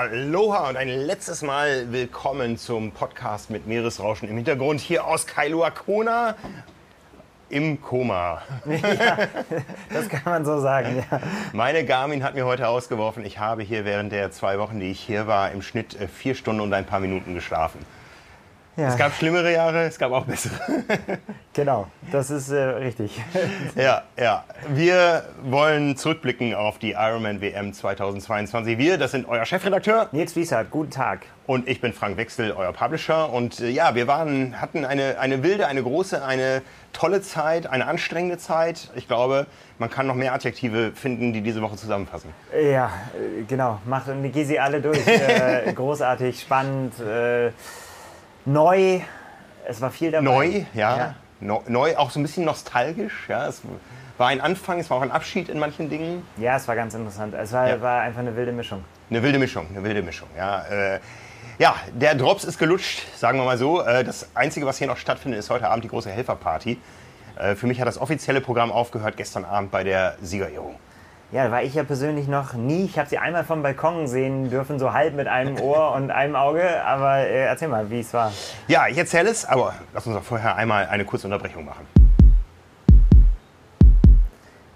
Aloha und ein letztes Mal willkommen zum Podcast mit Meeresrauschen im Hintergrund hier aus Kailua Kona im Koma. Ja, das kann man so sagen, ja. Meine Garmin hat mir heute ausgeworfen, ich habe hier während der zwei Wochen, die ich hier war, im Schnitt äh, vier Stunden und ein paar Minuten geschlafen. Ja. Es gab schlimmere Jahre, es gab auch bessere. Genau, das ist äh, richtig. Ja, ja. Wir wollen zurückblicken auf die Ironman WM 2022. Wir, das sind euer Chefredakteur. Nils Wiesert, guten Tag. Und ich bin Frank Wechsel, euer Publisher. Und äh, ja, wir waren, hatten eine, eine wilde, eine große, eine tolle Zeit, eine anstrengende Zeit. Ich glaube, man kann noch mehr Adjektive finden, die diese Woche zusammenfassen. Ja, äh, genau. Mach, geh sie alle durch. äh, großartig, spannend. Neu. Es war viel dabei. Neu, ja. ja. Neu, auch so ein bisschen nostalgisch. Ja. Es war ein Anfang, es war auch ein Abschied in manchen Dingen. Ja, es war ganz interessant. Es war, ja. war einfach eine wilde Mischung. Eine wilde Mischung, eine wilde Mischung. Ja, äh, ja, der Drops ist gelutscht, sagen wir mal so. Äh, das Einzige, was hier noch stattfindet, ist heute Abend die große Helferparty. Äh, für mich hat das offizielle Programm aufgehört gestern Abend bei der Siegerehrung. Ja, da war ich ja persönlich noch nie. Ich habe sie einmal vom Balkon sehen dürfen, so halb mit einem Ohr und einem Auge. Aber äh, erzähl mal, wie es war. Ja, ich erzähle es, aber lass uns doch vorher einmal eine kurze Unterbrechung machen.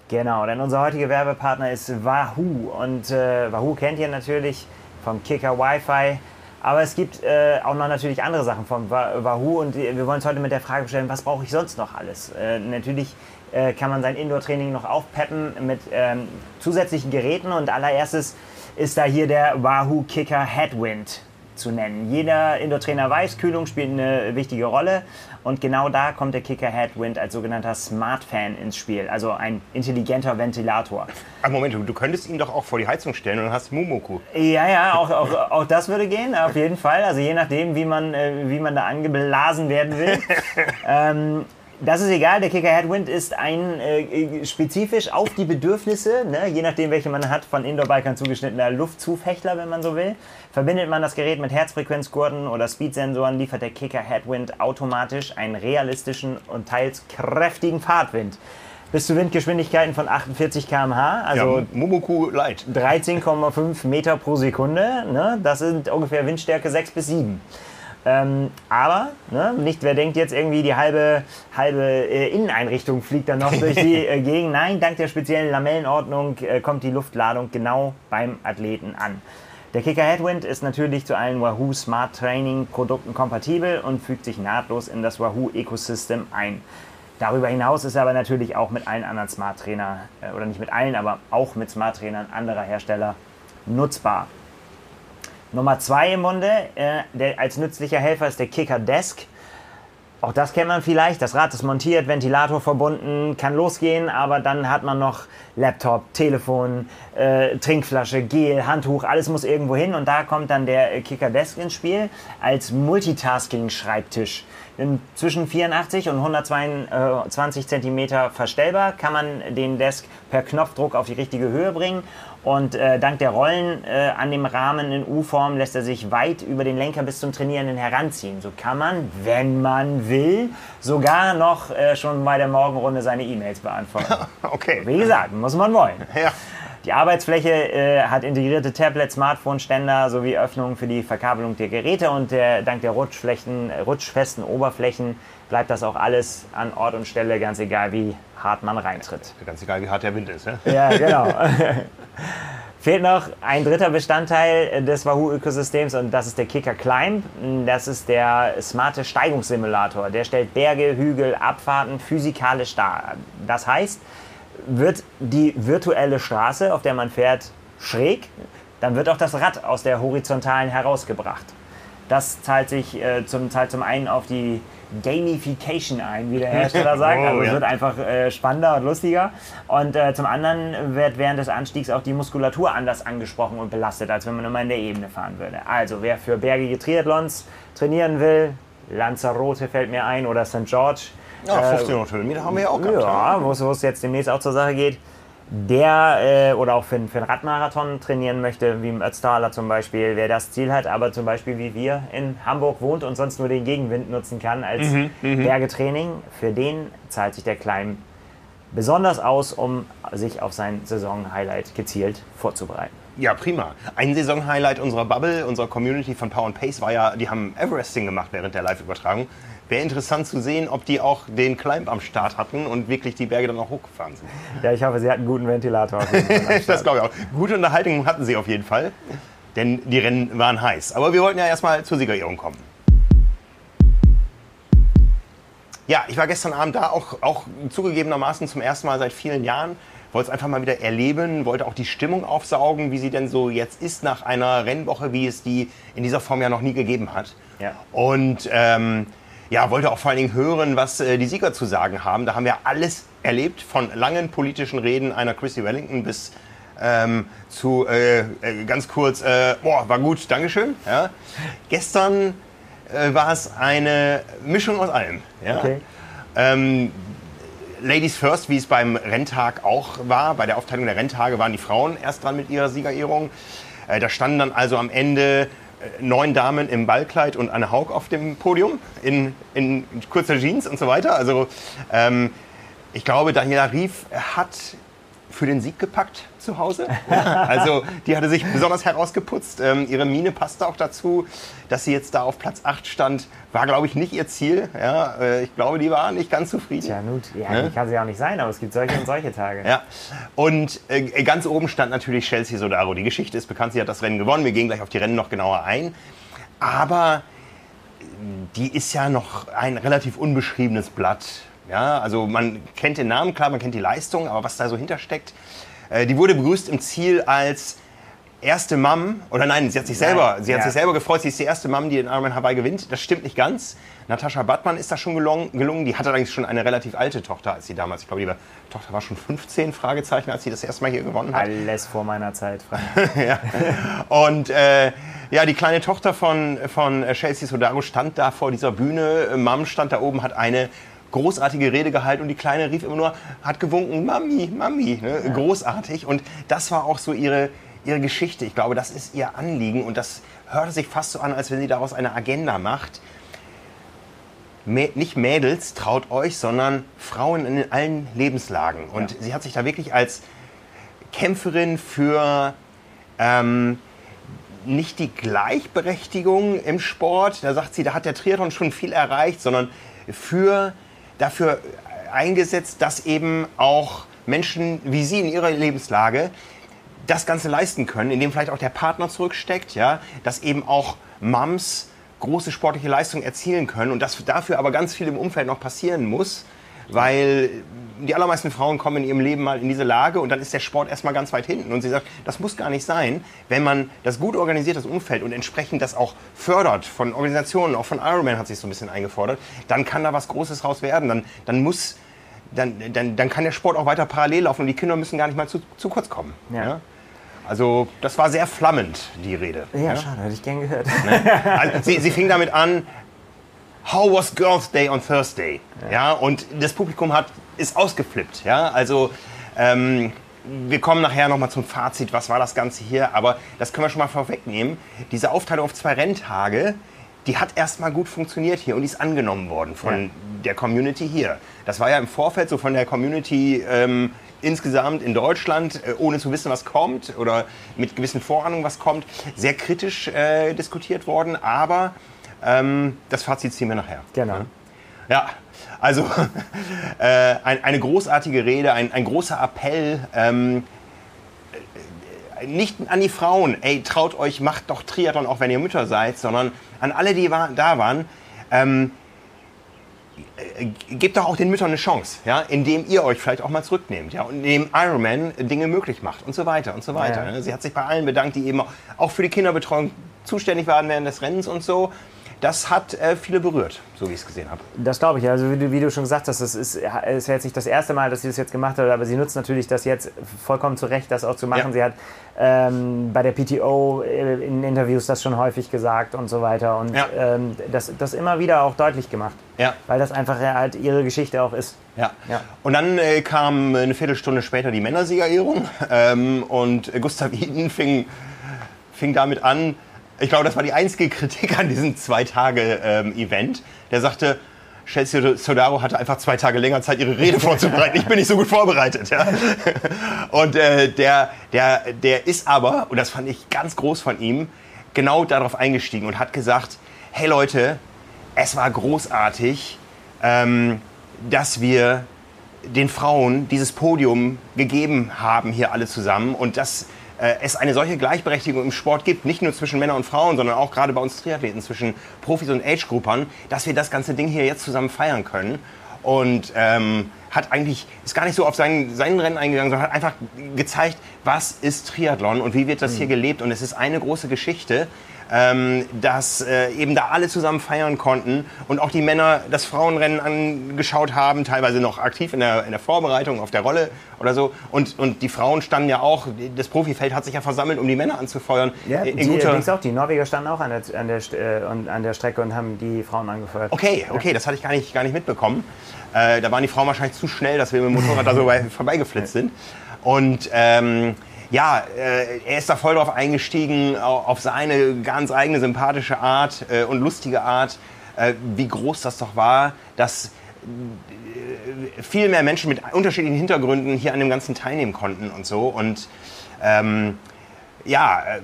Genau, denn unser heutiger Werbepartner ist Wahoo. Und äh, Wahoo kennt ihr natürlich vom Kicker Wi-Fi. Aber es gibt äh, auch noch natürlich andere Sachen vom Wahoo und wir wollen uns heute mit der Frage stellen, was brauche ich sonst noch alles? Äh, natürlich äh, kann man sein Indoor-Training noch aufpeppen mit ähm, zusätzlichen Geräten und allererstes ist da hier der Wahoo Kicker Headwind zu nennen. Jeder Indoor-Trainer weiß, Kühlung spielt eine wichtige Rolle und genau da kommt der Kicker Headwind als sogenannter Smart Fan ins Spiel, also ein intelligenter Ventilator. Ach Moment, du könntest ihn doch auch vor die Heizung stellen und hast Mumoku. Ja, ja, auch, auch, auch das würde gehen, auf jeden Fall. Also je nachdem, wie man, äh, wie man da angeblasen werden will. ähm, das ist egal, der Kicker Headwind ist ein äh, spezifisch auf die Bedürfnisse, ne, je nachdem welche man hat, von Indoor-Bikern zugeschnittener Luftzufächler, wenn man so will. Verbindet man das Gerät mit Herzfrequenzgurten oder Speedsensoren, liefert der Kicker Headwind automatisch einen realistischen und teils kräftigen Fahrtwind. Bis zu Windgeschwindigkeiten von 48 km/h, also ja, Momoku Light. 13,5 Meter pro Sekunde. Ne? Das sind ungefähr Windstärke 6 bis 7. Ähm, aber ne, nicht, wer denkt jetzt irgendwie, die halbe, halbe äh, Inneneinrichtung fliegt dann noch durch die äh, Gegend. Nein, dank der speziellen Lamellenordnung äh, kommt die Luftladung genau beim Athleten an. Der Kicker Headwind ist natürlich zu allen Wahoo Smart Training Produkten kompatibel und fügt sich nahtlos in das Wahoo Ecosystem ein. Darüber hinaus ist er aber natürlich auch mit allen anderen Smart Trainer, äh, oder nicht mit allen, aber auch mit Smart Trainern anderer Hersteller nutzbar. Nummer zwei im Munde, äh, der, als nützlicher Helfer ist der Kicker Desk. Auch das kennt man vielleicht. Das Rad ist montiert, Ventilator verbunden, kann losgehen, aber dann hat man noch Laptop, Telefon, äh, Trinkflasche, Gel, Handtuch, alles muss irgendwo hin und da kommt dann der Kicker Desk ins Spiel als Multitasking-Schreibtisch. Zwischen 84 und 122 cm verstellbar kann man den Desk per Knopfdruck auf die richtige Höhe bringen und äh, dank der Rollen äh, an dem Rahmen in U-Form lässt er sich weit über den Lenker bis zum Trainierenden heranziehen. So kann man, wenn man will, sogar noch äh, schon bei der Morgenrunde seine E-Mails beantworten. okay. Wie gesagt, muss man wollen. Ja. Die Arbeitsfläche äh, hat integrierte Tablet, Smartphone-Ständer sowie Öffnungen für die Verkabelung der Geräte und der, dank der Rutschflächen, rutschfesten Oberflächen bleibt das auch alles an Ort und Stelle, ganz egal wie hart man reintritt. Ganz egal wie hart der Wind ist. Ja, ja genau. Fehlt noch ein dritter Bestandteil des Wahoo-Ökosystems und das ist der Kicker Climb. Das ist der smarte Steigungssimulator. Der stellt Berge, Hügel, Abfahrten physikalisch dar. Das heißt, wird die virtuelle Straße, auf der man fährt, schräg, dann wird auch das Rad aus der horizontalen herausgebracht. Das zahlt sich äh, zum, zahlt zum einen auf die Gamification ein, wie der Hersteller sagt. Oh, also es ja. wird einfach äh, spannender und lustiger. Und äh, zum anderen wird während des Anstiegs auch die Muskulatur anders angesprochen und belastet, als wenn man immer in der Ebene fahren würde. Also wer für bergige Triathlons trainieren will, Lanzarote fällt mir ein oder St. George. Ja, 1500 Höhenmeter haben wir ja auch gehabt. Ja, wo es jetzt demnächst auch zur Sache geht der äh, oder auch für, für einen Radmarathon trainieren möchte, wie im Ötztaler zum Beispiel, wer das Ziel hat, aber zum Beispiel wie wir in Hamburg wohnt und sonst nur den Gegenwind nutzen kann als mhm, mhm. Bergetraining, für den zahlt sich der Climb besonders aus, um sich auf sein Saison-Highlight gezielt vorzubereiten. Ja, prima. Ein Saisonhighlight unserer Bubble, unserer Community von Power and Pace war ja, die haben Everesting gemacht während der Live-Übertragung. Wäre interessant zu sehen, ob die auch den Climb am Start hatten und wirklich die Berge dann auch hochgefahren sind. Ja, ich hoffe, sie hatten einen guten Ventilator. das glaube ich auch. Gute Unterhaltung hatten sie auf jeden Fall, denn die Rennen waren heiß. Aber wir wollten ja erstmal zur Siegerehrung kommen. Ja, ich war gestern Abend da, auch, auch zugegebenermaßen zum ersten Mal seit vielen Jahren. Wollte es einfach mal wieder erleben, wollte auch die Stimmung aufsaugen, wie sie denn so jetzt ist nach einer Rennwoche, wie es die in dieser Form ja noch nie gegeben hat. Ja. Und ähm, ja, wollte auch vor allen Dingen hören, was äh, die Sieger zu sagen haben. Da haben wir alles erlebt, von langen politischen Reden einer Chrissy Wellington bis ähm, zu äh, äh, ganz kurz, äh, boah, war gut, Dankeschön. Ja. Gestern äh, war es eine Mischung aus allem. Ja. Okay. Ähm, Ladies First, wie es beim Renntag auch war. Bei der Aufteilung der Renntage waren die Frauen erst dran mit ihrer Siegerehrung. Äh, da standen dann also am Ende neun Damen im Ballkleid und Anne Haug auf dem Podium in, in kurzer Jeans und so weiter. Also ähm, ich glaube, Daniela Rief hat für den Sieg gepackt zu Hause. also die hatte sich besonders herausgeputzt. Ähm, ihre Mine passte auch dazu, dass sie jetzt da auf Platz 8 stand. War, glaube ich, nicht ihr Ziel. Ja, äh, ich glaube, die war nicht ganz zufrieden. Tja, gut. Ja, Ne? kann sie auch nicht sein, aber es gibt solche und solche Tage. Ja, und äh, ganz oben stand natürlich Chelsea Sodaro. Die Geschichte ist bekannt, sie hat das Rennen gewonnen. Wir gehen gleich auf die Rennen noch genauer ein. Aber äh, die ist ja noch ein relativ unbeschriebenes Blatt. Ja, also man kennt den Namen, klar, man kennt die Leistung, aber was da so hintersteckt. Äh, die wurde begrüßt im Ziel als erste Mom, oder nein, sie hat sich selber, Nein, sie hat ja. sich selber gefreut, sie ist die erste Mom, die den Ironman Hawaii gewinnt. Das stimmt nicht ganz. Natascha Battmann ist das schon gelungen. gelungen. Die hatte allerdings schon eine relativ alte Tochter, als sie damals, ich glaube, die war, Tochter war schon 15, Fragezeichen, als sie das erste Mal hier gewonnen hat. Alles vor meiner Zeit, Frank. Und äh, ja, die kleine Tochter von, von Chelsea Sodaro stand da vor dieser Bühne. Mom stand da oben, hat eine großartige Rede gehalten und die Kleine rief immer nur, hat gewunken, Mami, Mami. Ne? Großartig. Und das war auch so ihre, ihre Geschichte. Ich glaube, das ist ihr Anliegen und das hörte sich fast so an, als wenn sie daraus eine Agenda macht. Mä nicht Mädels, traut euch, sondern Frauen in allen Lebenslagen. Und Ja. sie hat sich da wirklich als Kämpferin für ähm, nicht die Gleichberechtigung im Sport, da sagt sie, da hat der Triathlon schon viel erreicht, sondern für, dafür eingesetzt, dass eben auch Menschen wie sie in ihrer Lebenslage das Ganze leisten können, indem vielleicht auch der Partner zurücksteckt, ja, dass eben auch Mums große sportliche Leistungen erzielen können und dass dafür aber ganz viel im Umfeld noch passieren muss, weil die allermeisten Frauen kommen in ihrem Leben mal in diese Lage und dann ist der Sport erstmal ganz weit hinten. Und sie sagt, das muss gar nicht sein, wenn man das gut organisiert, das Umfeld und entsprechend das auch fördert von Organisationen, auch von Ironman hat sich so ein bisschen eingefordert, dann kann da was Großes raus werden. Dann, dann muss, dann, dann, dann kann der Sport auch weiter parallel laufen und die Kinder müssen gar nicht mal zu, zu kurz kommen. Ja. Also das war sehr flammend, die Rede. Ja, schade, hätte ich gern gehört. Also, sie, sie fing damit an, How was Girls Day on Thursday? Ja, und das Publikum hat, ist ausgeflippt. Ja, also ähm, wir kommen nachher nochmal zum Fazit, was war das Ganze hier, aber das können wir schon mal vorwegnehmen. Diese Aufteilung auf zwei Renntage, die hat erstmal gut funktioniert hier und die ist angenommen worden von Ja. der Community hier. Das war ja im Vorfeld so von der Community ähm, insgesamt in Deutschland, äh, ohne zu wissen, was kommt oder mit gewissen Vorahnungen, was kommt, sehr kritisch äh, diskutiert worden, aber ähm, das Fazit ziehen wir nachher. Genau. Ja, also äh, ein, eine großartige Rede, ein, ein großer Appell. Ähm, äh, nicht an die Frauen, ey, traut euch, macht doch Triathlon, auch wenn ihr Mütter seid, sondern an alle, die wa da waren. Ähm, äh, gebt doch auch den Müttern eine Chance, ja, indem ihr euch vielleicht auch mal zurücknehmt, ja, und indem Ironman Dinge möglich macht und so weiter und so weiter. Ja. ne. Sie hat sich bei allen bedankt, die eben auch für die Kinderbetreuung zuständig waren während des Rennens und so. Das hat äh, viele berührt, so wie ich es gesehen habe. Das glaube ich. Also wie du, wie du schon gesagt hast, es ist, ist jetzt nicht das erste Mal, dass sie das jetzt gemacht hat, aber sie nutzt natürlich das jetzt vollkommen zu Recht, das auch zu machen. Ja. Sie hat ähm, bei der PTO äh, in Interviews das schon häufig gesagt und so weiter und Ja. ähm, das, das immer wieder auch deutlich gemacht, Ja. weil das einfach halt ihre Geschichte auch ist. Ja. Ja. Und dann äh, kam eine Viertelstunde später die Männersiegerehrung ähm, und Gustav Iden fing, fing damit an, ich glaube, das war die einzige Kritik an diesem Zwei-Tage-Event, der sagte, Chelsea Sodaro hatte einfach zwei Tage länger Zeit, ihre Rede vorzubereiten. Ich bin nicht so gut vorbereitet. Ja. Und äh, der, der, der ist aber, und das fand ich ganz groß von ihm, genau darauf eingestiegen und hat gesagt, hey Leute, es war großartig, ähm, dass wir den Frauen dieses Podium gegeben haben, hier alle zusammen. Und dass äh, es eine solche Gleichberechtigung im Sport gibt, nicht nur zwischen Männern und Frauen, sondern auch gerade bei uns Triathleten, zwischen Profis und Age-Gruppern, dass wir das ganze Ding hier jetzt zusammen feiern können. Und ähm, hat eigentlich, ist gar nicht so auf seinen, seinen Rennen eingegangen, sondern hat einfach gezeigt, was ist Triathlon und wie wird das hier gelebt. Und es ist eine große Geschichte ähm, dass äh, eben da alle zusammen feiern konnten und auch die Männer das Frauenrennen angeschaut haben, teilweise noch aktiv in der, in der Vorbereitung auf der Rolle oder so. Und, und die Frauen standen ja auch, das Profifeld hat sich ja versammelt, um die Männer anzufeuern. Ja, in die, guter auch, die Norweger standen auch an der, an, der, äh, an der Strecke und haben die Frauen angefeuert. Okay, okay, das hatte ich gar nicht, gar nicht mitbekommen. Äh, da waren die Frauen wahrscheinlich zu schnell, dass wir mit dem Motorrad da so vorbeigeflitzt sind. Und ähm, ja, äh, er ist da voll drauf eingestiegen, auf seine ganz eigene sympathische Art äh, und lustige Art, äh, wie groß das doch war, dass äh, viel mehr Menschen mit unterschiedlichen Hintergründen hier an dem Ganzen teilnehmen konnten und so. Und ähm, ja, äh,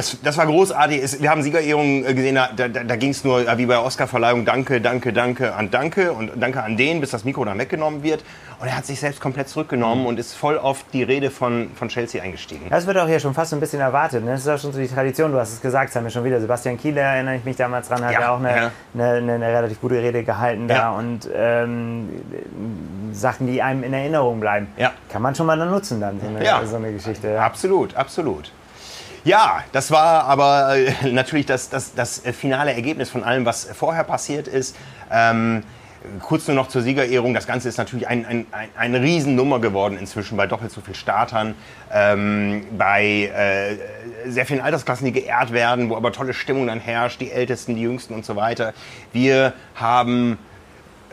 das, das war großartig. Wir haben Siegerehrungen äh, gesehen, da, da, da ging es nur wie bei der Oscarverleihung, danke, danke, danke an Danke und danke an den, bis das Mikro dann weggenommen wird. Und er hat sich selbst komplett zurückgenommen mhm. und ist voll auf die Rede von, von Chelsea eingestiegen. Das wird auch hier schon fast ein bisschen erwartet. Ne? Das ist auch schon so die Tradition, du hast es gesagt, das haben wir schon wieder. Sebastian Kieler, erinnere ich mich damals dran, hat ja, ja auch eine, ja. Eine, eine, eine, relativ gute Rede gehalten da ja. und ähm, Sachen, die einem in Erinnerung bleiben. Kann man schon mal dann nutzen dann, so eine, so eine Geschichte. Absolut, absolut. Ja, das war aber äh, natürlich das, das, das finale Ergebnis von allem, was vorher passiert ist. Ähm, kurz nur noch zur Siegerehrung. Das Ganze ist natürlich ein, ein, ein, eine Riesennummer geworden inzwischen bei doppelt so vielen Startern, ähm, bei äh, sehr vielen Altersklassen, die geehrt werden, wo aber tolle Stimmung dann herrscht, die Ältesten, die Jüngsten und so weiter. Wir haben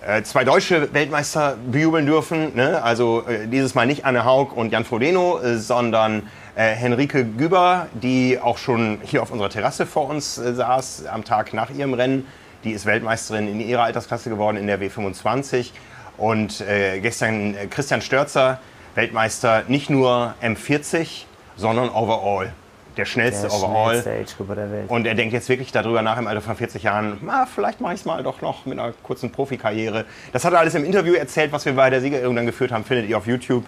äh, zwei deutsche Weltmeister bejubeln dürfen. Ne? Also äh, dieses Mal nicht Anne Haug und Jan Frodeno, äh, sondern äh, Henrike Güber, die auch schon hier auf unserer Terrasse vor uns äh, saß am Tag nach ihrem Rennen. Die ist Weltmeisterin in ihrer Altersklasse geworden in der W25. Und äh, gestern äh, Christian Störzer, Weltmeister nicht nur M40, sondern overall. Der schnellste der overall. Schnellste der Welt. Und er denkt jetzt wirklich darüber nach im Alter von 40 Jahren, na, vielleicht mache ich es mal doch noch mit einer kurzen Profikarriere. Das hat er alles im Interview erzählt, was wir bei der Siegerehrung dann geführt haben, findet ihr auf YouTube.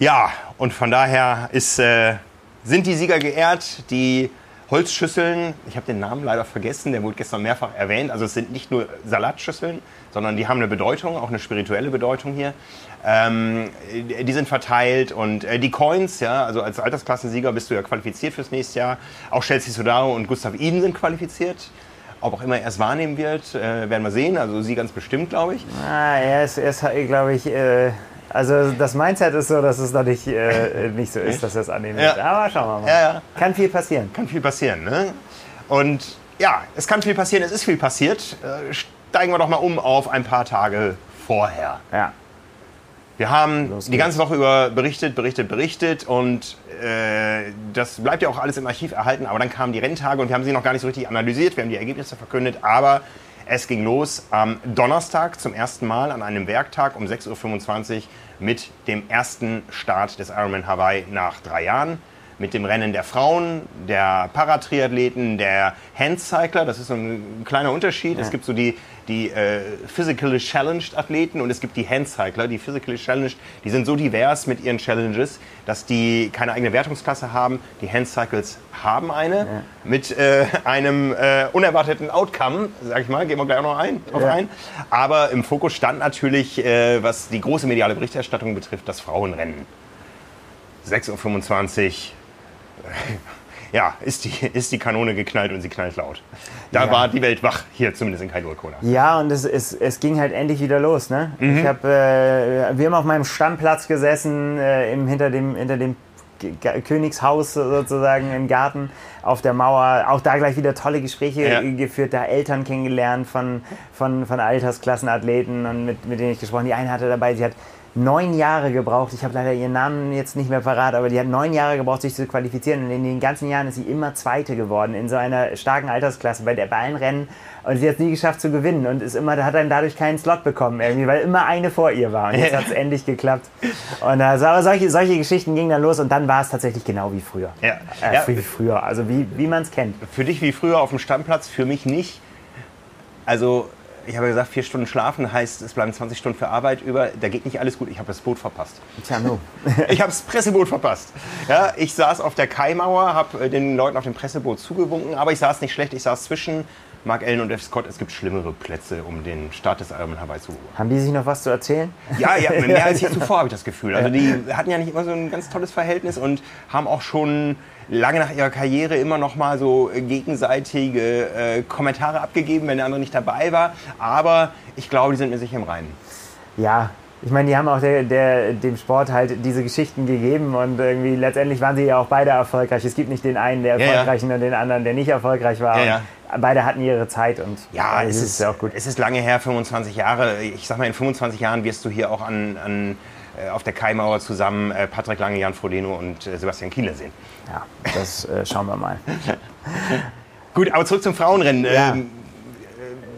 Ja, und von daher ist, äh, sind die Sieger geehrt. Die Holzschüsseln, ich habe den Namen leider vergessen, der wurde gestern mehrfach erwähnt. Also es sind nicht nur Salatschüsseln, sondern die haben eine Bedeutung, auch eine spirituelle Bedeutung hier. Ähm, die sind verteilt und äh, die Coins, ja, also als Altersklassensieger bist du ja qualifiziert fürs nächste Jahr. Auch Chelsea Sodaro und Gustav Iden sind qualifiziert. Ob auch immer er es wahrnehmen wird, äh, werden wir sehen. Also sie ganz bestimmt, glaube ich. Ah, er ist, er ist glaube ich, äh, also das Mindset ist so, dass es noch nicht, äh, nicht so ist, dass es annehmen wird. Ja. Aber schauen wir mal. Ja, ja. Kann viel passieren. Kann viel passieren. Ne? Und ja, es kann viel passieren, es ist viel passiert. Äh, steigen wir doch mal um auf ein paar Tage vorher. Ja. Wir haben die ganze Woche über berichtet, berichtet, berichtet und äh, das bleibt ja auch alles im Archiv erhalten. Aber dann kamen die Renntage und wir haben sie noch gar nicht so richtig analysiert. Wir haben die Ergebnisse verkündet, aber es ging los am Donnerstag zum ersten Mal an einem Werktag um 6.25 Uhr mit dem ersten Start des Ironman Hawaii nach drei Jahren mit dem Rennen der Frauen, der Paratriathleten, der Handcycler. Das ist so ein kleiner Unterschied. Ja. Es gibt so die, die äh, Physically Challenged Athleten und es gibt die Handcycler. Die Physically Challenged, die sind so divers mit ihren Challenges, dass die keine eigene Wertungsklasse haben. Die Handcycles haben eine ja. mit äh, einem äh, unerwarteten Outcome, sag ich mal, gehen wir gleich auch noch ein, ja. ein. Aber im Fokus stand natürlich, äh, was die große mediale Berichterstattung betrifft, das Frauenrennen. 6.25 Uhr, ja, ist die, ist die Kanone geknallt und sie knallt laut. Da ja. war die Welt wach, hier zumindest in Kailurkona. Ja, und es, es, es ging halt endlich wieder los. Ne? Mhm. Ich hab, äh, wir haben auf meinem Stammplatz gesessen, äh, im, hinter dem, hinter dem Königshaus sozusagen im Garten auf der Mauer. Auch da gleich wieder tolle Gespräche ja. geführt, da Eltern kennengelernt von, von, von Altersklassenathleten und mit, mit denen ich gesprochen. Die eine hatte dabei, sie hat neun Jahre gebraucht. Ich habe leider ihren Namen jetzt nicht mehr parat, aber die hat neun Jahre gebraucht, sich zu qualifizieren. Und in den ganzen Jahren ist sie immer Zweite geworden in so einer starken Altersklasse bei der bei allen Rennen. Und sie hat es nie geschafft zu gewinnen und ist immer, hat dann dadurch keinen Slot bekommen, irgendwie, weil immer eine vor ihr war. Und jetzt hat es endlich geklappt. Und also, aber solche, solche Geschichten gingen dann los und dann war es tatsächlich genau wie früher. Ja. Äh, Ja. Wie früher, also wie, wie man es kennt. Für dich wie früher auf dem Stammplatz, für mich nicht. Also, ich habe gesagt, vier Stunden schlafen heißt, es bleiben 20 Stunden für Arbeit über. Da geht nicht alles gut. Ich habe das Boot verpasst. Tja, no. Ich habe das Presseboot verpasst. Ja, ich saß auf der Kaimauer, habe den Leuten auf dem Presseboot zugewunken, aber ich saß nicht schlecht. Ich saß zwischen Mark Allen und F. Scott. Es gibt schlimmere Plätze, um den Start des Ironman herbeizuholen. Haben die sich noch was zu erzählen? Ja, ja, mehr als je zuvor habe ich das Gefühl. Also die hatten ja nicht immer so ein ganz tolles Verhältnis und haben auch schon lange nach ihrer Karriere immer noch mal so gegenseitige äh, Kommentare abgegeben, wenn der andere nicht dabei war. Aber ich glaube, die sind mir sicher im Reinen. Ja, ich meine, die haben auch der, der, dem Sport halt diese Geschichten gegeben und irgendwie letztendlich waren sie ja auch beide erfolgreich. Es gibt nicht den einen, der Ja, ja. erfolgreich und den anderen, der nicht erfolgreich war. Ja, ja. Beide hatten ihre Zeit und Ja, es ist, ja auch gut. es ist lange her, 25 Jahre. Ich sag mal, in 25 Jahren wirst du hier auch an, an, äh, auf der Kaimauer zusammen äh, Patrick Lange, Jan Frodeno und äh, Sebastian Kieler sehen. Ja, das äh, schauen wir mal. Gut, aber zurück zum Frauenrennen. Ja. Ähm,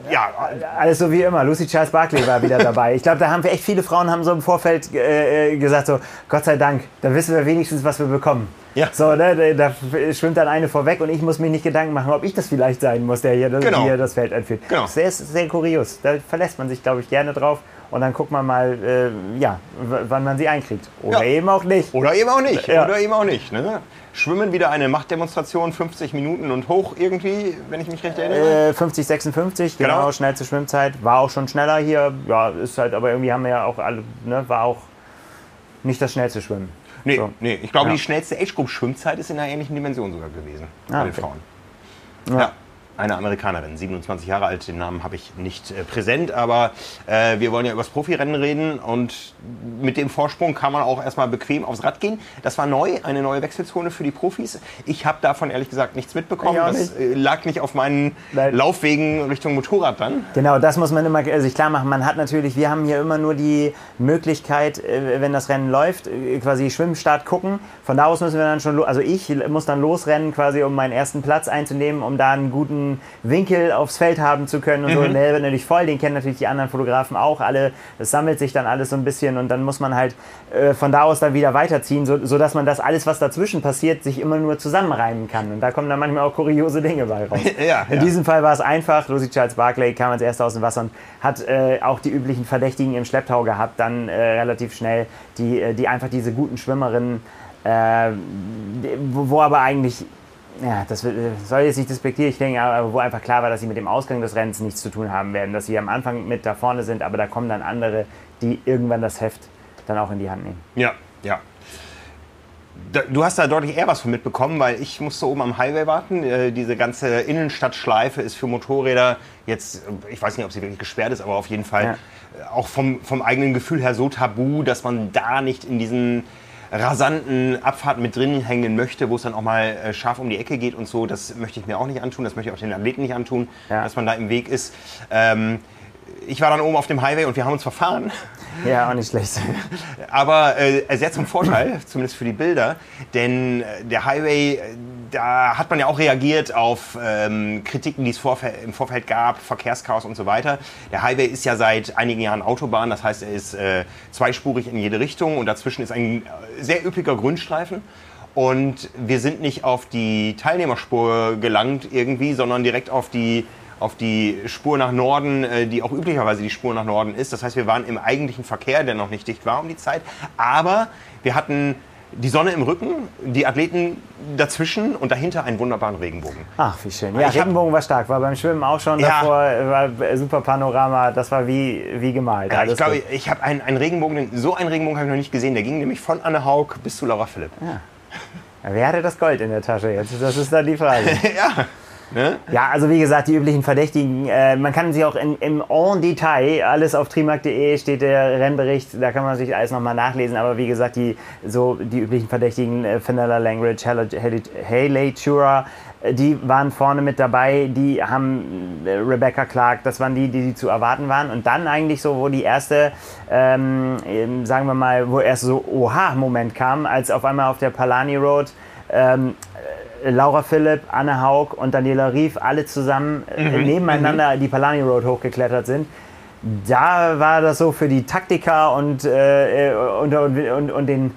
äh, ja, Alles so wie immer. Lucy Charles Barkley war wieder dabei. Ich glaube, da haben wir echt viele Frauen haben so im Vorfeld äh, äh, gesagt so, Gott sei Dank, da wissen wir wenigstens, was wir bekommen. Ja. So, ne, da, schwimmt dann eine vorweg und ich muss mir nicht Gedanken machen, ob ich das vielleicht sein muss, der hier, das, Genau. hier das Feld anführt. Genau. Sehr, sehr kurios. Da verlässt man sich, glaube ich, gerne drauf und dann guckt man mal, äh, ja, wann man sie einkriegt. Oder Ja. eben auch nicht. Oder eben auch nicht. Ja. Oder eben auch nicht. Ne? Schwimmen wieder eine Machtdemonstration, 50 Minuten und hoch irgendwie, wenn ich mich recht erinnere. Äh, 50, 56, genau, Genau. schnellste Schwimmzeit. War auch schon schneller hier. Ja, ist halt, aber irgendwie haben wir ja auch alle, ne, war auch nicht das schnellste Schwimmen. nee, so. nee, ich glaube, Ja. die schnellste Age-Group-Schwimmzeit ist in einer ähnlichen Dimension sogar gewesen Ah, bei den okay. Frauen. Ja. Eine Amerikanerin, 27 Jahre alt, den Namen habe ich nicht äh, präsent, aber äh, wir wollen ja über das Profirennen reden und mit dem Vorsprung kann man auch erstmal bequem aufs Rad gehen. Das war neu, eine neue Wechselzone für die Profis. Ich habe davon ehrlich gesagt nichts mitbekommen. Auch Das äh, lag nicht auf meinen Nein. Laufwegen Richtung Motorrad dann. Genau, das muss man immer äh, sich klar machen. Man hat natürlich, wir haben hier immer nur die Möglichkeit, äh, wenn das Rennen läuft, quasi Schwimmstart gucken. Von da aus müssen wir dann schon, also ich muss dann losrennen, quasi um meinen ersten Platz einzunehmen, um da einen guten Winkel aufs Feld haben zu können. Und so. Und der wird natürlich voll, den kennen natürlich die anderen Fotografen auch alle. Das sammelt sich dann alles so ein bisschen und dann muss man halt äh, von da aus dann wieder weiterziehen, so, sodass man das alles, was dazwischen passiert, sich immer nur zusammenreimen kann. Und da kommen dann manchmal auch kuriose Dinge bei raus. Ja, In ja. diesem Fall war es einfach. Lucy Charles Barclay kam als erster aus dem Wasser und hat äh, auch die üblichen Verdächtigen im Schlepptau gehabt, dann äh, relativ schnell, die, äh, die einfach diese guten Schwimmerinnen, äh, wo, wo aber eigentlich, ja, das äh, soll jetzt nicht despektierlich klingen, aber wo einfach klar war, dass sie mit dem Ausgang des Rennens nichts zu tun haben werden, dass sie am Anfang mit da vorne sind, aber da kommen dann andere, die irgendwann das Heft dann auch in die Hand nehmen. Ja, ja. Du hast da deutlich eher was von mitbekommen, weil ich musste oben am Highway warten. Äh, diese ganze Innenstadtschleife ist für Motorräder jetzt, ich weiß nicht, ob sie wirklich gesperrt ist, aber auf jeden Fall Ja. auch vom, vom eigenen Gefühl her so tabu, dass man da nicht in diesen rasanten Abfahrten mit drin hängen möchte, wo es dann auch mal äh, scharf um die Ecke geht und so. Das möchte ich mir auch nicht antun, das möchte ich auch den Athleten nicht antun, Ja. dass man da im Weg ist. Ähm, ich war dann oben auf dem Highway und wir haben uns verfahren. Ja, auch nicht schlecht. Aber äh, sehr zum Vorteil, zumindest für die Bilder, denn äh, der Highway, äh, da hat man ja auch reagiert auf ähm, Kritiken, die es vorfe im Vorfeld gab, Verkehrschaos und so weiter. Der Highway ist ja seit einigen Jahren Autobahn, das heißt, er ist äh, zweispurig in jede Richtung und dazwischen ist ein äh, sehr üppiger Grünstreifen. Und wir sind nicht auf die Teilnehmerspur gelangt irgendwie, sondern direkt auf die auf die Spur nach Norden, äh, die auch üblicherweise die Spur nach Norden ist. Das heißt, wir waren im eigentlichen Verkehr, der noch nicht dicht war um die Zeit. Aber wir hatten die Sonne im Rücken, die Athleten dazwischen und dahinter einen wunderbaren Regenbogen. Ach, wie schön. Ja, Ich Regenbogen war stark. War beim Schwimmen auch schon Ja. davor. War super Panorama. Das war wie, wie gemalt. Ja, ich glaube, ich habe einen, einen Regenbogen, so einen Regenbogen habe ich noch nicht gesehen. Der ging nämlich von Anne Haug bis zu Laura Philipp. Ja, Wer hatte das Gold in der Tasche jetzt? Das ist dann die Frage. ja. Ne? Ja, also wie gesagt, die üblichen Verdächtigen. Äh, man kann sie auch in, im en Detail, alles auf trimark.de steht der Rennbericht, da kann man sich alles nochmal nachlesen. Aber wie gesagt, die, so die üblichen Verdächtigen, äh, Fenella Langridge, Haley, Chura, die waren vorne mit dabei, die haben äh, Rebecca Clark, das waren die, die, die zu erwarten waren. Und dann eigentlich so, wo die erste, ähm, sagen wir mal, wo erst so Oha-Moment kam, als auf einmal auf der Palani Road ähm, äh, Laura Philipp, Anne Haug und Daniela Rief alle zusammen äh, mhm. nebeneinander mhm. die Palani Road hochgeklettert sind. Da war das so für die Taktiker und, äh, und, und, und, den,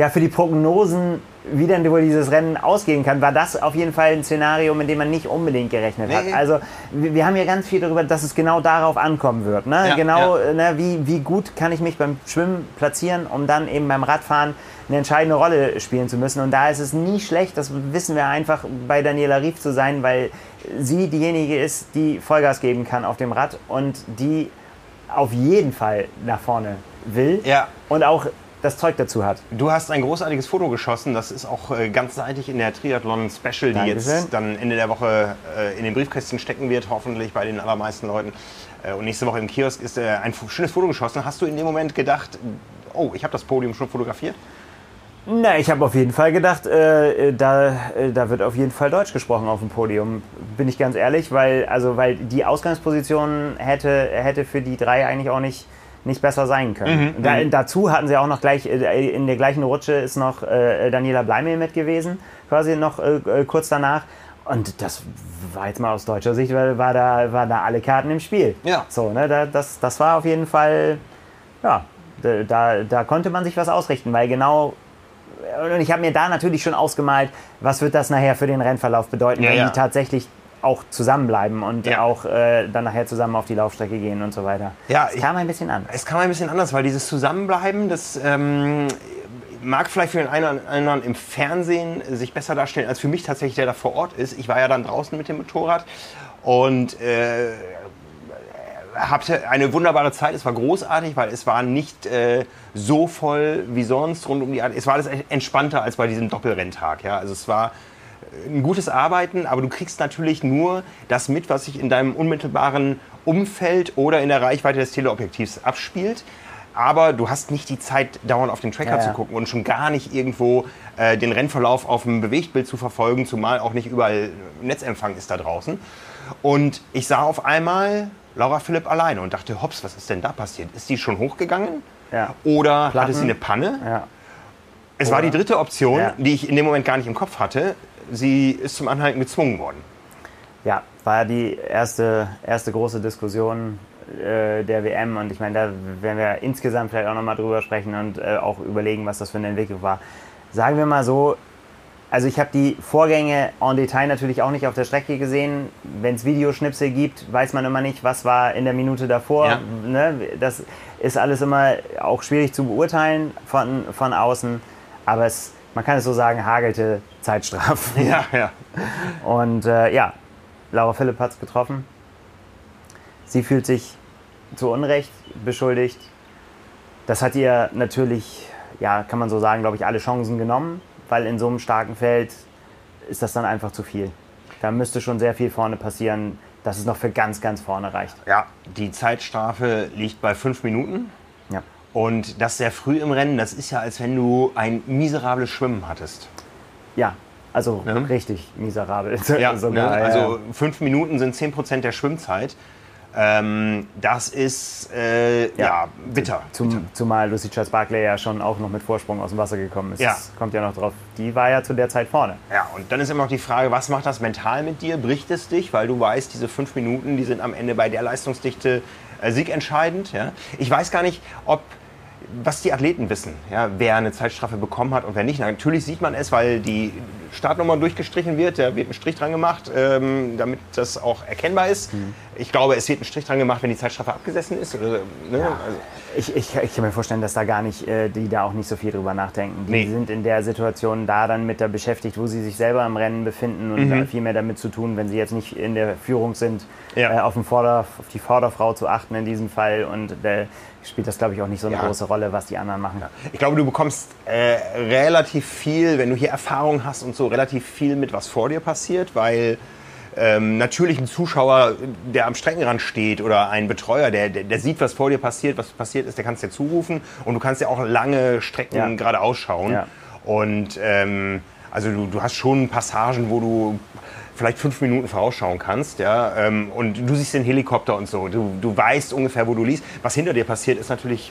ja, für die Prognosen wie denn wohl dieses Rennen ausgehen kann, war das auf jeden Fall ein Szenario, mit dem man nicht unbedingt gerechnet nee. hat. Also wir haben ja ganz viel darüber, dass es genau darauf ankommen wird. Ne? Ja, genau, ja. Ne, wie, wie gut kann ich mich beim Schwimmen platzieren, um dann eben beim Radfahren eine entscheidende Rolle spielen zu müssen. Und da ist es nie schlecht, das wissen wir einfach, bei Daniela Rief zu sein, weil sie diejenige ist, die Vollgas geben kann auf dem Rad und die auf jeden Fall nach vorne will. Ja. Und auch das Zeug dazu hat. Du hast ein großartiges Foto geschossen, das ist auch äh, ganzseitig in der Triathlon Special, die Dankeschön. jetzt dann Ende der Woche äh, in den Briefkästen stecken wird, hoffentlich bei den allermeisten Leuten. Äh, und nächste Woche im Kiosk ist ein schönes Foto geschossen. Hast du in dem Moment gedacht, oh, ich habe das Podium schon fotografiert? Na, ich habe auf jeden Fall gedacht, äh, da, äh, da wird auf jeden Fall Deutsch gesprochen auf dem Podium. Bin ich ganz ehrlich, weil, also, weil die Ausgangsposition hätte, hätte für die drei eigentlich auch nicht nicht besser sein können. Mhm, da, mhm. dazu hatten sie auch noch gleich, äh, in der gleichen Rutsche ist noch äh, Daniela Bleimel mit gewesen, quasi noch äh, äh, kurz danach. Und das war jetzt mal aus deutscher Sicht, weil war da, war da alle Karten im Spiel. Ja. So, ne, da, das, das war auf jeden Fall, ja, da, da konnte man sich was ausrichten, weil genau und ich habe mir da natürlich schon ausgemalt, was wird das nachher für den Rennverlauf bedeuten, ja, wenn ja. die tatsächlich auch zusammenbleiben und ja. auch äh, dann nachher zusammen auf die Laufstrecke gehen und so weiter. Ja, es kam ein bisschen anders. Es kam ein bisschen anders, weil dieses Zusammenbleiben, das ähm, mag vielleicht für den einen oder anderen im Fernsehen sich besser darstellen, als für mich tatsächlich, der da vor Ort ist. Ich war ja dann draußen mit dem Motorrad und äh, hatte eine wunderbare Zeit. Es war großartig, weil es war nicht äh, so voll wie sonst rund um die. Es war alles entspannter als bei diesem Doppelrenntag. Ja? Also es war ein gutes Arbeiten, aber du kriegst natürlich nur das mit, was sich in deinem unmittelbaren Umfeld oder in der Reichweite des Teleobjektivs abspielt. Aber du hast nicht die Zeit, dauernd auf den Tracker ja, ja. zu gucken und schon gar nicht irgendwo äh, den Rennverlauf auf dem Bewegtbild zu verfolgen, zumal auch nicht überall Netzempfang ist da draußen. Und ich sah auf einmal Laura Philipp alleine und dachte, hops, was ist denn da passiert? Ist die schon hochgegangen? Ja. Oder Platten. hatte sie eine Panne? Es Oder? war die dritte Option, die ich in dem Moment gar nicht im Kopf hatte sie ist zum Anhalten gezwungen worden. Ja, war die erste, erste große Diskussion äh, der WM und ich meine, da werden wir insgesamt vielleicht auch nochmal drüber sprechen und äh, auch überlegen, was das für eine Entwicklung war. Sagen wir mal so, also ich habe die Vorgänge en Detail natürlich auch nicht auf der Strecke gesehen. Wenn es Videoschnipsel gibt, weiß man immer nicht, was war in der Minute davor. Ja. Ne? Das ist alles immer auch schwierig zu beurteilen von, von außen. Aber es man kann es so sagen, hagelte Zeitstrafen. Ja, ja. Und äh, ja, Laura Philipp hat es getroffen. Sie fühlt sich zu Unrecht beschuldigt. Das hat ihr natürlich, ja, kann man so sagen, glaube ich, alle Chancen genommen, weil in so einem starken Feld ist das dann einfach zu viel. Da müsste schon sehr viel vorne passieren, dass es noch für ganz, ganz vorne reicht. Ja, die Zeitstrafe liegt bei fünf Minuten. Und das sehr früh im Rennen, das ist ja, als wenn du ein miserables Schwimmen hattest. Ja, also ja. richtig miserabel. Ja, Sogar, ne? also fünf Minuten sind 10% der Schwimmzeit. Ähm, das ist äh, ja. ja, bitter, Zum, bitter. Zumal Lucy Charles Barclay ja schon auch noch mit Vorsprung aus dem Wasser gekommen ist. Ja. Das kommt ja noch drauf. Die war ja zu der Zeit vorne. Ja, und dann ist immer noch die Frage, was macht das mental mit dir? Bricht es dich? Weil du weißt, diese fünf Minuten, die sind am Ende bei der Leistungsdichte äh, siegentscheidend. Ja? Ich weiß gar nicht, ob was die Athleten wissen, ja, wer eine Zeitstrafe bekommen hat und wer nicht. Natürlich sieht man es, weil die Startnummer durchgestrichen wird, da wird ein Strich dran gemacht, ähm, damit das auch erkennbar ist. Mhm. Ich glaube, es wird ein Strich dran gemacht, wenn die Zeitstrafe abgesessen ist. Oder, ne? ja. also. ich, ich, ich, kann mir vorstellen, dass da gar nicht, äh, die da auch nicht so viel drüber nachdenken. Die nee. sind in der Situation da dann mit der beschäftigt, wo sie sich selber im Rennen befinden und mhm. viel mehr damit zu tun, wenn sie jetzt nicht in der Führung sind, ja. äh, auf, Vorder-, auf, die Vorderfrau zu achten in diesem Fall und äh, spielt das, glaube ich, auch nicht so eine ja. große Rolle, was die anderen machen. Ja. Ich glaube, du bekommst äh, relativ viel, wenn du hier Erfahrung hast und so, relativ viel mit, was vor dir passiert, weil ähm, natürlich ein Zuschauer, der am Streckenrand steht oder ein Betreuer, der, der, der, sieht, was vor dir passiert, was passiert ist, der kannst dir zurufen und du kannst ja auch lange Strecken ja. gerade ausschauen. Und ähm, also du, du hast schon Passagen, wo du vielleicht fünf Minuten vorausschauen kannst, ja, ähm, und du siehst den Helikopter und so, du, du weißt ungefähr, wo du liest. Was hinter dir passiert, ist natürlich,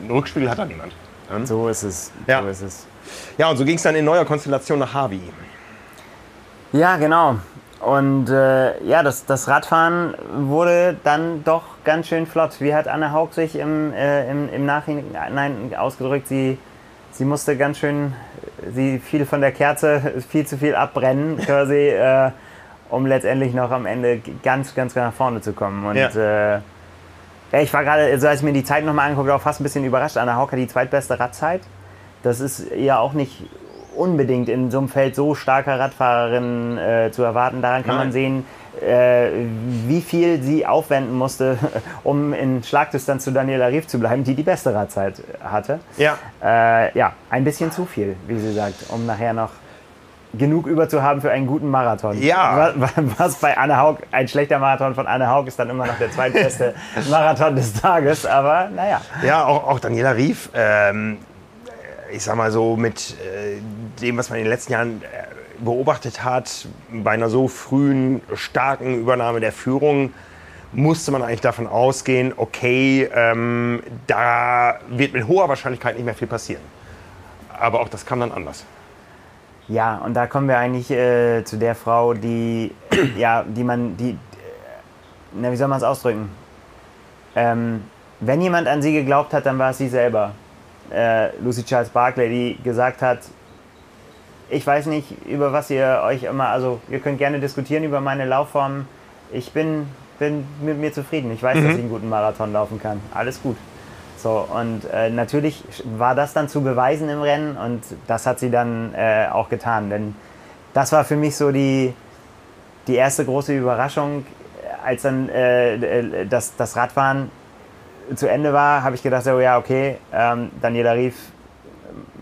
einen Rückspiegel hat da niemand. Ja? So ist es. Ja. So ist es. Ja, und so ging es dann in neuer Konstellation nach Harvey. Ja, genau. Und äh, ja, das, das Radfahren wurde dann doch ganz schön flott. Wie hat Anne Haug sich im, äh, im, im Nachhinein ausgedrückt? Sie, sie musste ganz schön, sie fiel von der Kerze viel zu viel abbrennen, quasi, äh, um letztendlich noch am Ende ganz, ganz nach vorne zu kommen. Und ja. Äh, ja, ich war gerade, also als ich mir die Zeit nochmal angucke, auch fast ein bisschen überrascht. Anna hat die zweitbeste Radzeit. Das ist ja auch nicht unbedingt in so einem Feld so starker Radfahrerin äh, zu erwarten. Daran kann Nein. man sehen, äh, wie viel sie aufwenden musste, um in Schlagdistanz zu Daniela Rief zu bleiben, die die beste Radzeit hatte. Ja. Äh, ja, ein bisschen zu viel, wie sie sagt, um nachher noch genug über zu haben für einen guten Marathon. Ja. Was, was, bei Anne Haug, ein schlechter Marathon von Anne Haug ist dann immer noch der zweitbeste Marathon des Tages, aber naja. Ja, auch, auch Daniela Rief, ähm, ich sag mal so, mit äh, dem, was man in den letzten Jahren äh, beobachtet hat, bei einer so frühen, starken Übernahme der Führung, musste man eigentlich davon ausgehen, okay, ähm, da wird mit hoher Wahrscheinlichkeit nicht mehr viel passieren. Aber auch das kam dann anders. Ja, und da kommen wir eigentlich äh, zu der Frau, die, ja, die man, die, äh, na, wie soll man es ausdrücken? Ähm, wenn jemand an sie geglaubt hat, dann war es sie selber äh, Lucy Charles Barclay, die gesagt hat, ich weiß nicht, über was ihr euch immer, also ihr könnt gerne diskutieren über meine Laufform. Ich bin, bin mit mir zufrieden. Ich weiß, mhm. dass ich einen guten Marathon laufen kann. Alles gut. So, und äh, natürlich war das dann zu beweisen im Rennen und das hat sie dann äh, auch getan. Denn das war für mich so die, die erste große Überraschung, als dann äh, äh das, das Radfahren zu Ende war, habe ich gedacht, so, ja, okay, ähm, Daniela Rief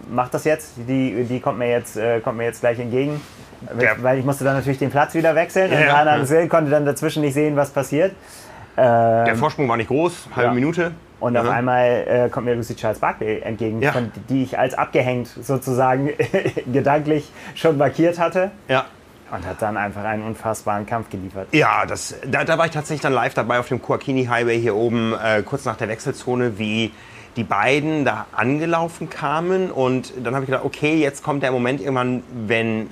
macht das jetzt. Die, die kommt, mir jetzt, äh, kommt mir jetzt gleich entgegen. Ja. Weil ich musste dann natürlich den Platz wieder wechseln ja, und ja. konnte dann dazwischen nicht sehen, was passiert. Ähm, Der Vorsprung war nicht groß, halbe ja. Minute. Und mhm. auf einmal äh, kommt mir Lucy Charles Barkley entgegen, ja. von, die ich als abgehängt sozusagen gedanklich schon markiert hatte. Ja. Und hat dann einfach einen unfassbaren Kampf geliefert. Ja, das, da, da war ich tatsächlich dann live dabei auf dem Kuakini Highway hier oben, äh, kurz nach der Wechselzone, wie die beiden da angelaufen kamen. Und dann habe ich gedacht, okay, jetzt kommt der Moment irgendwann, wenn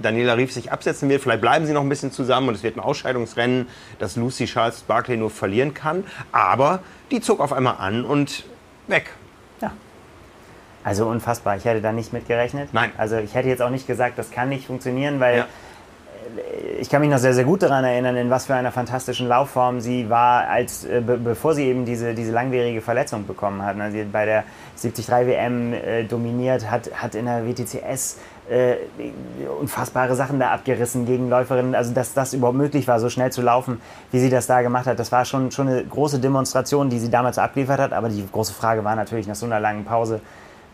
Daniela Rief sich absetzen wird. Vielleicht bleiben sie noch ein bisschen zusammen und es wird ein Ausscheidungsrennen, das Lucy Charles Barkley nur verlieren kann. Aber die zog auf einmal an und weg. Ja. Also unfassbar. Ich hätte da nicht mitgerechnet. Nein. Also ich hätte jetzt auch nicht gesagt, das kann nicht funktionieren, weil ja ich kann mich noch sehr, sehr gut daran erinnern, in was für einer fantastischen Laufform sie war, als, äh, be bevor sie eben diese, diese langwierige Verletzung bekommen hat. Also sie hat bei der 73 WM äh, dominiert, hat, hat in der WTCS äh, unfassbare Sachen da abgerissen gegen Läuferinnen. Also, dass das überhaupt möglich war, so schnell zu laufen, wie sie das da gemacht hat, das war schon, schon eine große Demonstration, die sie damals abgeliefert hat. Aber die große Frage war natürlich nach so einer langen Pause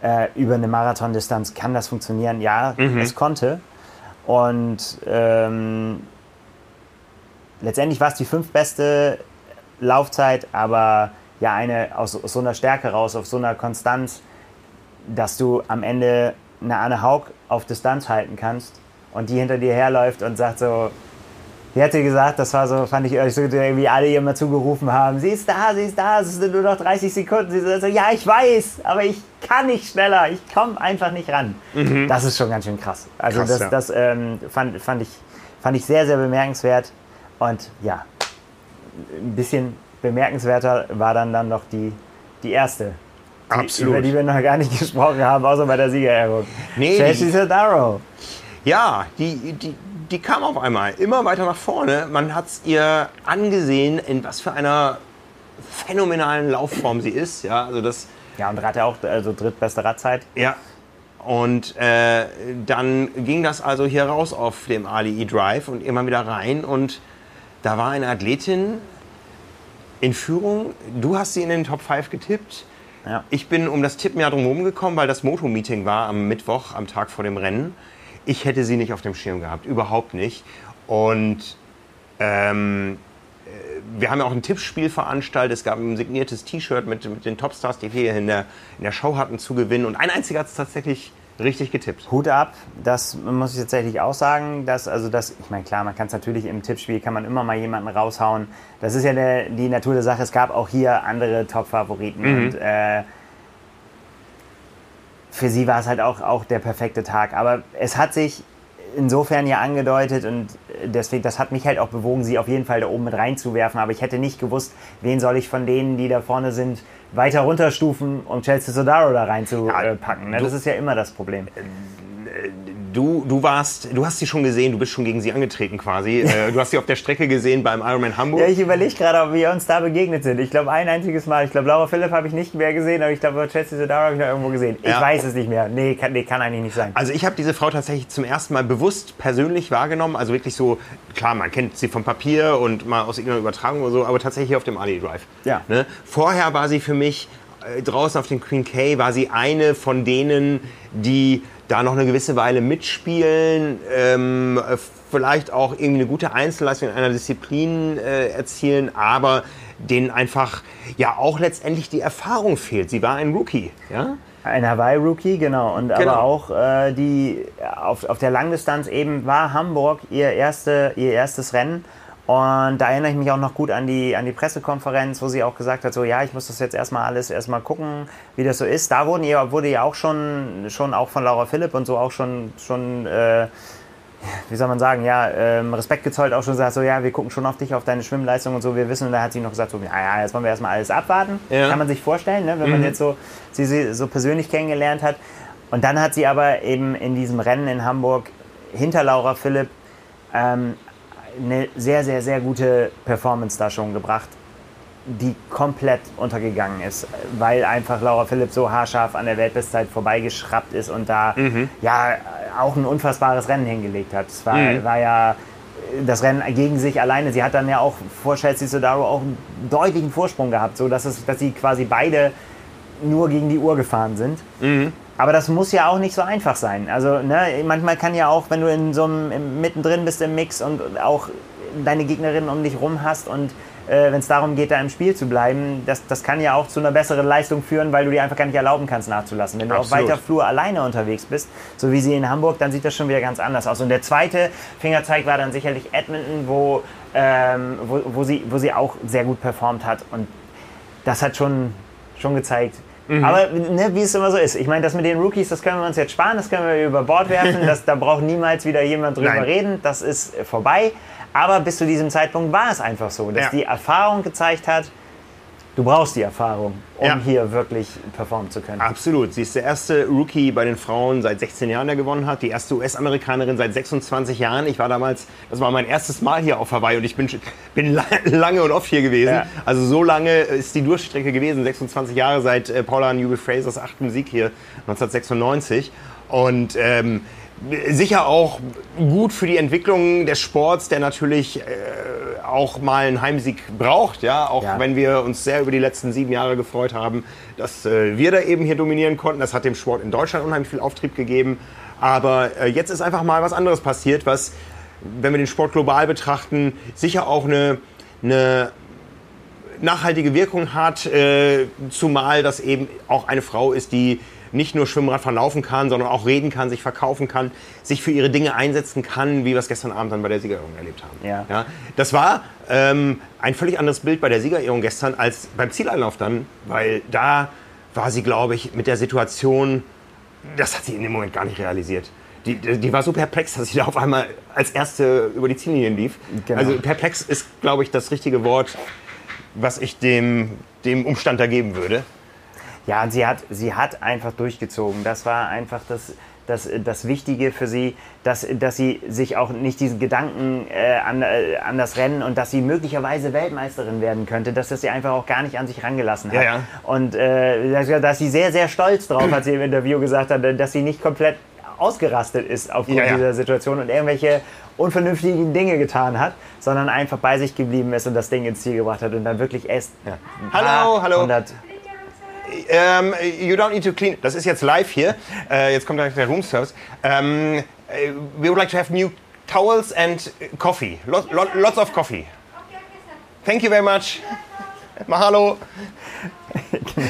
äh, über eine Marathondistanz, kann das funktionieren? Ja, mhm. es konnte. Und ähm, letztendlich war es die fünftbeste Laufzeit, aber ja eine aus, aus, so einer Stärke raus, auf so einer Konstanz, dass du am Ende eine Anne Haug auf Distanz halten kannst und die hinter dir herläuft und sagt so, die hätte gesagt, das war so, fand ich wie alle ihr immer zugerufen haben, sie ist da, sie ist da, es sind nur noch 30 Sekunden. Sie sagt so, ja, ich weiß, aber ich kann nicht schneller, ich komme einfach nicht ran. Mhm. Das ist schon ganz schön krass. Also krass, das, ja. das ähm, fand, fand, ich, fand ich sehr, sehr bemerkenswert. Und ja, ein bisschen bemerkenswerter war dann, dann noch die, die erste. Die, Absolut. Über die wir noch gar nicht gesprochen haben, außer bei der Siegerehrung. Nee, Chelsea Sadaro. Ja, die, die, die kam auf einmal immer weiter nach vorne. Man hat es ihr angesehen, in was für einer phänomenalen Laufform sie ist. Ja, also das, ja und Rad ja auch, also drittbeste Radzeit. Ja. Und äh, dann ging das also hier raus auf dem Ali E-Drive und immer wieder rein. Und da war eine Athletin in Führung. Du hast sie in den Top 5 getippt. Ja. Ich bin um das Tippen ja drum gekommen, weil das Moto-Meeting war am Mittwoch, am Tag vor dem Rennen ich hätte sie nicht auf dem Schirm gehabt, überhaupt nicht. Und ähm, äh, wir haben ja auch ein Tippspiel veranstaltet. Es gab ein signiertes T-Shirt mit, mit, den Topstars, die wir hier in der, in der Show hatten, zu gewinnen. Und ein einziger hat es tatsächlich richtig getippt. Hut ab, das muss ich tatsächlich auch sagen. Dass, also das, ich meine, klar, man kann es natürlich im Tippspiel, kann man immer mal jemanden raushauen. Das ist ja der, die Natur der Sache. Es gab auch hier andere Top-Favoriten. Mhm. Und äh, für sie war es halt auch, auch der perfekte Tag. Aber es hat sich insofern ja angedeutet und deswegen, das hat mich halt auch bewogen, sie auf jeden Fall da oben mit reinzuwerfen. Aber ich hätte nicht gewusst, wen soll ich von denen, die da vorne sind, weiter runterstufen, um Chelsea Sodaro da reinzupacken. Ne? du- Das ist ja immer das Problem. Du, du warst, du hast sie schon gesehen, du bist schon gegen sie angetreten quasi. Äh, du hast sie auf der Strecke gesehen beim Ironman Hamburg. Ja, ich überlege gerade, ob wir uns da begegnet sind. Ich glaube, ein einziges Mal. Ich glaube, Laura Philipp habe ich nicht mehr gesehen, aber ich glaube, Chelsea Sodaro habe ich noch irgendwo gesehen. Ich Ja. weiß es nicht mehr. Nee kann, nee, kann eigentlich nicht sein. Also ich habe diese Frau tatsächlich zum ersten Mal bewusst persönlich wahrgenommen. Also wirklich so, klar, man kennt sie vom Papier und mal aus irgendeiner Übertragung oder so, aber tatsächlich auf dem Ali Drive. Ja. Ne? Vorher war sie für mich äh, draußen auf dem Queen K, war sie eine von denen, die da noch eine gewisse Weile mitspielen, ähm, äh, vielleicht auch irgendwie eine gute Einzelleistung in einer Disziplin äh, erzielen, aber denen einfach ja auch letztendlich die Erfahrung fehlt. Sie war ein Rookie, ja? Ein Hawaii-Rookie, genau. Und Genau. aber auch äh, die auf, auf der Langdistanz eben war Hamburg ihr, erste, ihr erstes Rennen. Und da erinnere ich mich auch noch gut an die, an die Pressekonferenz, wo sie auch gesagt hat, so ja, ich muss das jetzt erstmal alles erstmal gucken, wie das so ist. Da wurden wurde ja auch schon, schon auch von Laura Philipp und so auch schon, schon äh, wie soll man sagen, ja, ähm, Respekt gezollt, auch schon gesagt, so ja, wir gucken schon auf dich, auf deine Schwimmleistung und so, wir wissen, und da hat sie noch gesagt, so, ja, ja, jetzt wollen wir erstmal alles abwarten. Ja. Kann man sich vorstellen, ne, wenn man jetzt so sie, sie so persönlich kennengelernt hat. Und dann hat sie aber eben in diesem Rennen in Hamburg hinter Laura Philipp ähm, eine sehr, sehr, sehr gute Performance da schon gebracht, die komplett untergegangen ist, weil einfach Laura Philipp so haarscharf an der Weltbestzeit vorbeigeschraubt ist und da ja auch ein unfassbares Rennen hingelegt hat. Es war, war ja das Rennen gegen sich alleine. Sie hat dann ja auch vor Chelsea Sodaro auch einen deutlichen Vorsprung gehabt, so dass, es, dass sie quasi beide nur gegen die Uhr gefahren sind. Aber das muss ja auch nicht so einfach sein. Also ne, manchmal kann ja auch, wenn du in so einem im- mittendrin bist im Mix und auch deine Gegnerin um dich rum hast und äh, wenn es darum geht, da im Spiel zu bleiben, das, das kann ja auch zu einer besseren Leistung führen, weil du dir einfach gar nicht erlauben kannst nachzulassen. Wenn du auf Absolut. weiter Flur alleine unterwegs bist, so wie sie in Hamburg, dann sieht das schon wieder ganz anders aus. Und der zweite Fingerzeig war dann sicherlich Edmonton, wo, ähm, wo, wo, sie, wo sie auch sehr gut performt hat. Und das hat schon, schon gezeigt. Mhm. Aber ne, wie es immer so ist. Ich meine, das mit den Rookies, das können wir uns jetzt sparen, das können wir über Bord werfen. Das, da braucht niemals wieder jemand drüber Nein. reden. Das ist äh, vorbei. Aber bis zu diesem Zeitpunkt war es einfach so, dass Ja. die Erfahrung gezeigt hat, du brauchst die Erfahrung, um Ja. hier wirklich performen zu können. Absolut. Sie ist der erste Rookie bei den Frauen seit 16 Jahren, der gewonnen hat. Die erste US-Amerikanerin seit 26 Jahren. Ich war damals, das war mein erstes Mal hier auf Hawaii und ich bin, bin la- lange und oft hier gewesen. Ja. Also so lange ist die Durchstrecke gewesen, 26 Jahre seit äh, Paula Newby Frasers achtem Sieg hier 1996. Und ähm, sicher auch gut für die Entwicklung des Sports, der natürlich äh, auch mal einen Heimsieg braucht. Ja, auch Ja. wenn wir uns sehr über die letzten sieben Jahre gefreut haben, dass äh, wir da eben hier dominieren konnten. Das hat dem Sport in Deutschland unheimlich viel Auftrieb gegeben. Aber äh, jetzt ist einfach mal was anderes passiert, was, wenn wir den Sport global betrachten, sicher auch eine, eine nachhaltige Wirkung hat, äh, zumal das eben auch eine Frau ist, die nicht nur Schwimmradfahren laufen kann, sondern auch reden kann, sich verkaufen kann, sich für ihre Dinge einsetzen kann, wie wir es gestern Abend dann bei der Siegerehrung erlebt haben. Ja. das war ähm, ein völlig anderes Bild bei der Siegerehrung gestern als beim Zieleinlauf dann, weil da war sie, glaube ich, mit der Situation, das hat sie in dem Moment gar nicht realisiert. Die, die die war so perplex, dass sie da auf einmal als Erste über die Ziellinien lief. Genau. Also perplex ist, glaube ich, das richtige Wort, was ich dem, dem Umstand da geben würde. Ja, und sie hat, sie hat einfach durchgezogen. Das war einfach das, das, das Wichtige für sie, dass, dass sie sich auch nicht diesen Gedanken äh, an, äh, an das Rennen und dass sie möglicherweise Weltmeisterin werden könnte, dass das sie einfach auch gar nicht an sich rangelassen hat. Ja, ja. Und äh, dass, sie sehr, sehr stolz drauf, hat sie im Interview gesagt hat, dass sie nicht komplett ausgerastet ist aufgrund Ja, dieser Situation und irgendwelche unvernünftigen Dinge getan hat, sondern einfach bei sich geblieben ist und das Ding ins Ziel gebracht hat und dann wirklich erst Hallo, hallo. Hundert Ähm, you don't need to clean. Das ist jetzt live hier. Äh, jetzt kommt gleich der Room Service. Ähm, äh, we would like to have new towels and coffee. Lo lo lots of coffee. Thank you very much. Mahalo.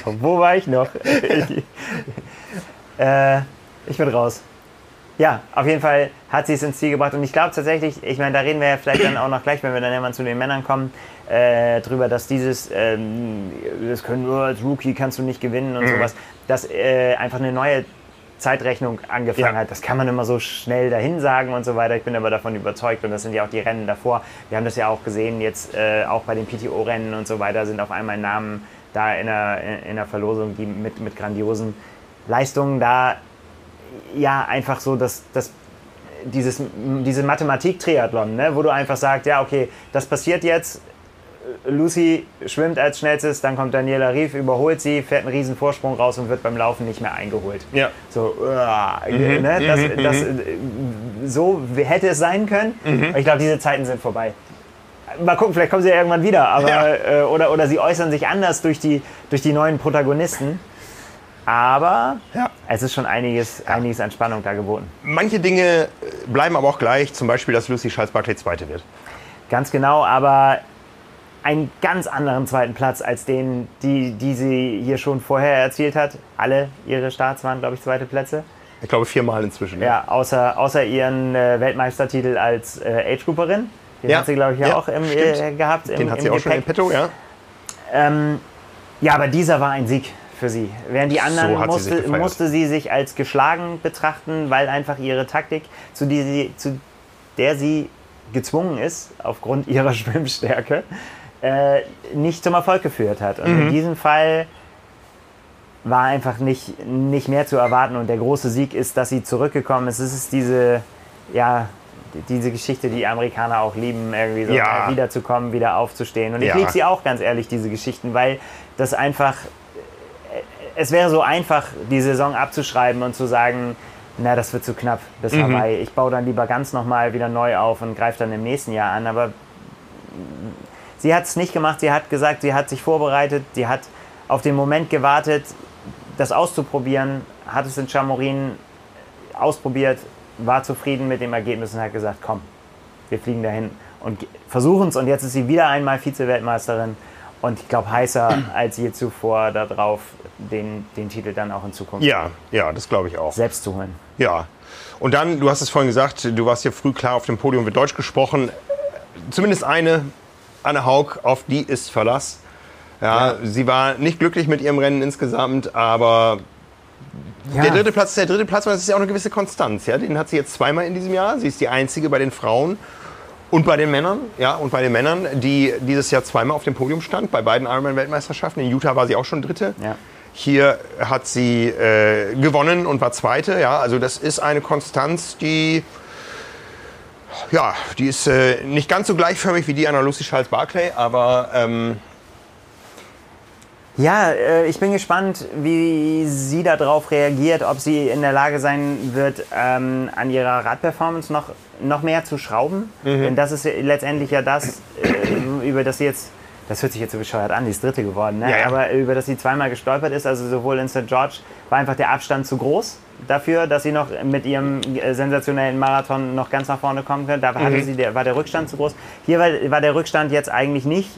Wo war ich noch? äh, Ich bin raus. Ja, auf jeden Fall hat sie es ins Ziel gebracht. Und ich glaube tatsächlich, ich meine, da reden wir ja vielleicht dann auch noch gleich, wenn wir dann irgendwann zu den Männern kommen, äh, drüber, dass dieses, ähm, das können nur als Rookie kannst du nicht gewinnen und mhm. sowas, dass äh, einfach eine neue Zeitrechnung angefangen ja. hat. Das kann man immer so schnell dahin sagen und so weiter. Ich bin aber davon überzeugt und das sind ja auch die Rennen davor. Wir haben das ja auch gesehen, jetzt äh, auch bei den PTO-Rennen und so weiter sind auf einmal Namen da in der, in der Verlosung, die mit, mit grandiosen Leistungen da ja einfach so das, das dieses, diese Mathematik-Triathlon, ne, wo du einfach sagst, ja, okay, das passiert jetzt, Lucy schwimmt als schnellstes, dann kommt Daniela Rief, überholt sie, fährt einen riesen Vorsprung raus und wird beim Laufen nicht mehr eingeholt. Ja. So, uh, mhm, ne? das, mhm, das, mhm. so hätte es sein können. Mhm. Ich glaube, diese Zeiten sind vorbei. Mal gucken, vielleicht kommen sie ja irgendwann wieder, aber, ja. äh, oder, oder sie äußern sich anders durch die, durch die neuen Protagonisten. Aber ja. es ist schon einiges, ja. einiges an Spannung da geboten. Manche Dinge bleiben aber auch gleich, zum Beispiel, dass Lucy Charles-Barclay Zweite wird. Ganz genau, aber einen ganz anderen zweiten Platz als den, die, die sie hier schon vorher erzielt hat. Alle ihre Starts waren, glaube ich, zweite Plätze. Ich glaube viermal inzwischen. Ja, ja außer, außer ihren äh, Weltmeistertitel als äh, Age-Grouperin. Den ja. hat sie, glaube ich, ja, auch im, äh, gehabt. Im, Den hat sie im auch Gepäck. schon im Petto, ja. Ähm, ja, aber dieser war ein Sieg für sie. Während die anderen so musste, sie musste sie sich als geschlagen betrachten, weil einfach ihre Taktik, zu, die zu der sie gezwungen ist, aufgrund ihrer Schwimmstärke, äh, nicht zum Erfolg geführt hat. Und mhm. in diesem Fall war einfach nicht, nicht mehr zu erwarten. Und der große Sieg ist, dass sie zurückgekommen ist. Es ist diese, ja, diese Geschichte, die Amerikaner auch lieben, irgendwie so ja. wiederzukommen, wieder aufzustehen. Und ich ja. liebe sie auch ganz ehrlich, diese Geschichten, weil das einfach, es wäre so einfach, die Saison abzuschreiben und zu sagen, na, das wird zu knapp bis mhm. Hawaii. Ich baue dann lieber ganz nochmal wieder neu auf und greife dann im nächsten Jahr an. Aber Sie hat es nicht gemacht. Sie hat gesagt, sie hat sich vorbereitet. Sie hat auf den Moment gewartet, das auszuprobieren. Hat es in Chamorin ausprobiert, war zufrieden mit dem Ergebnis und hat gesagt, komm, wir fliegen dahin und versuchen es. Und jetzt ist sie wieder einmal Vize-Weltmeisterin. Und ich glaube, heißer als je zuvor darauf, den, den Titel dann auch in Zukunft ja, ja, das glaube ich auch. selbst zu holen. Ja. Und dann, du hast es vorhin gesagt, du warst hier früh klar auf dem Podium, wird Deutsch gesprochen. Zumindest eine Anne Haug, auf die ist Verlass. Ja, ja, sie war nicht glücklich mit ihrem Rennen insgesamt, aber ja. der dritte Platz ist der dritte Platz und das ist ja auch eine gewisse Konstanz. Ja? Den hat sie jetzt zweimal in diesem Jahr. Sie ist die einzige bei den Frauen und bei den Männern, ja, und bei den Männern, die dieses Jahr zweimal auf dem Podium stand, bei beiden Ironman-Weltmeisterschaften. In Utah war sie auch schon Dritte. Ja. Hier hat sie äh, gewonnen und war Zweite. Ja, also das ist eine Konstanz, die ja, die ist äh, nicht ganz so gleichförmig wie die einer Lucy Charles Barclay, aber. Ähm ja, äh, ich bin gespannt, wie sie darauf reagiert, ob sie in der Lage sein wird, ähm, an ihrer Radperformance noch, noch mehr zu schrauben. Mhm. Denn das ist letztendlich ja das, äh, über das sie jetzt das hört sich jetzt so bescheuert an, die ist Dritte geworden, ne? ja, ja. aber über das sie zweimal gestolpert ist, also sowohl in St. George war einfach der Abstand zu groß dafür, dass sie noch mit ihrem äh, sensationellen Marathon noch ganz nach vorne kommen können. Da mhm. sie der, war der Rückstand zu groß. Hier war, war der Rückstand jetzt eigentlich nicht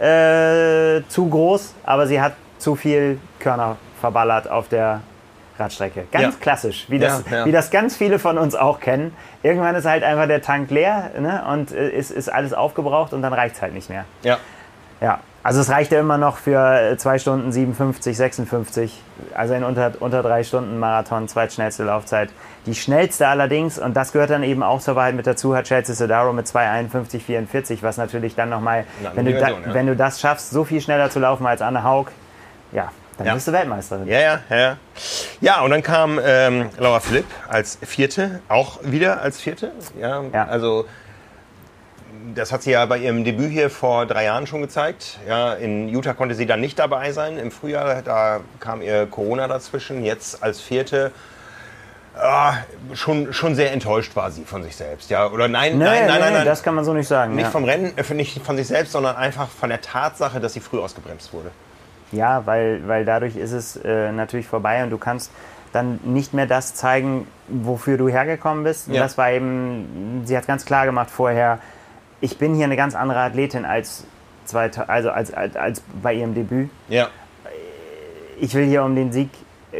äh, zu groß, aber sie hat zu viel Körner verballert auf der Radstrecke. Ganz ja. klassisch, wie das, ja, ja. wie das ganz viele von uns auch kennen. Irgendwann ist halt einfach der Tank leer ne, und äh, ist, ist alles aufgebraucht und dann reicht es halt nicht mehr. Ja. Ja, also es reicht ja immer noch für 2 Stunden 57, 56, also in unter, unter drei Stunden Marathon, zweitschnellste Laufzeit. Die schnellste allerdings, und das gehört dann eben auch zur Wahrheit mit dazu, hat Chelsea Sodaro mit 2,51, 44, was natürlich dann nochmal, wenn, du da, ja. wenn du das schaffst, so viel schneller zu laufen als Anne Haug, ja, dann ja. bist du Weltmeisterin. Ja, ja, ja. Ja, und dann kam ähm, Laura Philipp als Vierte, auch wieder als Vierte. Ja, ja. also das hat sie ja bei ihrem Debüt hier vor drei Jahren schon gezeigt. Ja, in Utah konnte sie dann nicht dabei sein im Frühjahr. Da kam ihr Corona dazwischen. Jetzt als Vierte. Äh, schon, schon sehr enttäuscht war sie von sich selbst. Ja, oder nein, nee, nein, nein, nein, nein, Das kann man so nicht sagen. Nicht ja. vom Rennen, äh, nicht von sich selbst, sondern einfach von der Tatsache, dass sie früh ausgebremst wurde. Ja, weil, weil dadurch ist es äh, natürlich vorbei und du kannst dann nicht mehr das zeigen, wofür du hergekommen bist. Und ja. das war eben, sie hat ganz klar gemacht vorher, ich bin hier eine ganz andere Athletin als, zwei, also als, als, als bei ihrem Debüt. Ja. Ich will hier um den Sieg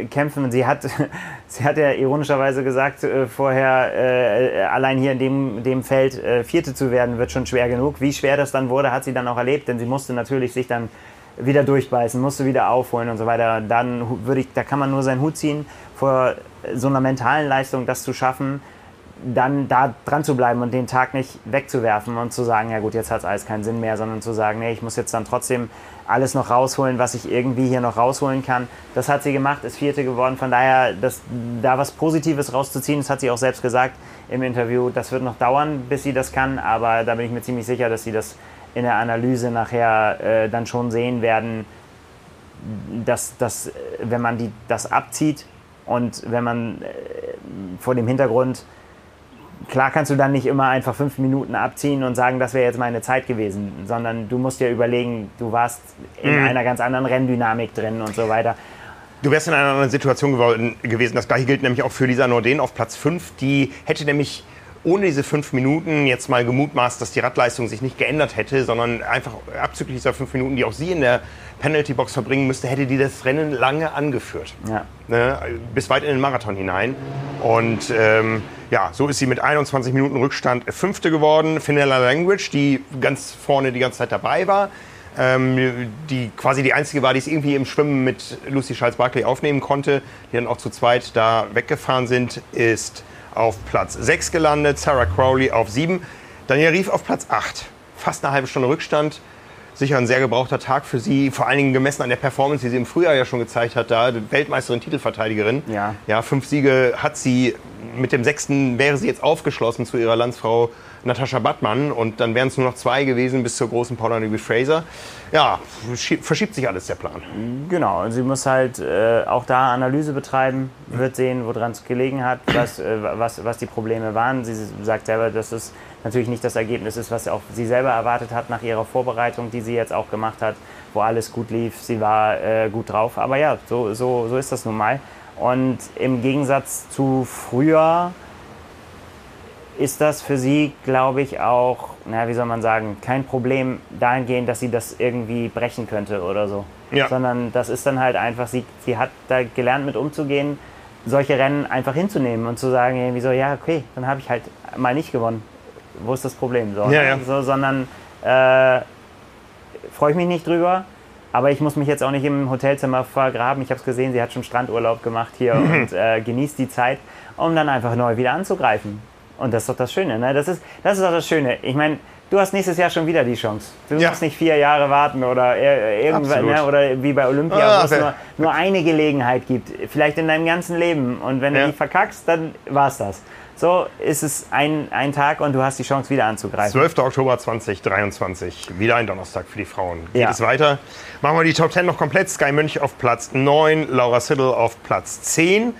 kämpfen. Sie hat, sie hat ja ironischerweise gesagt äh, vorher, äh, allein hier in dem, dem Feld äh, Vierte zu werden, wird schon schwer genug. Wie schwer das dann wurde, hat sie dann auch erlebt, denn sie musste natürlich sich dann wieder durchbeißen, musste wieder aufholen und so weiter. Dann würde ich, da kann man nur seinen Hut ziehen vor so einer mentalen Leistung, das zu schaffen, dann da dran zu bleiben und den Tag nicht wegzuwerfen und zu sagen, ja gut, jetzt hat es alles keinen Sinn mehr, sondern zu sagen, nee, ich muss jetzt dann trotzdem alles noch rausholen, was ich irgendwie hier noch rausholen kann. Das hat sie gemacht, ist Vierte geworden. Von daher, das, da was Positives rauszuziehen, das hat sie auch selbst gesagt im Interview. Das wird noch dauern, bis sie das kann, aber da bin ich mir ziemlich sicher, dass sie das in der Analyse nachher äh, dann schon sehen werden, dass, dass wenn man die, das abzieht und wenn man äh, vor dem Hintergrund klar kannst du dann nicht immer einfach fünf Minuten abziehen und sagen, das wäre jetzt meine Zeit gewesen, sondern du musst dir überlegen, du warst in mhm. einer ganz anderen Renndynamik drin und so weiter. Du wärst in einer anderen Situation gewesen. Das gleiche gilt nämlich auch für Lisa Norden auf Platz 5. Die hätte nämlich ohne diese fünf Minuten jetzt mal gemutmaßt, dass die Radleistung sich nicht geändert hätte, sondern einfach abzüglich dieser fünf Minuten, die auch sie in der Penalty-Box verbringen müsste, hätte die das Rennen lange angeführt. Ja. Ne, bis weit in den Marathon hinein. Und ähm, ja, so ist sie mit 21 Minuten Rückstand Fünfte geworden. Finella Language, die ganz vorne die ganze Zeit dabei war, ähm, die quasi die einzige war, die es irgendwie im Schwimmen mit Lucy Charles-Barkley aufnehmen konnte, die dann auch zu zweit da weggefahren sind, ist auf Platz 6 gelandet, Sarah Crowley auf 7, Daniel Rief auf Platz 8. Fast eine halbe Stunde Rückstand. Sicher ein sehr gebrauchter Tag für sie, vor allen Dingen gemessen an der Performance, die sie im Frühjahr ja schon gezeigt hat, da Weltmeisterin, Titelverteidigerin. Ja. ja, fünf Siege hat sie. Mit dem sechsten wäre sie jetzt aufgeschlossen zu ihrer Landsfrau Natascha Battmann und dann wären es nur noch zwei gewesen bis zur großen Paula Newby Fraser. Ja, verschiebt sich alles der Plan. Genau, und sie muss halt äh, auch da Analyse betreiben, wird sehen, woran es gelegen hat, was, äh, was, was die Probleme waren. Sie sagt selber, dass es natürlich nicht das Ergebnis ist, was auch sie selber erwartet hat nach ihrer Vorbereitung, die sie jetzt auch gemacht hat, wo alles gut lief. Sie war äh, gut drauf. Aber ja, so, so, so ist das nun mal. Und im Gegensatz zu früher ist das für sie, glaube ich, auch, na, wie soll man sagen, kein Problem dahingehend, dass sie das irgendwie brechen könnte oder so. Ja. Sondern das ist dann halt einfach, sie, sie hat da gelernt mit umzugehen, solche Rennen einfach hinzunehmen und zu sagen, irgendwie so, ja, okay, dann habe ich halt mal nicht gewonnen. Wo ist das Problem? So, ja, ja. So, sondern äh, freue ich mich nicht drüber, aber ich muss mich jetzt auch nicht im Hotelzimmer vergraben. Ich habe es gesehen, sie hat schon Strandurlaub gemacht hier und äh, genießt die Zeit, um dann einfach neu wieder anzugreifen. Und das ist doch das Schöne, ne? Das ist, das ist doch das Schöne. Ich meine, du hast nächstes Jahr schon wieder die Chance. Du ja. musst nicht vier Jahre warten oder irgendwann, ne? oder wie bei Olympia, ah, wo es nur, nur, eine Gelegenheit gibt. Vielleicht in deinem ganzen Leben. Und wenn ja. du die verkackst, dann war es das. So ist es ein, ein Tag und du hast die Chance, wieder anzugreifen. 12. Oktober 2023, wieder ein Donnerstag für die Frauen. Geht ja. es weiter? Machen wir die Top 10 noch komplett. Sky Mönch auf Platz 9, Laura Siddle auf Platz 10.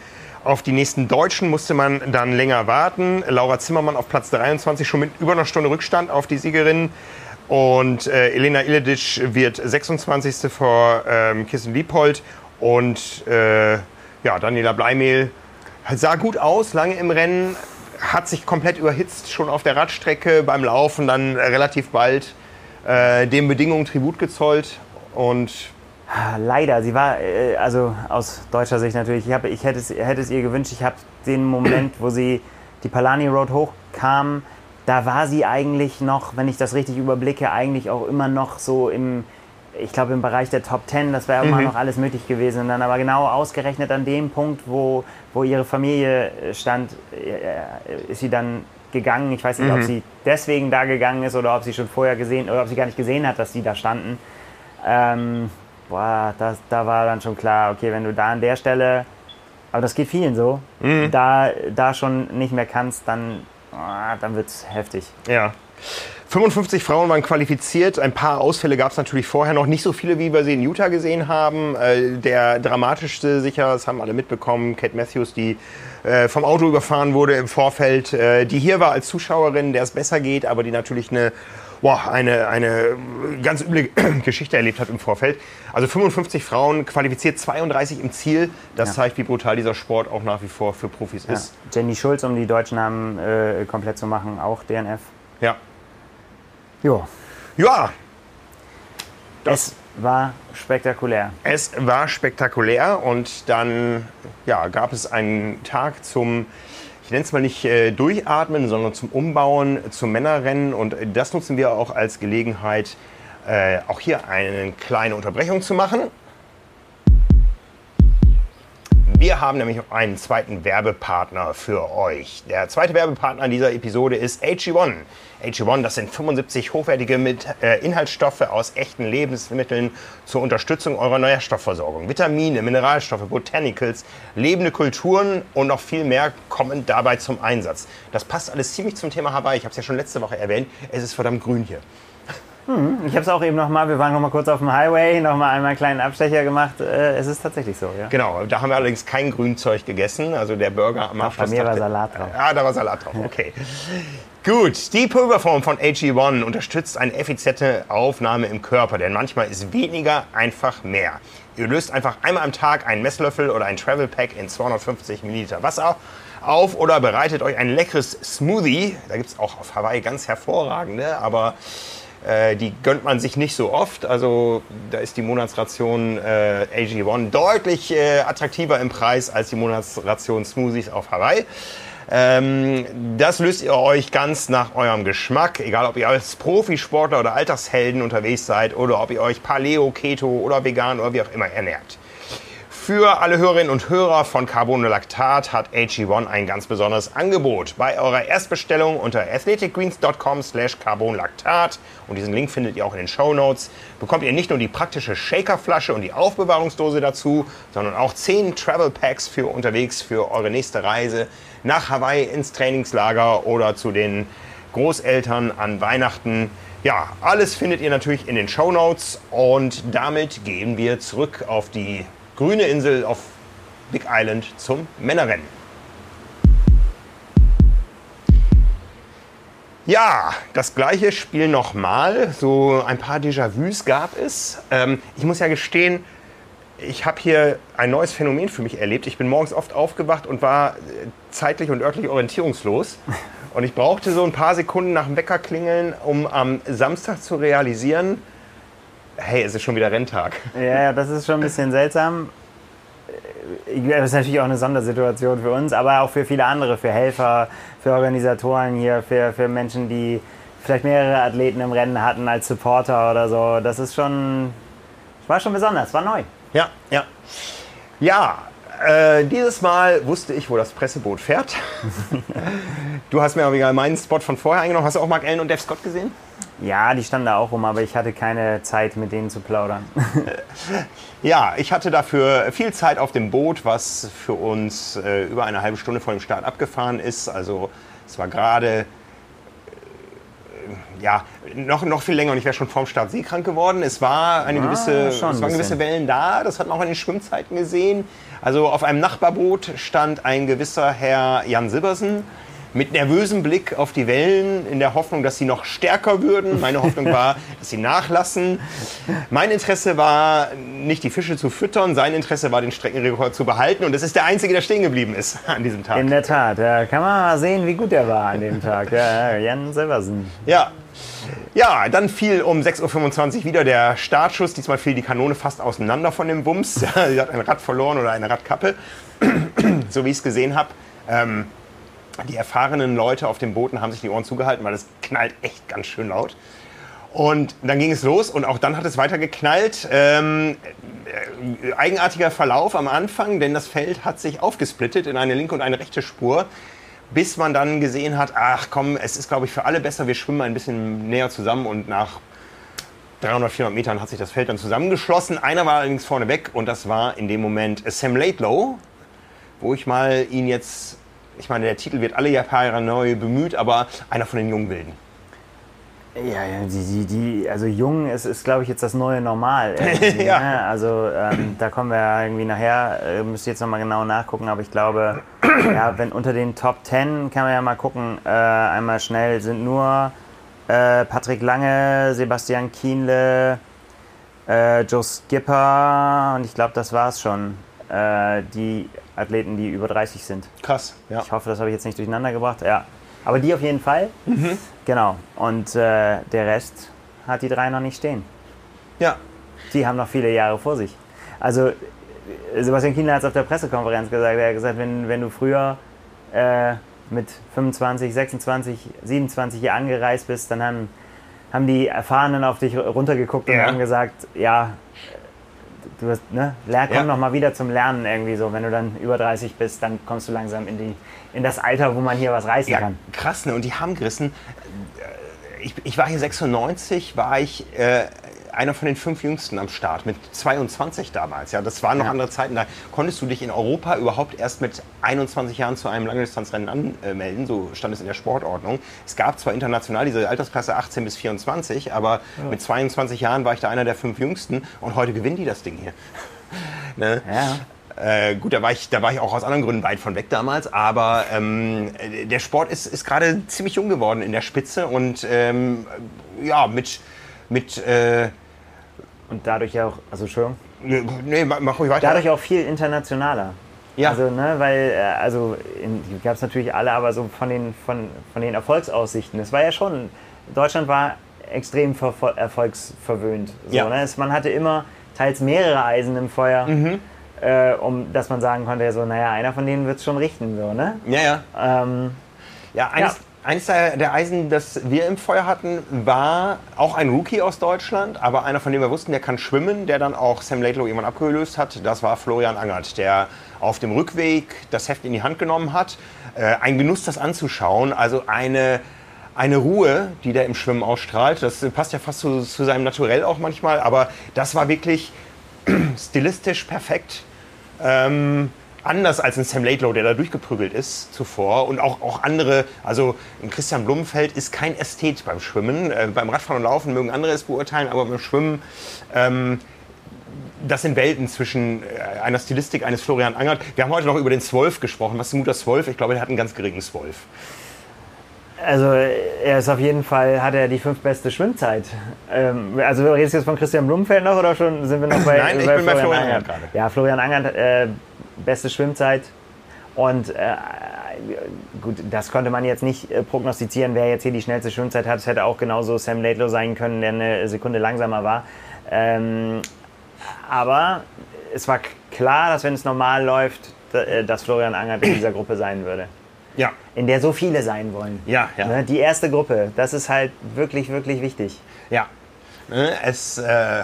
Auf die nächsten Deutschen musste man dann länger warten. Laura Zimmermann auf Platz 23, schon mit über einer Stunde Rückstand auf die Siegerin. Und äh, Elena Iledic wird 26. vor ähm, Kissen Liebhold. Und äh, ja, Daniela Bleimehl sah gut aus, lange im Rennen, hat sich komplett überhitzt, schon auf der Radstrecke, beim Laufen dann relativ bald äh, den Bedingungen Tribut gezollt. Und Leider, sie war, äh, also aus deutscher Sicht natürlich, ich, hab, ich hätte, es, hätte es ihr gewünscht, ich habe den Moment, wo sie die Palani Road hochkam, da war sie eigentlich noch, wenn ich das richtig überblicke, eigentlich auch immer noch so im, ich glaube im Bereich der Top Ten, das wäre mhm. immer noch alles möglich gewesen. Und dann aber genau ausgerechnet an dem Punkt, wo, wo ihre Familie stand, äh, ist sie dann gegangen. Ich weiß nicht, mhm. ob sie deswegen da gegangen ist oder ob sie schon vorher gesehen oder ob sie gar nicht gesehen hat, dass sie da standen. Ähm, boah, das, da war dann schon klar, okay, wenn du da an der Stelle, aber das geht vielen so, mhm. da, da schon nicht mehr kannst, dann, oh, dann wird es heftig. Ja. 55 Frauen waren qualifiziert. Ein paar Ausfälle gab es natürlich vorher noch. Nicht so viele, wie wir sie in Utah gesehen haben. Äh, der dramatischste sicher, das haben alle mitbekommen, Kate Matthews, die äh, vom Auto überfahren wurde im Vorfeld. Äh, die hier war als Zuschauerin, der es besser geht, aber die natürlich eine boah, eine, eine ganz üble Geschichte erlebt hat im Vorfeld. Also 55 Frauen qualifiziert, 32 im Ziel. Das ja. zeigt, wie brutal dieser Sport auch nach wie vor für Profis ja. ist. Jenny Schulz, um die deutschen Namen äh, komplett zu machen, auch DNF. Ja. Jo. Ja. Es, war spektakulär. Es war spektakulär und dann ja, gab es einen Tag zum, ich nenne es mal nicht äh, durchatmen, sondern zum Umbauen, zum Männerrennen und das nutzen wir auch als Gelegenheit, äh, auch hier eine kleine Unterbrechung zu machen. Wir haben nämlich einen zweiten Werbepartner für euch. Der zweite Werbepartner dieser Episode ist AG1. AG1, das sind 75 hochwertige äh, Inhaltsstoffe aus echten Lebensmitteln zur Unterstützung eurer Nährstoffversorgung. Vitamine, Mineralstoffe, Botanicals, lebende Kulturen und noch viel mehr kommen dabei zum Einsatz. Das passt alles ziemlich zum Thema Hawaii. Ich habe es ja schon letzte Woche erwähnt. Es ist verdammt grün hier. Ich habe es auch eben noch mal, wir waren noch mal kurz auf dem Highway, noch mal einmal einen kleinen Abstecher gemacht. Äh, es ist tatsächlich so, ja. Genau, da haben wir allerdings kein Grünzeug gegessen. Also der Burger am Bei Abschluss. mir war Salat drauf. Ah, da war Salat drauf, okay. Gut, die Pulverform von AG1 unterstützt eine effiziente Aufnahme im Körper, denn manchmal ist weniger einfach mehr. Ihr löst einfach einmal am Tag einen Messlöffel oder ein Travel Pack in 250 Milliliter Wasser auf oder bereitet euch ein leckeres Smoothie. Da gibt es auch auf Hawaii ganz hervorragende, aber äh, die gönnt man sich nicht so oft. Also da ist die Monatsration äh, AG1 deutlich äh, attraktiver im Preis als die Monatsration Smoothies auf Hawaii. Ähm, das löst ihr euch ganz nach eurem Geschmack, egal ob ihr als Profisportler oder Alltagshelden unterwegs seid oder ob ihr euch Paleo, Keto oder vegan oder wie auch immer ernährt. Für alle Hörerinnen und Hörer von Carbonolactat hat AG1 ein ganz besonderes Angebot. Bei eurer Erstbestellung unter athleticgreens.com slash carbonlactat und diesen Link findet ihr auch in den Show Notes, bekommt ihr nicht nur die praktische Shakerflasche und die Aufbewahrungsdose dazu, sondern auch 10 Travel Packs für unterwegs für eure nächste Reise nach Hawaii ins Trainingslager oder zu den Großeltern an Weihnachten. Ja, alles findet ihr natürlich in den Show Notes und damit gehen wir zurück auf die grüne Insel auf Big Island zum Männerrennen. Ja, das gleiche Spiel nochmal. So ein paar Déjà-vus gab es. Ähm, ich muss ja gestehen, ich habe hier ein neues Phänomen für mich erlebt. Ich bin morgens oft aufgewacht und war äh, zeitlich und örtlich orientierungslos. Und ich brauchte so ein paar Sekunden nach dem Wecker klingeln, um am Samstag zu realisieren, hey, es ist schon wieder Renntag. Ja, das ist schon ein bisschen seltsam. Das ist natürlich auch eine Sondersituation für uns, aber auch für viele andere, für Helfer, für Organisatoren hier, für, für Menschen, die vielleicht mehrere Athleten im Rennen hatten als Supporter oder so. Das ist schon, war schon besonders, war neu. Ja, ja. Ja, äh, dieses Mal wusste ich, wo das Presseboot fährt. du hast mir aber egal meinen Spot von vorher eingenommen. Hast du auch Mark Allen und Dave Scott gesehen? Ja, die standen da auch rum, aber ich hatte keine Zeit, mit denen zu plaudern. Ja, ich hatte dafür viel Zeit auf dem Boot, was für uns äh, über eine halbe Stunde vor dem Start abgefahren ist. Also es war gerade äh, ja, noch, noch viel länger und ich wäre schon vorm Start seekrank geworden. Es war eine Ah, gewisse, ein es waren gewisse bisschen. Wellen da, das hat man auch in den Schwimmzeiten gesehen. Also auf einem Nachbarboot stand ein gewisser Herr Jan Sibbersen mit nervösem Blick auf die Wellen, in der Hoffnung, dass sie noch stärker würden. Meine Hoffnung war, dass sie nachlassen. Mein Interesse war, nicht die Fische zu füttern, sein Interesse war, den Streckenrekord zu behalten. Und das ist der Einzige, der stehen geblieben ist an diesem Tag. In der Tat, ja, kann man mal sehen, wie gut er war an dem Tag. Ja, ja, Jan Silversen. Ja. Ja, dann fiel um 6.25 Uhr wieder der Startschuss. Diesmal fiel die Kanone fast auseinander von dem Bums. Sie hat ein Rad verloren oder eine Radkappe, so wie ich es gesehen habe. Ähm, die erfahrenen Leute auf den Booten haben sich die Ohren zugehalten, weil es knallt echt ganz schön laut. Und dann ging es los und auch dann hat es weiter geknallt. Ähm, äh, eigenartiger Verlauf am Anfang, denn das Feld hat sich aufgesplittet in eine linke und eine rechte Spur, bis man dann gesehen hat, ach komm, es ist glaube ich für alle besser, wir schwimmen ein bisschen näher zusammen und nach 300, 400 Metern hat sich das Feld dann zusammengeschlossen. Einer war allerdings vorne weg und das war in dem Moment Sam Laidlow, wo ich mal ihn jetzt, ich meine, der Titel wird alle Jahre neu bemüht, aber einer von den Jungwilden. Ja, ja die, die, die, also jung ist, ist glaube ich, jetzt das neue Normal. Ja. ne? Also ähm, da kommen wir ja irgendwie nachher, äh, müsst ihr jetzt nochmal genau nachgucken, aber ich glaube, ja, wenn unter den Top 10 kann man ja mal gucken, äh, einmal schnell sind nur äh, Patrick Lange, Sebastian Kienle, äh, Joe Skipper und ich glaube, das war's schon. Äh, die Athleten, die über 30 sind. Krass, ja. Ich hoffe, das habe ich jetzt nicht durcheinander gebracht. Ja. Aber die auf jeden Fall. Genau. Und äh, der Rest hat die drei noch nicht stehen. Ja. Die haben noch viele Jahre vor sich. Also Sebastian Kienle hat es auf der Pressekonferenz gesagt. Er hat gesagt, wenn, wenn du früher äh, mit 25, 26, 27 Jahren angereist bist, dann haben, haben die Erfahrenen auf dich runtergeguckt und Ja. haben gesagt, ja, du hast, ne, lern, komm Ja. noch mal wieder zum Lernen irgendwie so. Wenn du dann über 30 bist, dann kommst du langsam in, die, in das Alter, wo man hier was reißen Ja, kann. krass, ne? Und die haben gerissen. Ich, ich war hier 96, war ich äh, einer von den fünf Jüngsten am Start, mit 22 damals. Ja, das waren noch Ja. andere Zeiten. Da konntest du dich in Europa überhaupt erst mit 21 Jahren zu einem Langdistanzrennen anmelden. So stand es in der Sportordnung. Es gab zwar international diese Altersklasse 18 bis 24, aber mit 22 Jahren war ich da einer der fünf Jüngsten und heute gewinnen die das Ding hier. ne? Ja. Äh, gut, da war, ich, da war ich auch aus anderen Gründen weit von weg damals, aber ähm, äh, der Sport ist, ist gerade ziemlich jung geworden in der Spitze und ähm, ja, mit, mit äh, Und dadurch auch, also Entschuldigung, nee, mach mach ruhig weiter. dadurch auch viel internationaler. Ja. Also, ne, weil, äh, also, gab es natürlich alle, aber so von den, von, von den Erfolgsaussichten. Es war ja schon, Deutschland war extrem ver erfolgsverwöhnt. So, Ja. ne? es, man hatte immer teils mehrere Eisen im Feuer, Mhm. äh, um, dass man sagen konnte, so, naja, einer von denen wird es schon richten. So, ne? ja, ja. ähm, Ja, eines, Ja. Eines der, Eisen, das wir im Feuer hatten, war auch ein Rookie aus Deutschland, aber einer, von dem wir wussten, der kann schwimmen, der dann auch Sam Laidlow irgendwann abgelöst hat. Das war Florian Angert, der auf dem Rückweg das Heft in die Hand genommen hat. Äh, ein Genuss, das anzuschauen. Also eine, eine Ruhe, die der im Schwimmen ausstrahlt. Das passt ja fast zu, zu seinem Naturell auch manchmal, aber das war wirklich stilistisch perfekt. Ähm, anders als ein Sam Laidlow, der da durchgeprügelt ist zuvor. Und auch, auch andere, also ein Christian Blumenfeld ist kein Ästhet beim Schwimmen. Äh, beim Radfahren und Laufen mögen andere es beurteilen, aber beim Schwimmen, ähm, das sind Welten zwischen äh, einer Stilistik eines Florian Angert. Wir haben heute noch über den Zwölf gesprochen. Was ist guter Zwölf? Ich glaube, der hat einen ganz geringen Zwölf. Also er ist auf jeden Fall, hat er die fünf beste Schwimmzeit. Ähm, also redest du jetzt von Christian Blumenfeld noch oder schon sind wir noch bei, Nein, ich bin bei Florian Angert gerade. Ja, Florian Angert, äh, beste Schwimmzeit. Und äh, gut, das konnte man jetzt nicht äh, prognostizieren, wer jetzt hier die schnellste Schwimmzeit hat. Es hätte auch genauso Sam Laidlow sein können, der eine Sekunde langsamer war. Ähm, aber es war klar, dass wenn es normal läuft, äh, dass Florian Angert in dieser Gruppe sein würde Ja, in der so viele sein wollen. Ja, ja. Ne, die erste Gruppe, das ist halt wirklich, wirklich wichtig. Ja. Ne, Es äh,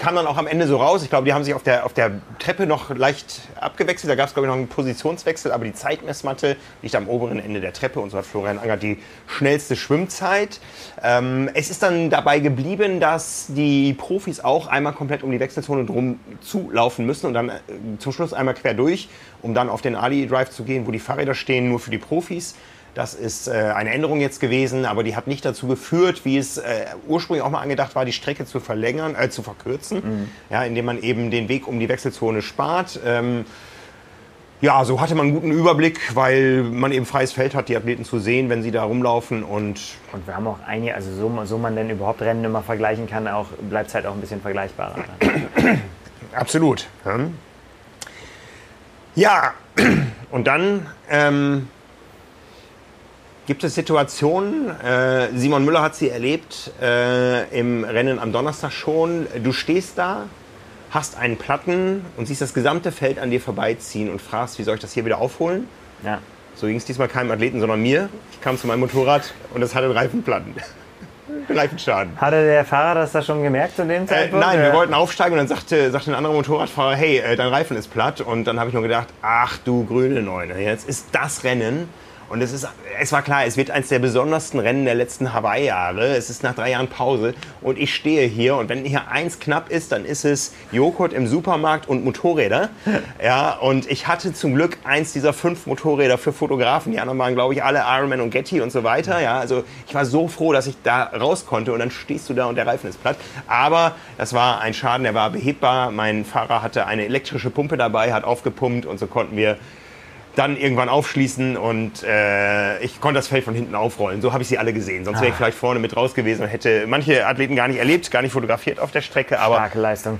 kam dann auch am Ende so raus. Ich glaube, die haben sich auf der, auf der Treppe noch leicht abgewechselt. Da gab es, glaube ich, noch einen Positionswechsel, aber die Zeitmessmatte liegt am oberen Ende der Treppe und so hat Florian Angert die schnellste Schwimmzeit. Ähm, es ist dann dabei geblieben, dass die Profis auch einmal komplett um die Wechselzone drum zulaufen müssen und dann äh, zum Schluss einmal quer durch, um dann auf den Ali Drive zu gehen, wo die Fahrräder stehen, nur für die Profis. Das ist äh, eine Änderung jetzt gewesen, aber die hat nicht dazu geführt, wie es äh, ursprünglich auch mal angedacht war, die Strecke zu verlängern, äh, zu verkürzen, ja, indem man eben den Weg um die Wechselzone spart. Ähm, ja, so hatte man einen guten Überblick, weil man eben freies Feld hat, die Athleten zu sehen, wenn sie da rumlaufen und Und wir haben auch einige, also so, so man denn überhaupt Rennen immer vergleichen kann, auch bleibt es halt auch ein bisschen vergleichbarer. Absolut. Ja, ja. und dann ähm, gibt es Situationen, äh, Simon Müller hat sie erlebt äh, im Rennen am Donnerstag schon. Du stehst da, hast einen Platten und siehst das gesamte Feld an dir vorbeiziehen und fragst, wie soll ich das hier wieder aufholen? Ja. So ging es diesmal keinem Athleten, sondern mir. Ich kam zu meinem Motorrad und es hatte Reifenplatten. Reifenschaden. Hatte der Fahrer das da schon gemerkt zu dem Äh, Zeitpunkt? nein, wir oder? wollten aufsteigen und dann sagte, sagte ein anderer Motorradfahrer, hey, äh, dein Reifen ist platt. Und dann habe ich nur gedacht, ach du grüne Neune, jetzt ist das Rennen. Und es, ist, es war klar, es wird eines der besondersten Rennen der letzten Hawaii-Jahre. Es ist nach drei Jahren Pause und ich stehe hier und wenn hier eins knapp ist, dann ist es Joghurt im Supermarkt und Motorräder. Ja, und ich hatte zum Glück eins dieser fünf Motorräder für Fotografen. Die anderen waren, glaube ich, alle Ironman und Getty und so weiter. Ja, also ich war so froh, dass ich da raus konnte und dann stehst du da und der Reifen ist platt. Aber das war ein Schaden, der war behebbar. Mein Fahrer hatte eine elektrische Pumpe dabei, hat aufgepumpt und so konnten wir dann irgendwann aufschließen und äh, ich konnte das Feld von hinten aufrollen. So habe ich sie alle gesehen. Sonst wäre ich vielleicht vorne mit raus gewesen und hätte manche Athleten gar nicht erlebt, gar nicht fotografiert auf der Strecke. Aber Starke Leistung.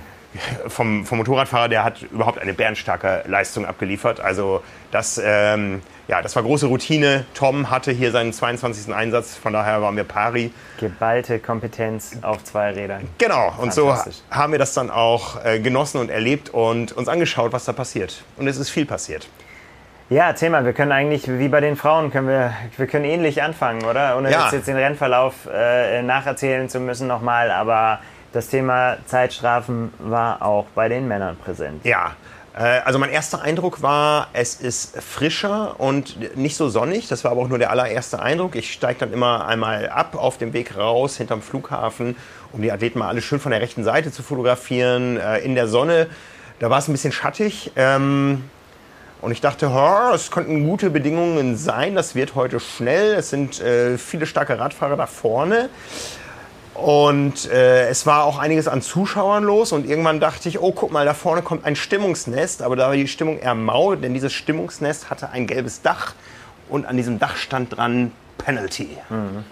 vom, vom Motorradfahrer, der hat überhaupt eine bärenstarke Leistung abgeliefert. Also das, ähm, ja, das war große Routine. Tom hatte hier seinen 22. Einsatz, von daher waren wir pari. Geballte Kompetenz auf zwei Rädern. Genau, und so haben wir das dann auch äh, genossen und erlebt und uns angeschaut, was da passiert. Und es ist viel passiert. Ja, erzähl mal, wir können eigentlich, wie bei den Frauen, können wir, wir können ähnlich anfangen, oder? Ohne ja. jetzt den Rennverlauf äh, nacherzählen zu müssen nochmal, aber das Thema Zeitstrafen war auch bei den Männern präsent. Ja, äh, also mein erster Eindruck war, es ist frischer und nicht so sonnig. Das war aber auch nur der allererste Eindruck. Ich steige dann immer einmal ab auf dem Weg raus hinterm Flughafen, um die Athleten mal alle schön von der rechten Seite zu fotografieren, äh, in der Sonne. Da war es ein bisschen schattig. Ähm, und ich dachte, es könnten gute Bedingungen sein. Das wird heute schnell. Es sind äh, viele starke Radfahrer da vorne. Und äh, es war auch einiges an Zuschauern los und irgendwann dachte ich, oh, guck mal, da vorne kommt ein Stimmungsnest, aber da war die Stimmung eher mau, denn dieses Stimmungsnest hatte ein gelbes Dach und an diesem Dach stand dran Penalty. Mhm.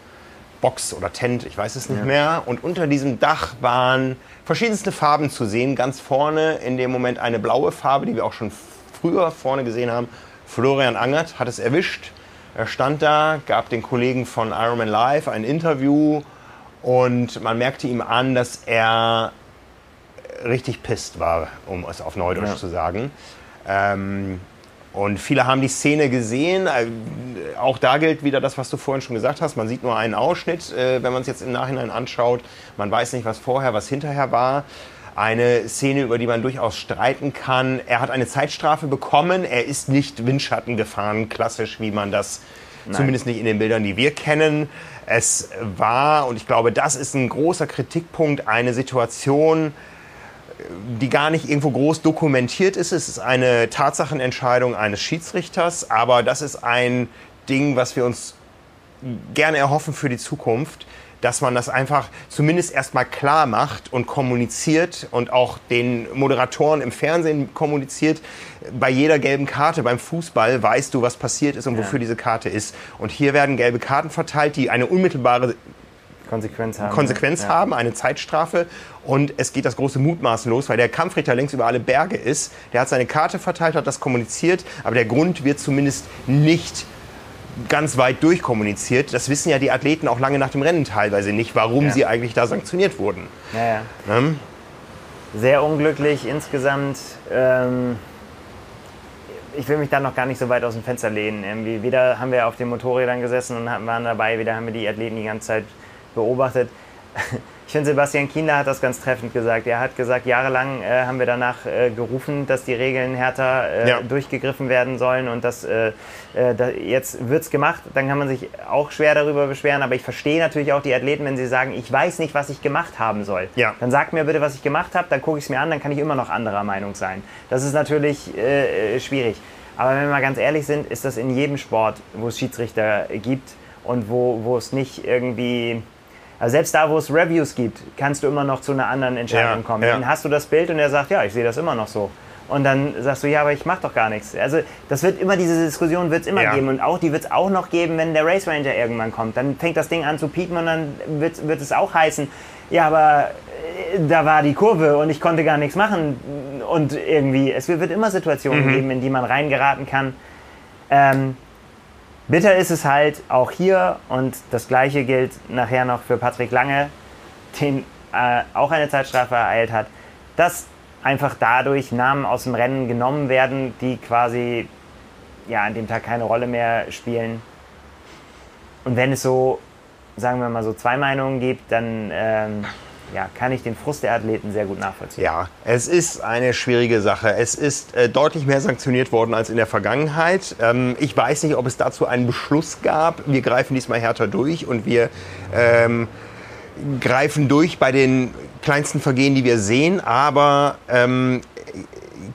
Box oder Tent, ich weiß es nicht ja. mehr. Und unter diesem Dach waren verschiedenste Farben zu sehen. Ganz vorne in dem Moment eine blaue Farbe, die wir auch schon früher vorne gesehen haben. Florian Angert hat es erwischt. Er stand da, gab den Kollegen von Ironman Live ein Interview und man merkte ihm an, dass er richtig pisst war, um es auf Neudeutsch ja. zu sagen. Ähm, und viele haben die Szene gesehen. Äh, auch da gilt wieder das, was du vorhin schon gesagt hast. Man sieht nur einen Ausschnitt, äh, wenn man es jetzt im Nachhinein anschaut. Man weiß nicht, was vorher, was hinterher war. Eine Szene, über die man durchaus streiten kann. Er hat eine Zeitstrafe bekommen. Er ist nicht Windschatten gefahren, klassisch, wie man das Nein. zumindest nicht in den Bildern, die wir kennen. Es war, und ich glaube, das ist ein großer Kritikpunkt, eine Situation, die gar nicht irgendwo groß dokumentiert ist. Es ist eine Tatsachenentscheidung eines Schiedsrichters, aber das ist ein Ding, was wir uns gerne erhoffen für die Zukunft, dass man das einfach zumindest erstmal klar macht und kommuniziert und auch den Moderatoren im Fernsehen kommuniziert. Bei jeder gelben Karte beim Fußball weißt du, was passiert ist und wofür ja. diese Karte ist. Und hier werden gelbe Karten verteilt, die eine unmittelbare Konsequenz haben. Konsequenz ja. haben, eine Zeitstrafe. Und es geht das große Mutmaßen los, weil der Kampfrichter längst über alle Berge ist. Der hat seine Karte verteilt, hat das kommuniziert, aber der Grund wird zumindest nicht ganz weit durchkommuniziert. Das wissen ja die Athleten auch lange nach dem Rennen teilweise nicht, warum ja. sie eigentlich da sanktioniert wurden. Ja, ja. Ähm? Sehr unglücklich insgesamt. Ähm, ich will mich da noch gar nicht so weit aus dem Fenster lehnen. Irgendwie wieder haben wir auf den Motorrädern gesessen und waren dabei, wieder haben wir die Athleten die ganze Zeit beobachtet. Ich finde, Sebastian Kinder hat das ganz treffend gesagt. Er hat gesagt, jahrelang äh, haben wir danach äh, gerufen, dass die Regeln härter äh, ja. durchgegriffen werden sollen und dass äh, äh, da, jetzt wird es gemacht. Dann kann man sich auch schwer darüber beschweren, aber ich verstehe natürlich auch die Athleten, wenn sie sagen, ich weiß nicht, was ich gemacht haben soll. Ja. Dann sagt mir bitte, was ich gemacht habe, dann gucke ich es mir an, dann kann ich immer noch anderer Meinung sein. Das ist natürlich äh, schwierig. Aber wenn wir mal ganz ehrlich sind, ist das in jedem Sport, wo es Schiedsrichter gibt und wo, wo es nicht irgendwie also selbst da, wo es Reviews gibt, kannst du immer noch zu einer anderen Entscheidung ja, kommen. Ja. Dann hast du das Bild und er sagt, ja, ich sehe das immer noch so. Und dann sagst du, ja, aber ich mache doch gar nichts. Also das wird immer, diese Diskussion wird es immer ja. geben. Und auch die wird es auch noch geben, wenn der Race Ranger irgendwann kommt. Dann fängt das Ding an zu piepen und dann wird, wird es auch heißen, ja, aber äh, da war die Kurve und ich konnte gar nichts machen. Und irgendwie, es wird immer Situationen mhm. geben, in die man reingeraten kann. Ähm, Bitter ist es halt auch hier und das gleiche gilt nachher noch für Patrick Lange, den äh, auch eine Zeitstrafe ereilt hat, dass einfach dadurch Namen aus dem Rennen genommen werden, die quasi ja, an dem Tag keine Rolle mehr spielen. Und wenn es so, sagen wir mal so zwei Meinungen gibt, dann ähm, ja, kann ich den Frust der Athleten sehr gut nachvollziehen. Ja, es ist eine schwierige Sache. Es ist äh, deutlich mehr sanktioniert worden als in der Vergangenheit. Ähm, ich weiß nicht, ob es dazu einen Beschluss gab. Wir greifen diesmal härter durch und wir ähm, greifen durch bei den kleinsten Vergehen, die wir sehen. Aber ähm,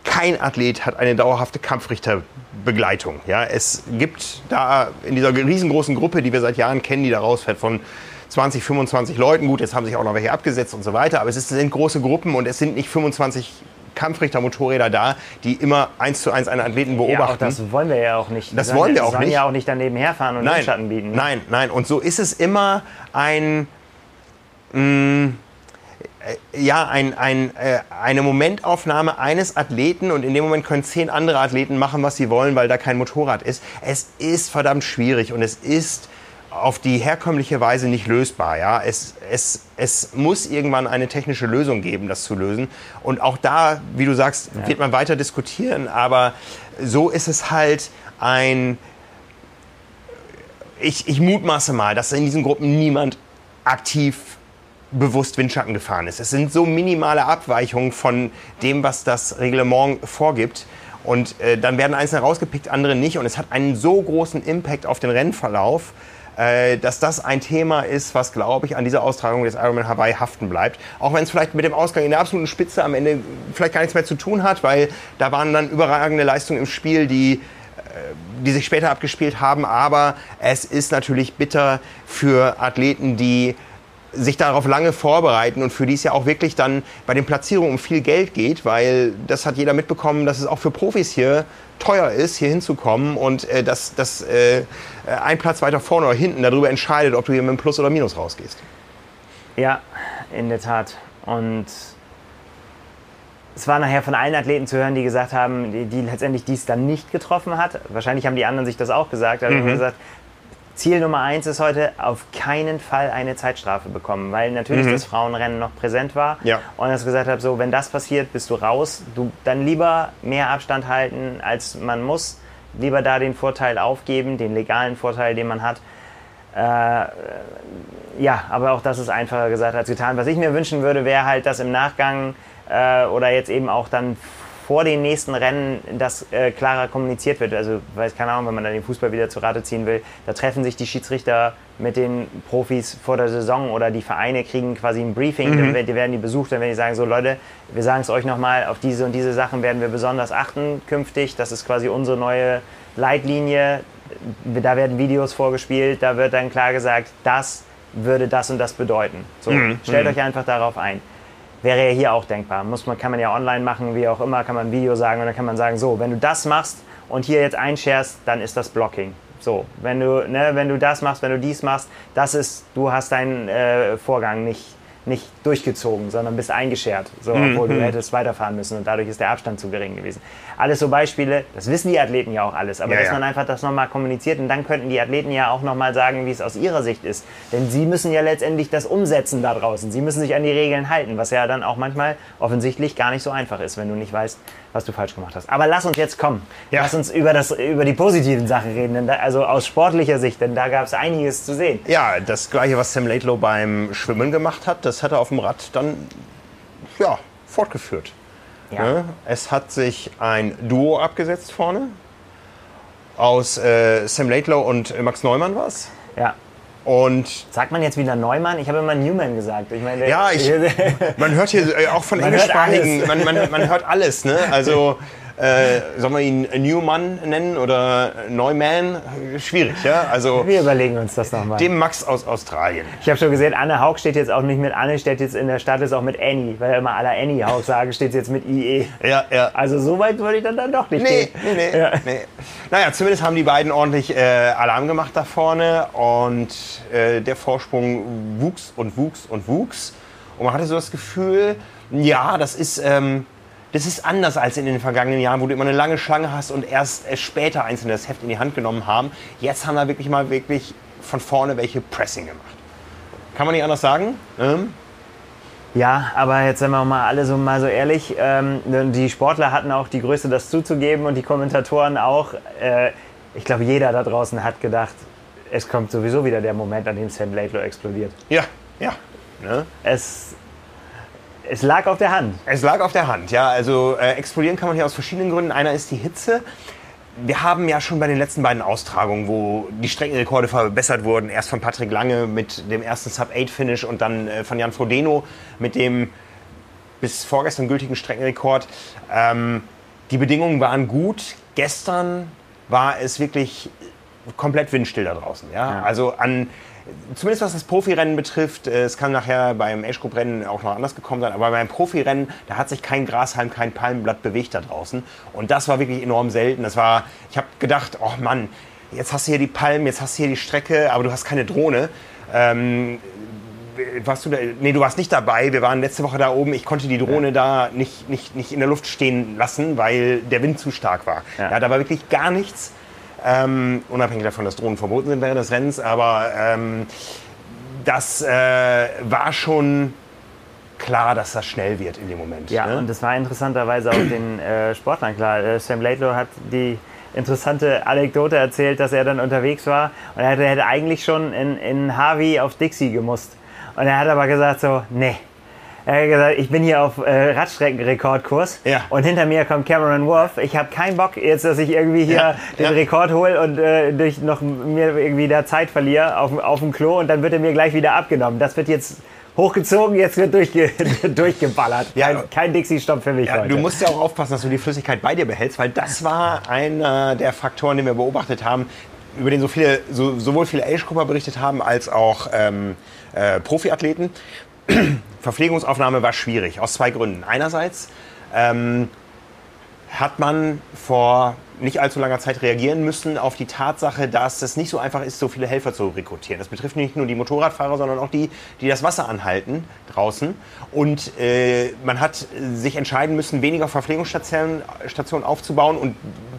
kein Athlet hat eine dauerhafte Kampfrichterbegleitung. Ja, es gibt da in dieser riesengroßen Gruppe, die wir seit Jahren kennen, die da rausfällt, von 20, 25 Leuten. Gut, jetzt haben sich auch noch welche abgesetzt und so weiter, aber es sind große Gruppen und es sind nicht 25 Kampfrichter-Motorräder da, die immer eins zu eins einen Athleten beobachten. Ja, das wollen wir ja auch nicht. Das wollen wir auch nicht. ja auch nicht daneben herfahren und nein, Schatten bieten. Ne? Nein, nein. Und so ist es immer ein. Mh, mm, ja, ein, ein, äh, eine Momentaufnahme eines Athleten und in dem Moment können zehn andere Athleten machen, was sie wollen, weil da kein Motorrad ist. Es ist verdammt schwierig und es ist auf die herkömmliche Weise nicht lösbar. Ja? Es, es, es muss irgendwann eine technische Lösung geben, das zu lösen. Und auch da, wie du sagst, ja. wird man weiter diskutieren. Aber so ist es halt ein... Ich, ich mutmaße mal, dass in diesen Gruppen niemand aktiv bewusst Windschatten gefahren ist. Es sind so minimale Abweichungen von dem, was das Reglement vorgibt. Und äh, dann werden Einzelne rausgepickt, andere nicht. Und es hat einen so großen Impact auf den Rennverlauf, äh, dass das ein Thema ist, was, glaube ich, an dieser Austragung des Ironman Hawaii haften bleibt. Auch wenn es vielleicht mit dem Ausgang in der absoluten Spitze am Ende vielleicht gar nichts mehr zu tun hat, weil da waren dann überragende Leistungen im Spiel, die äh, die sich später abgespielt haben, aber es ist natürlich bitter für Athleten, die sich darauf lange vorbereiten und für die es ja auch wirklich dann bei den Platzierungen um viel Geld geht, weil das hat jeder mitbekommen, dass es auch für Profis hier teuer ist, hier hinzukommen und äh, dass, dass äh, ein Platz weiter vorne oder hinten darüber entscheidet, ob du hier mit einem Plus oder Minus rausgehst. Ja, in der Tat. Und es war nachher von allen Athleten zu hören, die gesagt haben, die, die letztendlich dies dann nicht getroffen hat. Wahrscheinlich haben die anderen sich das auch gesagt. Also mhm. gesagt, Ziel Nummer eins ist heute auf keinen Fall eine Zeitstrafe bekommen, weil natürlich mhm. das Frauenrennen noch präsent war. Ja. Und ich gesagt habe, so wenn das passiert, bist du raus. Du dann lieber mehr Abstand halten, als man muss. Lieber da den Vorteil aufgeben, den legalen Vorteil, den man hat. Äh, ja, aber auch das ist einfacher gesagt als getan. Was ich mir wünschen würde, wäre halt, dass im Nachgang äh, oder jetzt eben auch dann vor den nächsten Rennen das äh, klarer kommuniziert wird. Also, weiß keine Ahnung, wenn man dann den Fußball wieder zu Rate ziehen will, da treffen sich die Schiedsrichter mit den Profis vor der Saison oder die Vereine kriegen quasi ein Briefing, mhm. dann werden die besucht, dann werden die sagen, so Leute, wir sagen es euch nochmal, auf diese und diese Sachen werden wir besonders achten künftig. Das ist quasi unsere neue Leitlinie. Da werden Videos vorgespielt, da wird dann klar gesagt, das würde das und das bedeuten. So, mhm. stellt mhm. euch einfach darauf ein. Wäre ja hier auch denkbar. Muss man, kann man ja online machen, wie auch immer, kann man ein Video sagen und dann kann man sagen, so, wenn du das machst und hier jetzt einscherst, dann ist das Blocking. So, wenn du, ne, wenn du das machst, wenn du dies machst, das ist, du hast deinen äh, Vorgang nicht nicht durchgezogen, sondern bist eingeschert, so, mhm. obwohl du mhm. hättest weiterfahren müssen und dadurch ist der Abstand zu gering gewesen. Alles so Beispiele, das wissen die Athleten ja auch alles, aber ja, dass ja. man einfach das nochmal kommuniziert und dann könnten die Athleten ja auch nochmal sagen, wie es aus ihrer Sicht ist. Denn sie müssen ja letztendlich das umsetzen da draußen. Sie müssen sich an die Regeln halten, was ja dann auch manchmal offensichtlich gar nicht so einfach ist, wenn du nicht weißt, was du falsch gemacht hast. Aber lass uns jetzt kommen. Ja. Lass uns über, das, über die positiven Sachen reden. Da, also aus sportlicher Sicht, denn da gab es einiges zu sehen. Ja, das gleiche, was Sam Laidlow beim Schwimmen gemacht hat, das hat er auf dem Rad dann ja, fortgeführt. Ja. Ne? Es hat sich ein Duo abgesetzt vorne. Aus äh, Sam Laidlow und Max Neumann war es. Ja. Und Sagt man jetzt wieder Neumann? Ich habe immer Newman gesagt. Ich meine, ja, ich, man hört hier auch von englischsprachigen, man, man, man, hört alles. Ne? Also äh, sollen wir ihn Newman nennen oder Neumann? Schwierig, ja? Also, wir überlegen uns das nochmal. Dem Max aus Australien. Ich habe schon gesehen, Anne Haug steht jetzt auch nicht mit Anne, steht jetzt in der Stadt ist auch mit Annie, weil immer alle Annie Haug sagen, steht jetzt mit IE. Ja, ja. Also so weit würde ich dann, dann doch nicht nee, gehen. Nee, nee, ja. nee. Naja, zumindest haben die beiden ordentlich äh, Alarm gemacht da vorne und äh, der Vorsprung wuchs und wuchs und wuchs. Und man hatte so das Gefühl, ja, das ist... Ähm, das ist anders als in den vergangenen Jahren, wo du immer eine lange Schlange hast und erst später Einzelne das Heft in die Hand genommen haben. Jetzt haben wir wirklich mal wirklich von vorne welche Pressing gemacht. Kann man nicht anders sagen? Ähm? Ja, aber jetzt sind wir mal alle so mal so ehrlich. Ähm, die Sportler hatten auch die Größe, das zuzugeben und die Kommentatoren auch. Äh, ich glaube, jeder da draußen hat gedacht, es kommt sowieso wieder der Moment, an dem Sam Laidlow explodiert. Ja, ja. Ne? Es, es lag auf der Hand. Es lag auf der Hand, ja. Also äh, explodieren kann man hier aus verschiedenen Gründen. Einer ist die Hitze. Wir haben ja schon bei den letzten beiden Austragungen, wo die Streckenrekorde verbessert wurden, erst von Patrick Lange mit dem ersten Sub-8-Finish und dann äh, von Jan Frodeno mit dem bis vorgestern gültigen Streckenrekord. Ähm, die Bedingungen waren gut. Gestern war es wirklich komplett windstill da draußen. Ja? ja. Also an zumindest was das Profirennen betrifft, äh, es kann nachher beim Age Group Rennen auch noch anders gekommen sein, aber beim Profirennen, da hat sich kein Grashalm, kein Palmenblatt bewegt da draußen. Und das war wirklich enorm selten. Das war, ich habe gedacht, oh Mann, jetzt hast du hier die Palmen, jetzt hast du hier die Strecke, aber du hast keine Drohne. Ähm, warst du da? Nee, du warst nicht dabei. Wir waren letzte Woche da oben. Ich konnte die Drohne ja. da nicht, nicht, nicht in der Luft stehen lassen, weil der Wind zu stark war. Ja. ja da war wirklich gar nichts. Ähm, unabhängig davon, dass Drohnen verboten sind während des Rennens. Aber ähm, das äh, war schon klar, dass das schnell wird in dem Moment. Ja, ne? und das war interessanterweise auch den äh, Sportlern klar. Äh, Sam Laidlaw hat die interessante Anekdote erzählt, dass er dann unterwegs war und er hätte, hätte eigentlich schon in, in Harvey auf Dixie gemusst. Und er hat aber gesagt so, nee. Er hat gesagt, ich bin hier auf äh, Radstreckenrekordkurs ja. und hinter mir kommt Cameron Wolf. Ich habe keinen Bock jetzt, dass ich irgendwie hier ja, den ja. Rekord hole und äh, durch noch mir irgendwie da Zeit verliere auf, auf dem Klo und dann wird er mir gleich wieder abgenommen. Das wird jetzt hochgezogen, jetzt wird durchge durchgeballert. Ja, kein, kein Dixie-Stopp für mich ja, heute. Du musst ja auch aufpassen, dass du die Flüssigkeit bei dir behältst, weil das war einer der Faktoren, den wir beobachtet haben, über den so viele, so, sowohl viele Age-Grupper berichtet haben, als auch ähm, äh, Profiathleten. Verpflegungsaufnahme war schwierig, aus zwei Gründen. Einerseits ähm, hat man vor nicht allzu langer Zeit reagieren müssen auf die Tatsache, dass es nicht so einfach ist, so viele Helfer zu rekrutieren. Das betrifft nicht nur die Motorradfahrer, sondern auch die, die das Wasser anhalten draußen. Und äh, man hat sich entscheiden müssen, weniger Verpflegungsstationen Stationen aufzubauen und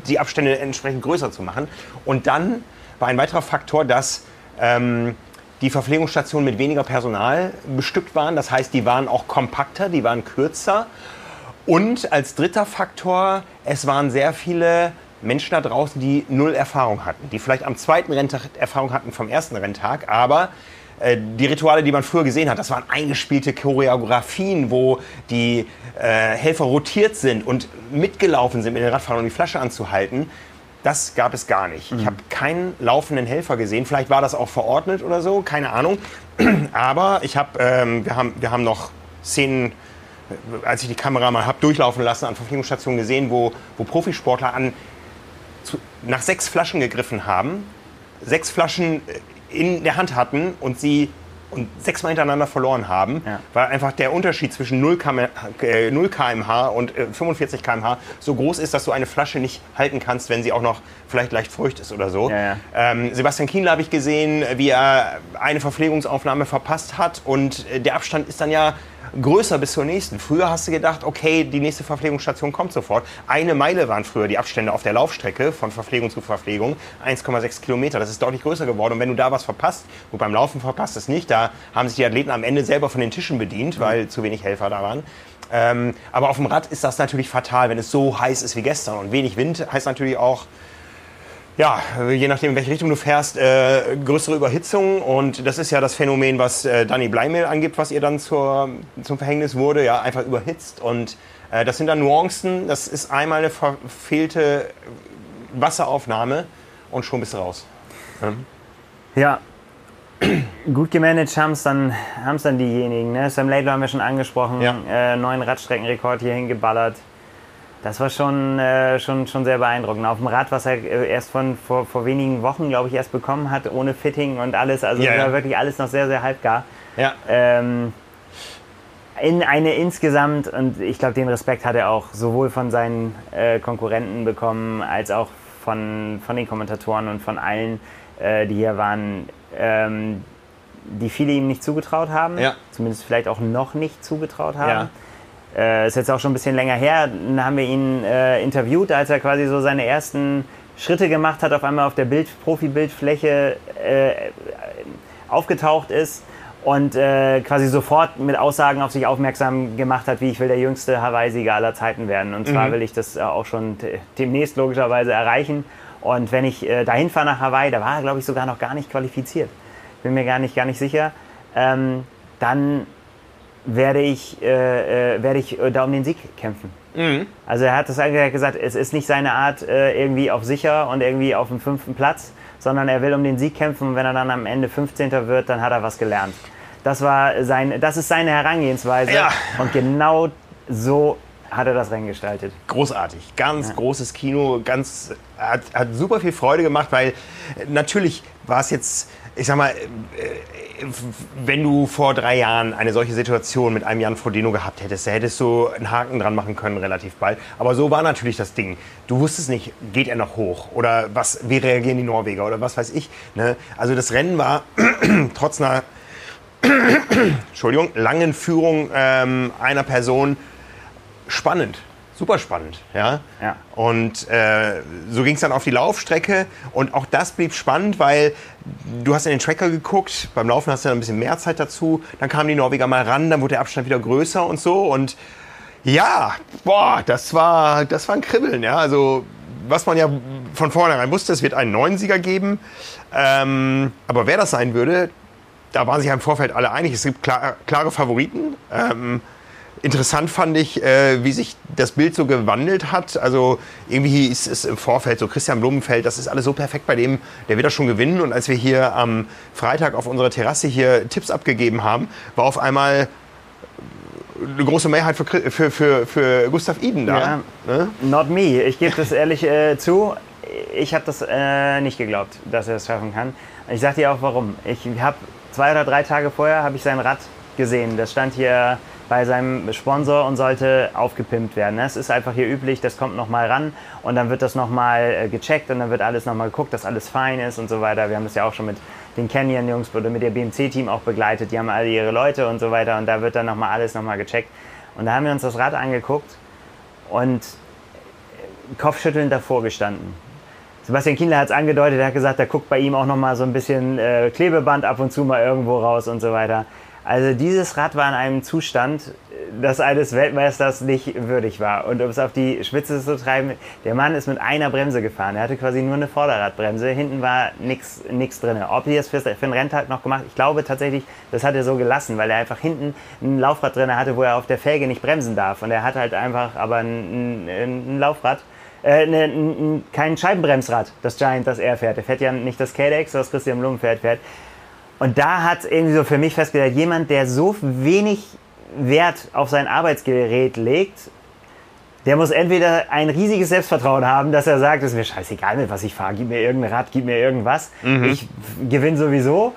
die Abstände entsprechend größer zu machen. Und dann war ein weiterer Faktor, dass ähm, die Verpflegungsstationen mit weniger Personal bestückt waren. Das heißt, die waren auch kompakter, die waren kürzer. Und als dritter Faktor, es waren sehr viele Menschen da draußen, die null Erfahrung hatten, die vielleicht am zweiten Renntag Erfahrung hatten vom ersten Renntag, aber äh, die Rituale, die man früher gesehen hat, das waren eingespielte Choreografien, wo die äh, Helfer rotiert sind und mitgelaufen sind mit den Radfahrern, um die Flasche anzuhalten. Das gab es gar nicht. Mhm. Ich habe keinen laufenden Helfer gesehen. Vielleicht war das auch verordnet oder so, keine Ahnung. Aber ich hab, ähm, wir, haben, wir haben noch Szenen, äh, als ich die Kamera mal habe durchlaufen lassen, an Verpflegungsstationen gesehen, wo, wo Profisportler an zu, nach sechs Flaschen gegriffen haben, sechs Flaschen äh, in der Hand hatten und sie und sechsmal hintereinander verloren haben, ja. weil einfach der Unterschied zwischen 0 kmh, äh, 0 kmh und äh, 45 kmh so groß ist, dass du eine Flasche nicht halten kannst, wenn sie auch noch vielleicht leicht feucht ist oder so. Ja, ja. Ähm, Sebastian Kienle habe ich gesehen, wie er eine Verpflegungsaufnahme verpasst hat und äh, der Abstand ist dann ja größer bis zur nächsten. Früher hast du gedacht, okay, die nächste Verpflegungsstation kommt sofort. Eine Meile waren früher die Abstände auf der Laufstrecke von Verpflegung zu Verpflegung. 1,6 Kilometer. Das ist deutlich größer geworden. Und wenn du da was verpasst, und beim Laufen verpasst es nicht, da haben sich die Athleten am Ende selber von den Tischen bedient, weil mhm. zu wenig Helfer da waren. Ähm, aber auf dem Rad ist das natürlich fatal, wenn es so heiß ist wie gestern. Und wenig Wind heißt natürlich auch, ja, je nachdem, in welche Richtung du fährst, äh, größere Überhitzung. Und das ist ja das Phänomen, was äh, Danny Bleimehl angibt, was ihr dann zur, zum Verhängnis wurde. Ja, einfach überhitzt. Und äh, das sind dann Nuancen. Das ist einmal eine verfehlte Wasseraufnahme und schon bist du raus. Mhm. Ja, gut gemanagt haben es dann, dann diejenigen. Ne? Sam Laidlaw haben wir schon angesprochen. Ja. Äh, neuen Radstreckenrekord hier hingeballert. Das war schon, äh, schon, schon sehr beeindruckend. Auf dem Rad, was er äh, erst von, vor, vor wenigen Wochen, glaube ich, erst bekommen hat, ohne Fitting und alles. Also ja, war wirklich alles noch sehr, sehr halbgar. Ja. Ähm, in eine insgesamt, und ich glaube, den Respekt hat er auch sowohl von seinen äh, Konkurrenten bekommen, als auch von, von den Kommentatoren und von allen, äh, die hier waren, ähm, die viele ihm nicht zugetraut haben. Ja. Zumindest vielleicht auch noch nicht zugetraut haben. Ja äh, ist jetzt auch schon ein bisschen länger her, dann haben wir ihn äh, interviewt, als er quasi so seine ersten Schritte gemacht hat, auf einmal auf der Bild, Profi-Bildfläche äh, aufgetaucht ist und äh, quasi sofort mit Aussagen auf sich aufmerksam gemacht hat, wie ich will der jüngste Hawaii-Sieger aller Zeiten werden. Und zwar mhm. will ich das äh, auch schon demnächst logischerweise erreichen. Und wenn ich äh, dahin fahre nach Hawaii, da war er, glaube ich, sogar noch gar nicht qualifiziert. Bin mir gar nicht, gar nicht sicher. Ähm, dann werde ich, äh, äh, werde ich äh, da um den Sieg kämpfen. Mhm. Also er hat das eigentlich gesagt, es ist nicht seine Art äh, irgendwie auf sicher und irgendwie auf dem fünften Platz, sondern er will um den Sieg kämpfen und wenn er dann am Ende 15. wird, dann hat er was gelernt. Das, war sein, das ist seine Herangehensweise ja. und genau so hat er das Rennen gestaltet. Großartig, ganz ja. großes Kino, ganz hat, hat super viel Freude gemacht, weil natürlich war es jetzt, ich sag mal, wenn du vor drei Jahren eine solche Situation mit einem Jan Frodeno gehabt hättest, da hättest du einen Haken dran machen können relativ bald. Aber so war natürlich das Ding. Du wusstest nicht, geht er noch hoch oder was, wie reagieren die Norweger oder was weiß ich. Ne? Also das Rennen war trotz einer Entschuldigung, langen Führung ähm, einer Person spannend. Super spannend, ja. Ja. Und äh, so ging es dann auf die Laufstrecke und auch das blieb spannend, weil du hast in den Tracker geguckt, beim Laufen hast du dann ein bisschen mehr Zeit dazu, dann kamen die Norweger mal ran, dann wurde der Abstand wieder größer und so und ja, boah, das war, das war ein Kribbeln, ja. Also was man ja von vornherein wusste, es wird einen neuen Sieger geben. Ähm, aber wer das sein würde, da waren sich ja im Vorfeld alle einig. Es gibt klar, klare Favoriten. Ähm, interessant fand ich, äh, wie sich das Bild so gewandelt hat. Also irgendwie ist es im Vorfeld so, Christian Blumenfeld, das ist alles so perfekt bei dem, der wird das schon gewinnen. Und als wir hier am Freitag auf unserer Terrasse hier Tipps abgegeben haben, war auf einmal eine große Mehrheit für, für, für, für Gustav Iden da. Ja, ne? Not me. Ich gebe das ehrlich äh, zu. Ich habe das äh, nicht geglaubt, dass er es schaffen kann. Ich sage dir auch warum. Ich habe zwei oder drei Tage vorher habe ich sein Rad gesehen. Das stand hier bei seinem Sponsor und sollte aufgepimpt werden. Es ist einfach hier üblich, das kommt nochmal ran und dann wird das nochmal äh, gecheckt und dann wird alles nochmal geguckt, dass alles fein ist und so weiter. Wir haben das ja auch schon mit den Canyon-Jungs oder mit der BMC-Team auch begleitet. Die haben alle ihre Leute und so weiter und da wird dann nochmal alles nochmal gecheckt. Und da haben wir uns das Rad angeguckt und kopfschüttelnd davor gestanden. Sebastian Kienle hat es angedeutet, er hat gesagt, da guckt bei ihm auch nochmal so ein bisschen äh, Klebeband ab und zu mal irgendwo raus und so weiter. Also dieses Rad war in einem Zustand, das eines Weltmeisters nicht würdig war. Und um es auf die Spitze zu treiben, der Mann ist mit einer Bremse gefahren. Er hatte quasi nur eine Vorderradbremse. Hinten war nichts drin. Ob er es für, den Renntag noch gemacht Ich glaube tatsächlich, das hat er so gelassen, weil er einfach hinten ein Laufrad drin hatte, wo er auf der Felge nicht bremsen darf. Und er hat halt einfach aber ein, ein, ein Laufrad. Äh, ne, n, kein Scheibenbremsrad, das Giant, das er fährt. Er fährt ja nicht das KDX, was Christian Blumenfeld fährt. Und da hat irgendwie so für mich festgestellt, jemand, der so wenig Wert auf sein Arbeitsgerät legt, der muss entweder ein riesiges Selbstvertrauen haben, dass er sagt, es ist mir scheißegal, mit was ich fahre, gib mir irgendein Rad, gib mir irgendwas, mhm. ich gewinne sowieso.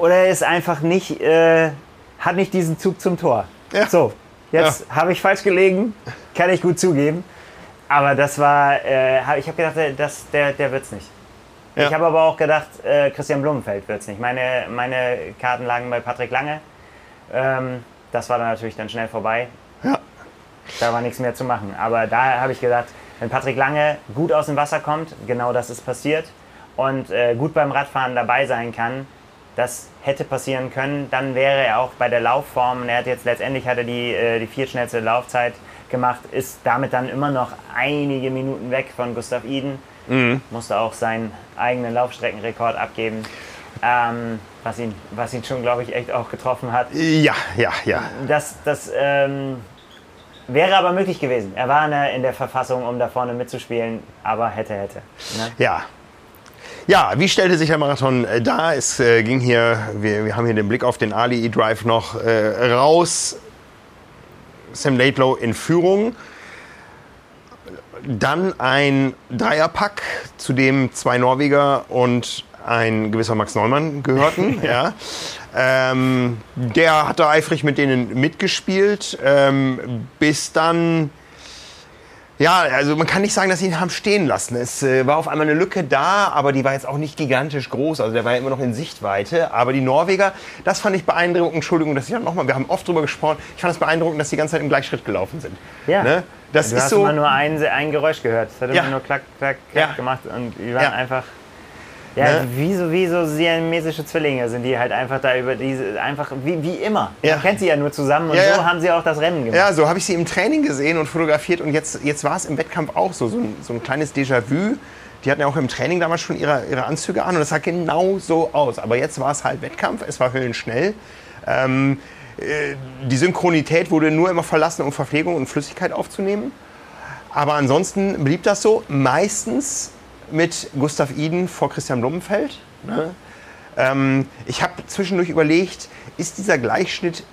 Oder er ist einfach nicht, äh, hat nicht diesen Zug zum Tor. Ja. So, jetzt ja. habe ich falsch gelegen, kann ich gut zugeben. Aber das war, äh, ich habe gedacht, das, der, der wird es nicht. Ja. Ich habe aber auch gedacht, äh, Christian Blumenfeld wird es nicht. Meine, meine Karten lagen bei Patrick Lange. Ähm, das war dann natürlich dann schnell vorbei. Ja. Da war nichts mehr zu machen. Aber da habe ich gedacht, wenn Patrick Lange gut aus dem Wasser kommt, genau das ist passiert, und äh, gut beim Radfahren dabei sein kann, das hätte passieren können, dann wäre er auch bei der Laufform, und er hat jetzt letztendlich hat er die, äh, die viertschnellste Laufzeit gemacht, ist damit dann immer noch einige Minuten weg von Gustav Iden. Mhm. Musste auch seinen eigenen Laufstreckenrekord abgeben. Ähm, was ihn, was ihn schon, glaube ich, echt auch getroffen hat. Ja, ja, ja. Das, das ähm, wäre aber möglich gewesen. Er war in der, in der, Verfassung, um da vorne mitzuspielen, aber hätte, hätte. Ne? Ja. Ja, wie stellte sich der Marathon äh, dar? Es äh, ging hier, wir, wir, haben hier den Blick auf den Ali E-Drive noch äh, raus. Sam Laidlow in Führung. Dann ein Dreierpack, zu dem zwei Norweger und ein gewisser Max Neumann gehörten. ja. Ähm, der hat da eifrig mit denen mitgespielt, ähm, bis dann. Ja, also man kann nicht sagen, dass sie ihn haben stehen lassen. Es äh, war auf einmal eine Lücke da, aber die war jetzt auch nicht gigantisch groß. Also der war ja immer noch in Sichtweite. Aber die Norweger, das fand ich beeindruckend. Entschuldigung, dass ich dann nochmal, wir haben oft drüber gesprochen. Ich fand es beeindruckend, dass die ganze Zeit im Gleichschritt gelaufen sind. Ja. Ne? Das du ist hast so. immer nur ein, ein Geräusch gehört. Es hat ja. immer nur klack, klack, klack ja. gemacht und die waren ja. einfach. Ja, ne? wie, so, wie so siamesische Zwillinge sind die halt einfach da über diese, einfach wie, wie immer. Ja. Man kennt sie ja nur zusammen und ja, so haben sie auch das Rennen gemacht. Ja, so habe ich sie im Training gesehen und fotografiert und jetzt, jetzt war es im Wettkampf auch so, so ein, so ein kleines Déjà-vu. Die hatten ja auch im Training damals schon ihre, ihre Anzüge an und es sah genau so aus. Aber jetzt war es halt Wettkampf, es war höllenschnell. Ähm, äh, die Synchronität wurde nur immer verlassen, um Verpflegung und Flüssigkeit aufzunehmen. Aber ansonsten blieb das so. Meistens mit Gustav Iden vor Christian Blumenfeld. Ne? Ähm, ich habe zwischendurch überlegt, ist dieser Gleichschritt,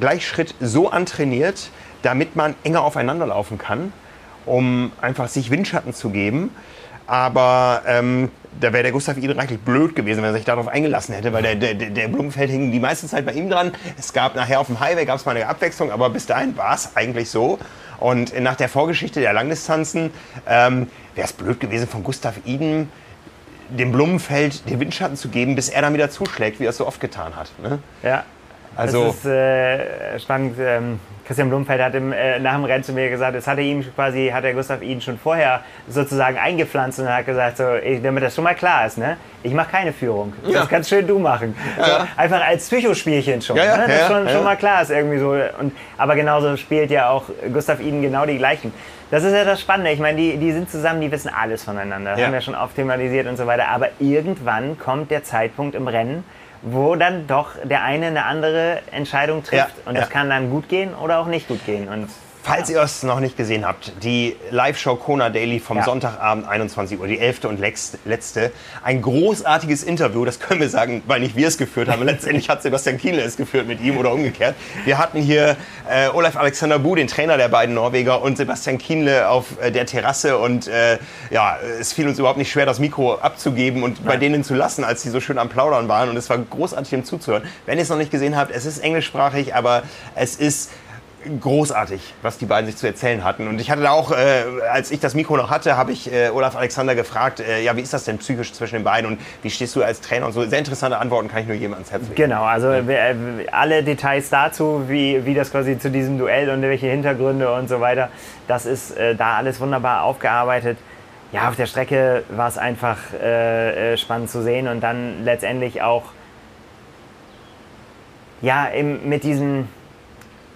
Gleichschritt so antrainiert, damit man enger aufeinander laufen kann, um einfach sich Windschatten zu geben. Aber ähm, da wäre der Gustav Iden reichlich blöd gewesen, wenn er sich darauf eingelassen hätte, weil der, der, der Blumenfeld hing die meiste Zeit bei ihm dran. Es gab nachher auf dem Highway gab mal eine Abwechslung, aber bis dahin war es eigentlich so. Und nach der Vorgeschichte der Langdistanzen ähm, wäre es blöd gewesen von Gustav Iden dem Blumenfeld den Windschatten zu geben, bis er dann wieder zuschlägt, wie er es so oft getan hat. Ne? Ja. Also, das ist äh, spannend. Ähm, Christian Blumfeld hat im, äh, nach dem Rennen zu mir gesagt, das hatte ihm quasi, hat der Gustav ihn schon vorher sozusagen eingepflanzt und hat gesagt, so, ich, damit das schon mal klar ist, ne? ich mache keine Führung. Ja. Das kannst schön du machen. Ja. So, einfach als Psychospielchen schon. Ja, ne? Das schon, schon mal klar ist irgendwie so. Und, aber genauso spielt ja auch Gustav Iden genau die gleichen. Das ist ja das Spannende. Ich meine, die, die sind zusammen, die wissen alles voneinander. Das haben wir schon oft thematisiert und so weiter. Aber irgendwann kommt der Zeitpunkt im Rennen, wo dann doch der eine eine andere Entscheidung trifft. Ja, und das ja. kann dann gut gehen oder auch nicht gut gehen. Und Falls ihr es noch nicht gesehen habt, die Live-Show Kona Daily vom ja. Sonntagabend 21 Uhr, die elfte und letzte. Ein großartiges Interview, das können wir sagen, weil nicht wir es geführt haben. Letztendlich hat Sebastian Kienle es geführt mit ihm oder umgekehrt. Wir hatten hier äh, Olaf Alexander Bu, den Trainer der beiden Norweger, und Sebastian Kienle auf äh, der Terrasse. Und äh, ja, es fiel uns überhaupt nicht schwer, das Mikro abzugeben und ja. bei denen zu lassen, als sie so schön am Plaudern waren. Und es war großartig, dem zuzuhören. Wenn ihr es noch nicht gesehen habt, es ist englischsprachig, aber es ist großartig, was die beiden sich zu erzählen hatten. Und ich hatte da auch, äh, als ich das Mikro noch hatte, habe ich äh, Olaf Alexander gefragt, äh, ja, wie ist das denn psychisch zwischen den beiden und wie stehst du als Trainer und so. Sehr interessante Antworten kann ich nur jedem ans Herz legen. Genau, also. Äh, alle Details dazu, wie, wie das quasi zu diesem Duell und welche Hintergründe und so weiter, das ist äh, da alles wunderbar aufgearbeitet. Ja, auf der Strecke war es einfach äh, spannend zu sehen und dann letztendlich auch ja, im, mit diesen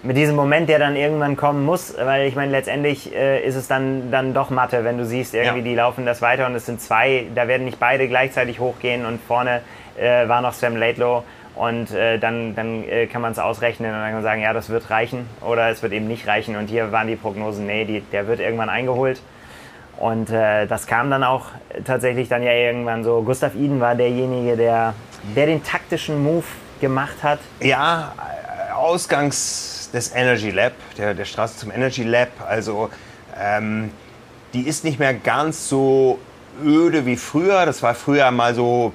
mit diesem Moment, der dann irgendwann kommen muss, weil ich meine, letztendlich äh, ist es dann, dann doch Mathe, wenn du siehst, irgendwie ja. die laufen das weiter und es sind zwei, da werden nicht beide gleichzeitig hochgehen und vorne äh, war noch Sam Laidlow und äh, dann, dann äh, kann man es ausrechnen und dann kann man sagen, ja, das wird reichen oder es wird eben nicht reichen und hier waren die Prognosen, nee, die, der wird irgendwann eingeholt. Und äh, das kam dann auch tatsächlich dann ja irgendwann so. Gustav Iden war derjenige, der, der den taktischen Move gemacht hat. Ja, Ausgangs des Energy Lab, der, der Straße zum Energy Lab. Also ähm, die ist nicht mehr ganz so öde wie früher. Das war früher mal so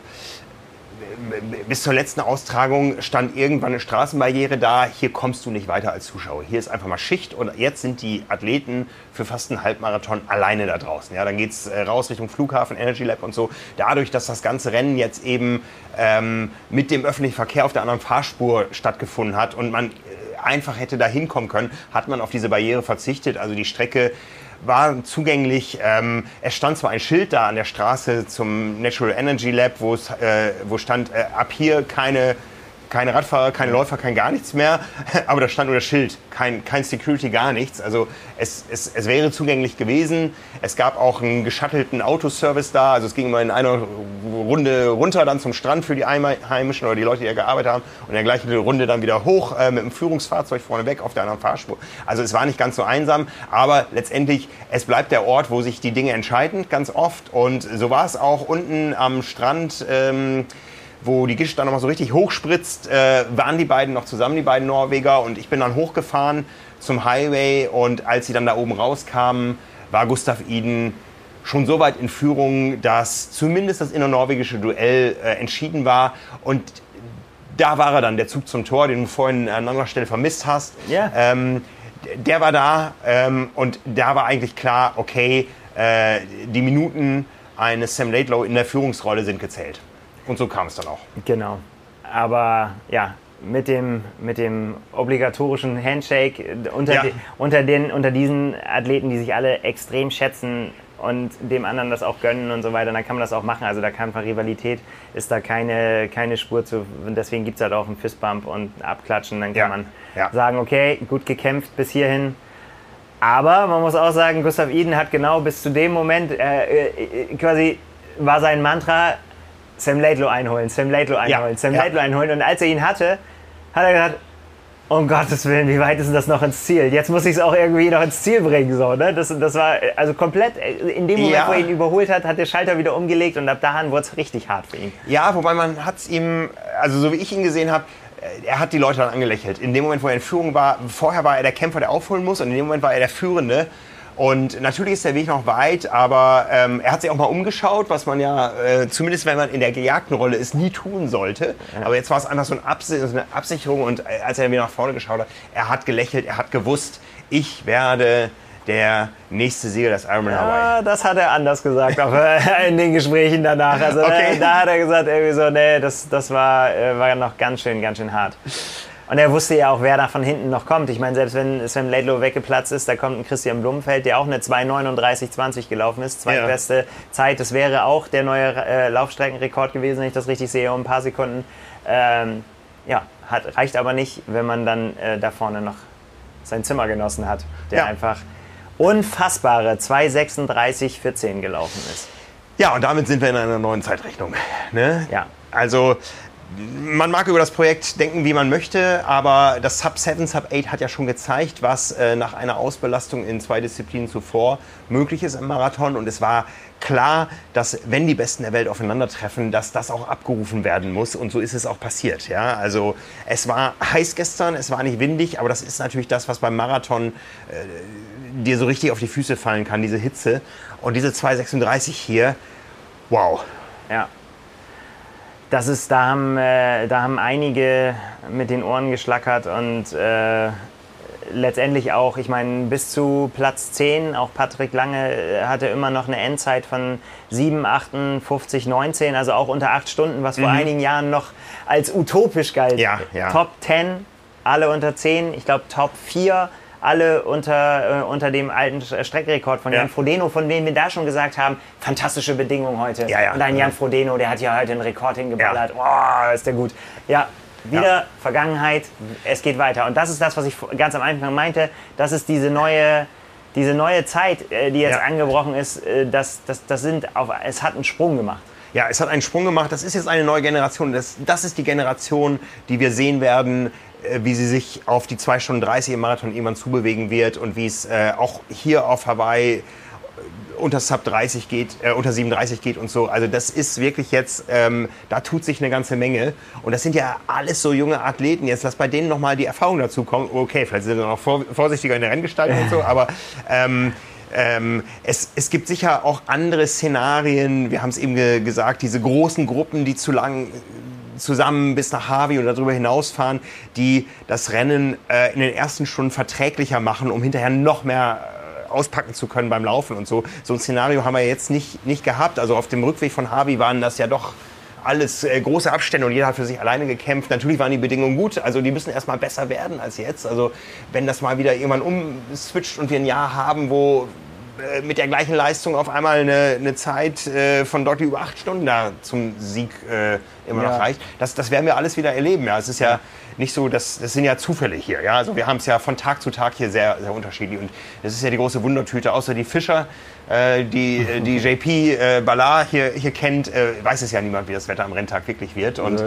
bis zur letzten Austragung stand irgendwann eine Straßenbarriere da, hier kommst du nicht weiter als Zuschauer. Hier ist einfach mal Schicht und jetzt sind die Athleten für fast einen Halbmarathon alleine da draußen. Ja, dann geht es äh, raus Richtung Flughafen, Energy Lab und so. Dadurch, dass das ganze Rennen jetzt eben ähm, mit dem öffentlichen Verkehr auf der anderen Fahrspur stattgefunden hat und man einfach hätte da hinkommen können, hat man auf diese Barriere verzichtet. Also die Strecke war zugänglich. Ähm, es stand zwar ein Schild da an der Straße zum Natural Energy Lab, wo, äh, wo stand, äh, ab hier keine keine Radfahrer, keine Läufer, kein gar nichts mehr. Aber da stand nur das Schild, kein, kein Security, gar nichts. Also es, es, es wäre zugänglich gewesen. Es gab auch einen geschattelten Autoservice da. Also es ging immer in einer Runde runter dann zum Strand für die Einheimischen oder die Leute, die da gearbeitet haben. Und in der gleichen Runde dann wieder hoch äh, mit dem Führungsfahrzeug vorne weg auf der anderen Fahrspur. Also es war nicht ganz so einsam. Aber letztendlich, es bleibt der Ort, wo sich die Dinge entscheiden, ganz oft. Und so war es auch unten am Strand. Ähm, wo die Gischt dann nochmal so richtig hochspritzt, äh, waren die beiden noch zusammen, die beiden Norweger. Und ich bin dann hochgefahren zum Highway. Und als sie dann da oben rauskamen, war Gustav Iden schon so weit in Führung, dass zumindest das innernorwegische Duell äh, entschieden war. Und da war er dann, der Zug zum Tor, den du vorhin an anderer Stelle vermisst hast. Ja. Ähm, der war da ähm, und da war eigentlich klar, okay, äh, die Minuten eines Sam Laidlow in der Führungsrolle sind gezählt. Und so kam es dann auch. Genau. Aber ja, mit dem, mit dem obligatorischen Handshake unter, ja. de, unter, den, unter diesen Athleten, die sich alle extrem schätzen und dem anderen das auch gönnen und so weiter, dann kann man das auch machen. Also da kann von Rivalität, ist da keine, keine Spur zu. Deswegen gibt es halt auch einen Fistbump und Abklatschen. Dann kann ja. man ja. sagen, okay, gut gekämpft bis hierhin. Aber man muss auch sagen, Gustav Iden hat genau bis zu dem Moment äh, äh, quasi war sein Mantra, Sam Laidlow einholen, Sam Laidlow einholen, ja, Sam ja. Laidlow einholen. Und als er ihn hatte, hat er gesagt, um Gottes Willen, wie weit ist denn das noch ins Ziel? Jetzt muss ich es auch irgendwie noch ins Ziel bringen. So, ne? das, das war also komplett, in dem Moment, ja. wo er ihn überholt hat, hat der Schalter wieder umgelegt und ab dahin wurde es richtig hart für ihn. Ja, wobei man hat es ihm, also so wie ich ihn gesehen habe, er hat die Leute dann angelächelt. In dem Moment, wo er in Führung war, vorher war er der Kämpfer, der aufholen muss und in dem Moment war er der Führende. Und natürlich ist der Weg noch weit, aber ähm, er hat sich auch mal umgeschaut, was man ja, äh, zumindest wenn man in der gejagten Rolle ist, nie tun sollte. Ja. Aber jetzt war es einfach so, ein so eine Absicherung und äh, als er mir nach vorne geschaut hat, er hat gelächelt, er hat gewusst, ich werde der nächste Sieger des Ironman Hawaii? Ja, das hat er anders gesagt, auch äh, in den Gesprächen danach. Also Okay. äh, da hat er gesagt, irgendwie so, nee, das, das war, war noch ganz schön, ganz schön hart. Und er wusste ja auch, wer da von hinten noch kommt. Ich meine, selbst wenn Sven Laidlow weggeplatzt ist, da kommt ein Christian Blumenfeld, der auch eine 2,39,20 gelaufen ist. Zweitbeste Zeit. Das wäre auch der neue äh, Laufstreckenrekord gewesen, wenn ich das richtig sehe, um ein paar Sekunden. Ähm, ja, hat, reicht aber nicht, wenn man dann äh, da vorne noch sein Zimmergenossen hat, der Ja. einfach unfassbare 2,36,14 gelaufen ist. Ja, und damit sind wir in einer neuen Zeitrechnung. Ne? Ja. Also, man mag über das Projekt denken, wie man möchte, aber das Sub 7, Sub 8 hat ja schon gezeigt, was äh, nach einer Ausbelastung in zwei Disziplinen zuvor möglich ist im Marathon. Und es war klar, dass wenn die Besten der Welt aufeinandertreffen, dass das auch abgerufen werden muss. Und so ist es auch passiert. Ja? Also es war heiß gestern, es war nicht windig, aber das ist natürlich das, was beim Marathon äh, dir so richtig auf die Füße fallen kann, diese Hitze. Und diese 2,36 hier, wow. Ja. Das ist, da haben, äh, da haben einige mit den Ohren geschlackert und äh, letztendlich auch, ich meine, bis zu Platz 10, auch Patrick Lange äh, hatte immer noch eine Endzeit von 7, 58, 19, also auch unter 8 Stunden, was vor einigen Jahren noch als utopisch galt. Mhm. Ja, ja. Top 10, alle unter 10, ich glaube Top 4, alle unter, äh, unter dem alten Sch- Streckenrekord von Ja. Jan Frodeno, von dem wir da schon gesagt haben, fantastische Bedingungen heute. Ja, ja. Und ein Jan Frodeno, der hat ja heute einen Rekord hingeballert. Oh, ist der gut. Ja, wieder. Vergangenheit, es geht weiter. Und das ist das, was ich ganz am Anfang meinte. Das ist diese neue, diese neue Zeit, äh, die jetzt Ja. angebrochen ist. äh, Das, das, das sind auf, es hat einen Sprung gemacht. Ja, es hat einen Sprung gemacht. Das ist jetzt eine neue Generation. Das, das ist die Generation, die wir sehen werden, äh, wie sie sich auf die 2 Stunden 30 im Marathon irgendwann zubewegen wird und wie es äh, auch hier auf Hawaii äh, unter Sub 30 geht, äh, unter 37 geht und so. Also das ist wirklich jetzt, ähm, da tut sich eine ganze Menge. Und das sind ja alles so junge Athleten. Jetzt lass bei denen nochmal die Erfahrung dazu kommen. Okay, vielleicht sind sie noch vor, vorsichtiger in der Renngestaltung und so, aber ähm, ähm, es, es gibt sicher auch andere Szenarien. Wir haben es eben ge gesagt, diese großen Gruppen, die zu lang zusammen bis nach Harvey oder darüber hinausfahren, die das Rennen äh, in den ersten Stunden verträglicher machen, um hinterher noch mehr äh, auspacken zu können beim Laufen und so. So ein Szenario haben wir jetzt nicht, nicht gehabt. Also auf dem Rückweg von Harvey waren das ja doch alles äh, große Abstände und jeder hat für sich alleine gekämpft. Natürlich waren die Bedingungen gut, also die müssen erstmal besser werden als jetzt. Also wenn das mal wieder irgendwann umswitcht und wir ein Jahr haben, wo äh, mit der gleichen Leistung auf einmal eine, eine Zeit äh, von deutlich über acht Stunden da zum Sieg äh, immer Ja. noch reicht. Das, das werden wir alles wieder erleben. Ja. Es ist ja nicht so, dass, das sind ja Zufälle hier. Ja. Also wir haben es ja von Tag zu Tag hier sehr, sehr unterschiedlich. Und das ist ja die große Wundertüte. Außer die Fischer, äh, die, äh, die JP äh, Ballard hier, hier kennt, äh, weiß es ja niemand, wie das Wetter am Renntag wirklich wird. Und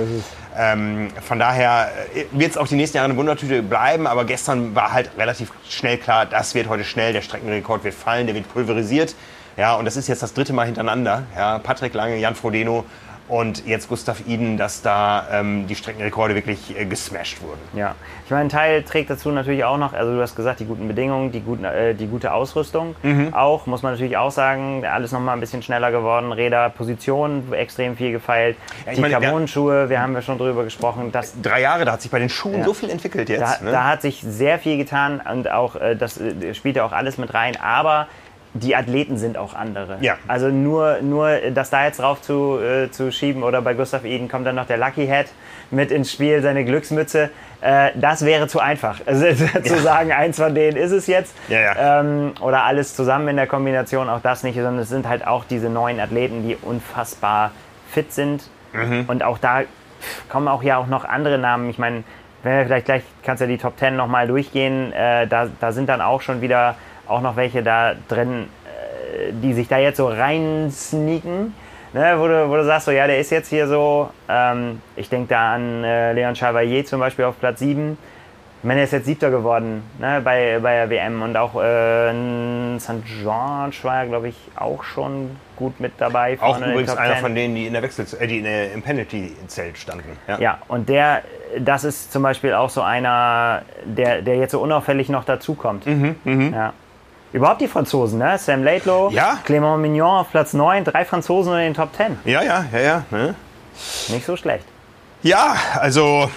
ähm, von daher wird es auch die nächsten Jahre eine Wundertüte bleiben. Aber gestern war halt relativ schnell klar, das wird heute schnell. Der Streckenrekord wird fallen, der wird pulverisiert. Ja, und das ist jetzt das dritte Mal hintereinander. Ja, Patrick Lange, Jan Frodeno und jetzt Gustav Iden, dass da ähm, die Streckenrekorde wirklich äh, gesmashed wurden. Ja, ich meine, ein Teil trägt dazu natürlich auch noch, also du hast gesagt, die guten Bedingungen, die, guten, äh, die gute Ausrüstung. Auch, muss man natürlich auch sagen, alles nochmal ein bisschen schneller geworden. Räder, Position, extrem viel gefeilt. ich die ja- Carbon-Schuhe, wir haben ja schon drüber gesprochen, das, Drei Jahre, da hat sich bei den Schuhen Ja. so viel entwickelt da, jetzt. ne? da hat sich sehr viel getan und auch, äh, das äh, spielt ja auch alles mit rein, aber die Athleten sind auch andere. Ja. Also nur, nur das da jetzt drauf zu, äh, zu schieben oder bei Gustav Eden kommt dann noch der Lucky Hat mit ins Spiel, seine Glücksmütze. Äh, das wäre zu einfach. Also zu sagen, eins von denen ist es jetzt. Ja, ja. Ähm, oder alles zusammen in der Kombination, auch das nicht, sondern es sind halt auch diese neuen Athleten, die unfassbar fit sind. Mhm. Und auch da kommen auch ja auch noch andere Namen. Ich meine, wenn wir vielleicht gleich, kannst du ja die Top 10 nochmal durchgehen, äh, da, da sind dann auch schon wieder auch noch welche da drin, äh, die sich da jetzt so rein sneaken. Ne, wo, du, wo du sagst, so, ja, der ist jetzt hier so, ähm, ich denke da an äh, Leon Chevalier zum Beispiel auf Platz 7. Ich meine, er ist jetzt Siebter geworden ne, bei, bei der WM und auch äh, St. George war er, glaube ich, auch schon gut mit dabei. Auch übrigens einer 10. von denen, die in der Wechsel, äh, die in der, im Penalty-Zelt standen. Ja, und der, das ist zum Beispiel auch so einer, der, der jetzt so unauffällig noch dazukommt. Ja. Überhaupt die Franzosen, ne? Sam Laidlow, Ja. Clément Mignon auf Platz 9, drei Franzosen in den Top 10. ja, ja, ja. ja, ne? Nicht so schlecht. Ja, also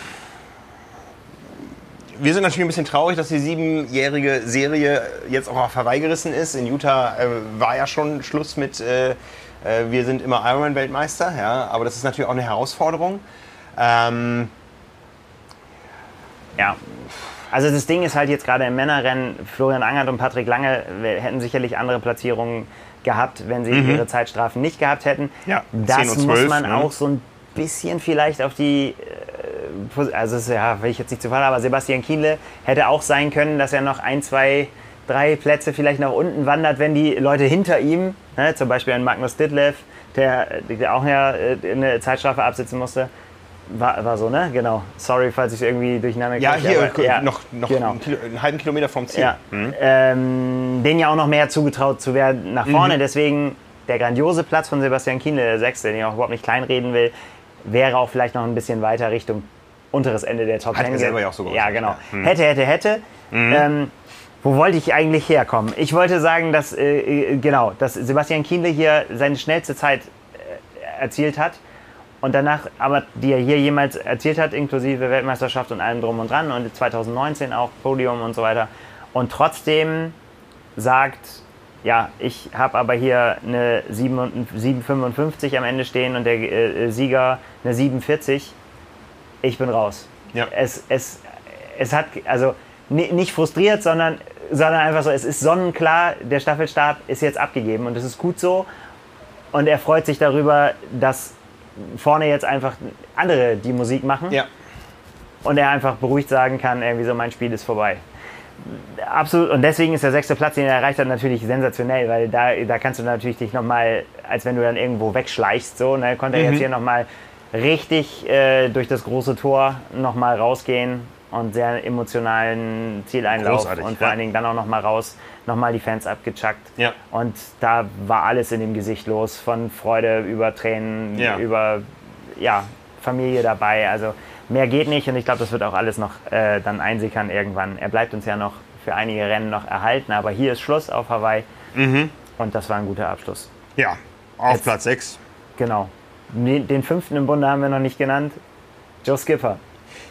wir sind natürlich ein bisschen traurig, dass die siebenjährige Serie jetzt auch auf Hawaii gerissen ist. In Utah äh, war ja schon Schluss mit, äh, äh, wir sind immer Ironman-Weltmeister, ja, aber das ist natürlich auch eine Herausforderung. Ähm, ja. Also das Ding ist halt jetzt gerade im Männerrennen, Florian Angert und Patrick Lange hätten sicherlich andere Platzierungen gehabt, wenn sie mhm. ihre Zeitstrafen nicht gehabt hätten. Ja, das 12, muss man ne? auch so ein bisschen vielleicht auf die äh, also ist, ja, will ich jetzt nicht zu fallen, aber Sebastian Kienle hätte auch sein können, dass er noch ein, zwei, drei Plätze vielleicht nach unten wandert, wenn die Leute hinter ihm, ne, zum Beispiel ein Magnus Ditlev, der, der auch ja äh, eine Zeitstrafe absitzen musste, war, war so, ne? Genau. Sorry, falls ich irgendwie durcheinander Ja, hier aber, ja, noch, noch genau. einen, Kilo, einen, halben Kilometer vom Ziel. Ja. Mhm. Ähm, denen ja auch noch mehr zugetraut zu werden nach vorne. Mhm. Deswegen der grandiose Platz von Sebastian Kienle, der Sechste, den ich auch überhaupt nicht kleinreden will, wäre auch vielleicht noch ein bisschen weiter Richtung unteres Ende der Top Ten. Hat er selber ja auch so Ja, genau. Mhm. Hätte, hätte, hätte. Mhm. Ähm, wo wollte ich eigentlich herkommen? Ich wollte sagen, dass, äh, äh genau, dass Sebastian Kienle hier seine schnellste Zeit äh, erzielt hat und danach, aber die er hier jemals erzielt hat, inklusive Weltmeisterschaft und allem drum und dran und 2019 auch Podium und so weiter. Und trotzdem sagt, ja, ich habe aber hier eine 7,55 am Ende stehen und der äh, Sieger eine 47. Ich bin raus. Ja. Es, es, es hat, also nicht frustriert, sondern, sondern einfach so, es ist sonnenklar, der Staffelstart ist jetzt abgegeben und es ist gut so. Und er freut sich darüber, dass vorne jetzt einfach andere die Musik machen. Ja. Und er einfach beruhigt sagen kann, irgendwie so, mein Spiel ist vorbei. Absolut. Und deswegen ist der sechste Platz, den er erreicht hat, natürlich sensationell, weil da, da kannst du natürlich dich nochmal, als wenn du dann irgendwo wegschleichst, so, ne, konnte er mhm. jetzt hier nochmal richtig äh, durch das große Tor nochmal rausgehen und sehr emotionalen Zieleinlauf Großartig, und vor ja. allen Dingen dann auch nochmal raus nochmal die Fans abgechuckt. Ja. Und da war alles in dem Gesicht los, von Freude über Tränen, ja. über ja, Familie dabei. Also mehr geht nicht und ich glaube, das wird auch alles noch äh, dann einsickern irgendwann. Er bleibt uns ja noch für einige Rennen noch erhalten, aber hier ist Schluss auf Hawaii mhm. und das war ein guter Abschluss. Ja, auf Jetzt, Platz 6. Genau. Den fünften im Bunde haben wir noch nicht genannt. Joe Skipper.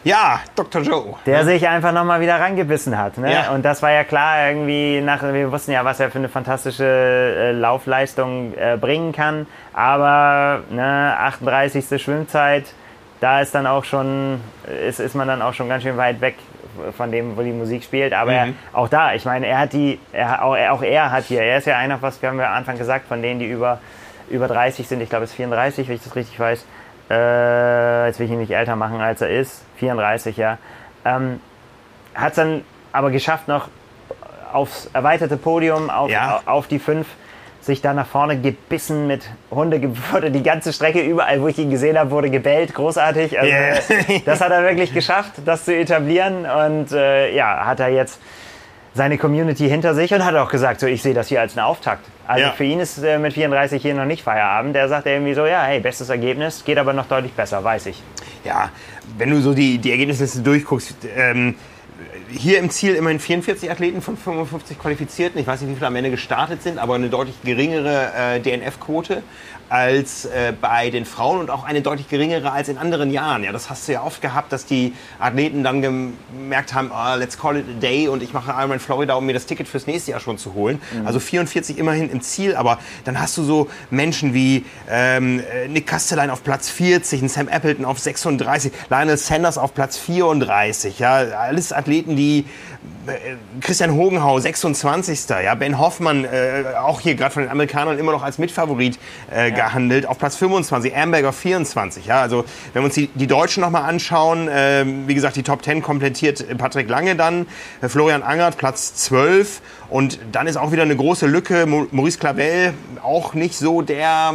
Ja, Dr. Joe. Der sich einfach nochmal wieder rangebissen hat. Ne? Ja. Und das war ja klar, irgendwie, nach, wir wussten ja, was er für eine fantastische äh, Laufleistung äh, bringen kann. Aber ne, 38. Schwimmzeit, da ist dann auch schon, ist, ist man dann auch schon ganz schön weit weg von dem, wo die Musik spielt. Aber mhm. er, auch da, ich meine, er hat die, er, auch, er, auch er hat hier, er ist ja einer, was wir haben ja am Anfang gesagt, von denen, die über, über 30 sind, ich glaube es ist 34, wenn ich das richtig weiß, äh, jetzt will ich ihn nicht älter machen, als er ist, 34, ja, ähm, hat es dann aber geschafft, noch aufs erweiterte Podium, auf, ja. auf die 5, sich da nach vorne gebissen mit Hunde, wurde die ganze Strecke überall, wo ich ihn gesehen habe, wurde gebellt, großartig. Also, yeah. das hat er wirklich geschafft, das zu etablieren und äh, ja, hat er jetzt seine Community hinter sich und hat auch gesagt, so ich sehe das hier als einen Auftakt. Also ja. für ihn ist äh, mit 34 hier noch nicht Feierabend. Er sagt irgendwie so, ja, hey, bestes Ergebnis, geht aber noch deutlich besser, weiß ich. Ja, wenn du so die, die Ergebnisliste durchguckst, ähm, hier im Ziel immerhin 44 Athleten von 55 Qualifizierten. Ich weiß nicht, wie viele am Ende gestartet sind, aber eine deutlich geringere äh, DNF-Quote als äh, bei den Frauen und auch eine deutlich geringere als in anderen Jahren. Ja, das hast du ja oft gehabt, dass die Athleten dann gemerkt haben, oh, let's call it a day und ich mache Ironman Florida, um mir das Ticket fürs nächste Jahr schon zu holen. Mhm. Also 44 immerhin im Ziel, aber dann hast du so Menschen wie ähm, Nick Castelline auf Platz 40, Sam Appleton auf 36, Lionel Sanders auf Platz 34. Ja, alles Athleten, die Christian Hogenhau, 26. Ja, Ben Hoffmann, äh, auch hier gerade von den Amerikanern immer noch als Mitfavorit äh, ja. gehandelt, auf Platz 25, Amberger 24. Ja, also wenn wir uns die, die Deutschen nochmal anschauen, äh, wie gesagt, die Top 10 komplettiert Patrick Lange dann, äh, Florian Angert Platz 12 und dann ist auch wieder eine große Lücke, Maurice Clavel auch nicht so der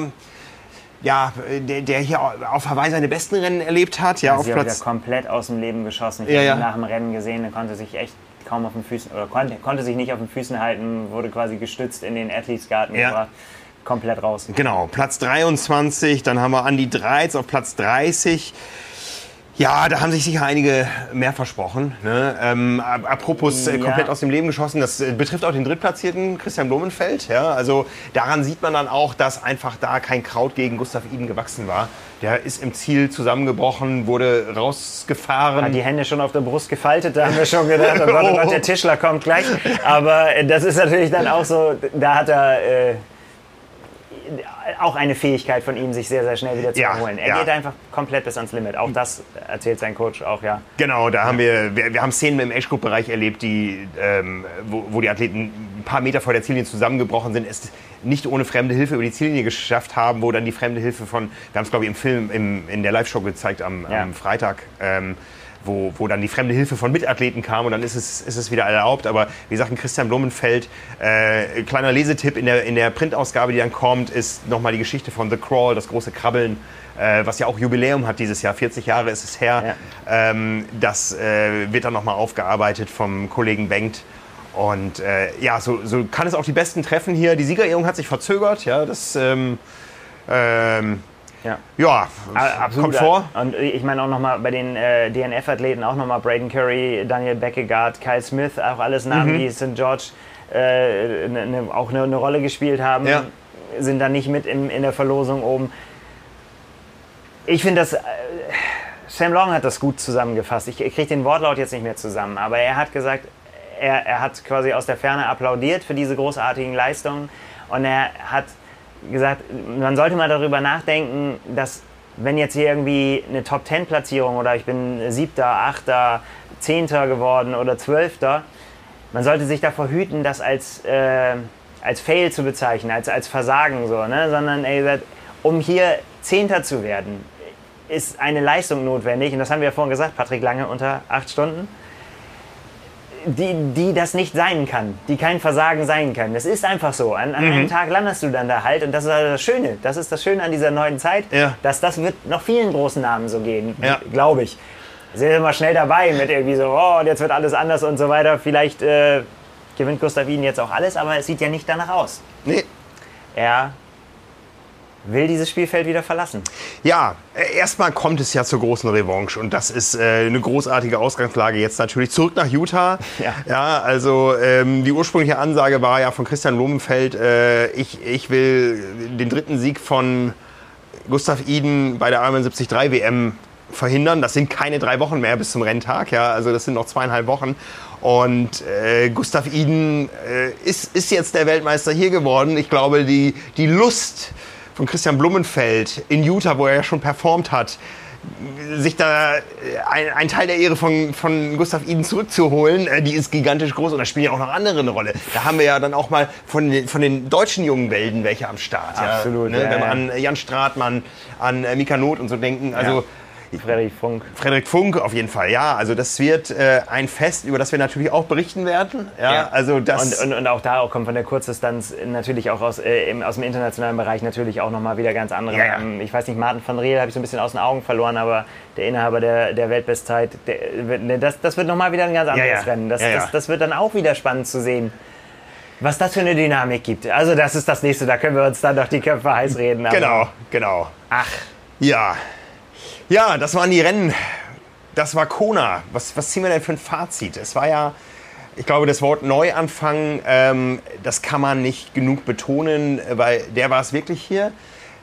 ja, der, der, hier auf Hawaii seine besten Rennen erlebt hat. Ja, also auf Platz komplett aus dem Leben geschossen. Ich ja, habe ja. ihn nach dem Rennen gesehen, er konnte sich echt kaum auf den Füßen, oder konnte, konnte sich nicht auf den Füßen halten, wurde quasi gestützt in den Athletes Garden, ja. war komplett raus. Genau, Platz 23, dann haben wir Andy Dreiz auf Platz 30. Ja, da haben sich sicher einige mehr versprochen. Ne? Ähm, apropos äh, komplett Ja. aus dem Leben geschossen, das äh, betrifft auch den drittplatzierten Christian Blumenfeld. Ja? Also daran sieht man dann auch, dass einfach da kein Kraut gegen Gustav Iden gewachsen war. Der ist im Ziel zusammengebrochen, wurde rausgefahren. Hat die Hände schon auf der Brust gefaltet, da haben wir schon gedacht, oh Gott, oh Gott, der Tischler kommt gleich. Aber äh, das ist natürlich dann auch so, da hat er äh, auch eine Fähigkeit von ihm, sich sehr, sehr schnell wieder zu Ja, erholen. Er ja. geht einfach komplett bis ans Limit. Auch das erzählt sein Coach auch, ja. Genau, da haben wir, wir, wir haben Szenen im Age-Group-Bereich erlebt, die, ähm, wo, wo die Athleten ein paar Meter vor der Ziellinie zusammengebrochen sind, es nicht ohne fremde Hilfe über die Ziellinie geschafft haben, wo dann die fremde Hilfe von, wir haben es glaube ich im Film, im, in der Live-Show gezeigt am, Ja. am Freitag, ähm, wo, wo dann die fremde Hilfe von Mitathleten kam und dann ist es, ist es wieder erlaubt. Aber wie gesagt, ein Christian Blumenfeld, äh, kleiner Lesetipp in der, in der Printausgabe, die dann kommt, ist nochmal die Geschichte von The Crawl, das große Krabbeln, äh, was ja auch Jubiläum hat dieses Jahr, 40 Jahre ist es her. Ähm, das äh, wird dann nochmal aufgearbeitet vom Kollegen Bengt. Und äh, ja, so, so kann es auch die Besten treffen hier. Die Siegerehrung hat sich verzögert, ja, das ähm, ähm, ja. ja, A- kommt vor. Und ich meine auch nochmal bei den äh, DNF-Athleten auch nochmal Braden Curry, Daniel Beckegaard, Kyle Smith, auch alles Namen, Mhm. die St. George äh, ne, ne, auch eine, eine Rolle gespielt haben, Ja. sind da nicht mit im, in der Verlosung oben. Ich finde das, äh, Sam Long hat das gut zusammengefasst. Ich, ich kriege den Wortlaut jetzt nicht mehr zusammen, aber er hat gesagt, er, er hat quasi aus der Ferne applaudiert für diese großartigen Leistungen und er hat gesagt, man sollte mal darüber nachdenken, dass wenn jetzt hier irgendwie eine Top-10-Platzierung oder ich bin Siebter, Achter, Zehnter geworden oder Zwölfter, man sollte sich davor hüten, das als, äh, als Fail zu bezeichnen, als, als Versagen so, ne? sondern ey, um hier Zehnter zu werden, ist eine Leistung notwendig und das haben wir ja vorhin gesagt, Patrick Lange unter acht Stunden die, die das nicht sein kann, die kein Versagen sein kann. Das ist einfach so. An, an Mhm. einem Tag landest du dann da halt und das ist das Schöne. Das ist das Schöne an dieser neuen Zeit, Ja. dass das wird noch vielen großen Namen so gehen, Ja. glaube ich. Sind immer schnell dabei mit irgendwie so, oh, jetzt wird alles anders und so weiter. Vielleicht äh, gewinnt Gustav Wien jetzt auch alles, aber es sieht ja nicht danach aus. Nee. Er will dieses Spielfeld wieder verlassen. Ja, äh, erstmal kommt es ja zur großen Revanche und das ist äh, eine großartige Ausgangslage jetzt natürlich zurück nach Utah. Ja. also ähm, die ursprüngliche Ansage war ja von Christian Blumenfeld, äh, ich, ich will den dritten Sieg von Gustav Iden bei der Ironman 73 WM verhindern. Das sind keine drei Wochen mehr bis zum Renntag, ja, also das sind noch zweieinhalb Wochen. Und äh, Gustav Iden äh, ist, ist jetzt der Weltmeister hier geworden. Ich glaube, die, die Lust von Christian Blumenfeld in Utah, wo er ja schon performt hat, sich da äh, ein, ein Teil der Ehre von, von Gustav Iden zurückzuholen, äh, die ist gigantisch groß und da spielen ja auch noch andere eine Rolle. Da haben wir ja dann auch mal von den, von den deutschen jungen Welten welche am Start. Absolut, Ja, ne? ja, Wenn wir an Jan Stratmann, an äh, Mika Not und so denken. Also Frederik Funk. Frederik Funk auf jeden Fall, ja. Also das wird äh, ein Fest, über das wir natürlich auch berichten werden. Ja, also das. Und, und, und auch da kommt von der Kurzdistanz natürlich auch aus, äh, im, aus dem internationalen Bereich natürlich auch nochmal wieder ganz andere. Ja, ja. Ähm, Ich weiß nicht, Martin van Riel habe ich so ein bisschen aus den Augen verloren, aber der Inhaber der, der Weltbestzeit, der, ne, das, das wird nochmal wieder ein ganz anderes ja. Rennen. Das, Ja, ja. Das, das wird dann auch wieder spannend zu sehen. Was das für eine Dynamik gibt. Also das ist das nächste, da können wir uns dann noch die Köpfe heiß reden. genau, genau. Ach, Ja. Ja, das waren die Rennen. Das war Kona. Was, was ziehen wir denn für ein Fazit? Es war ja, ich glaube, das Wort Neuanfang, ähm, das kann man nicht genug betonen, weil der war es wirklich hier.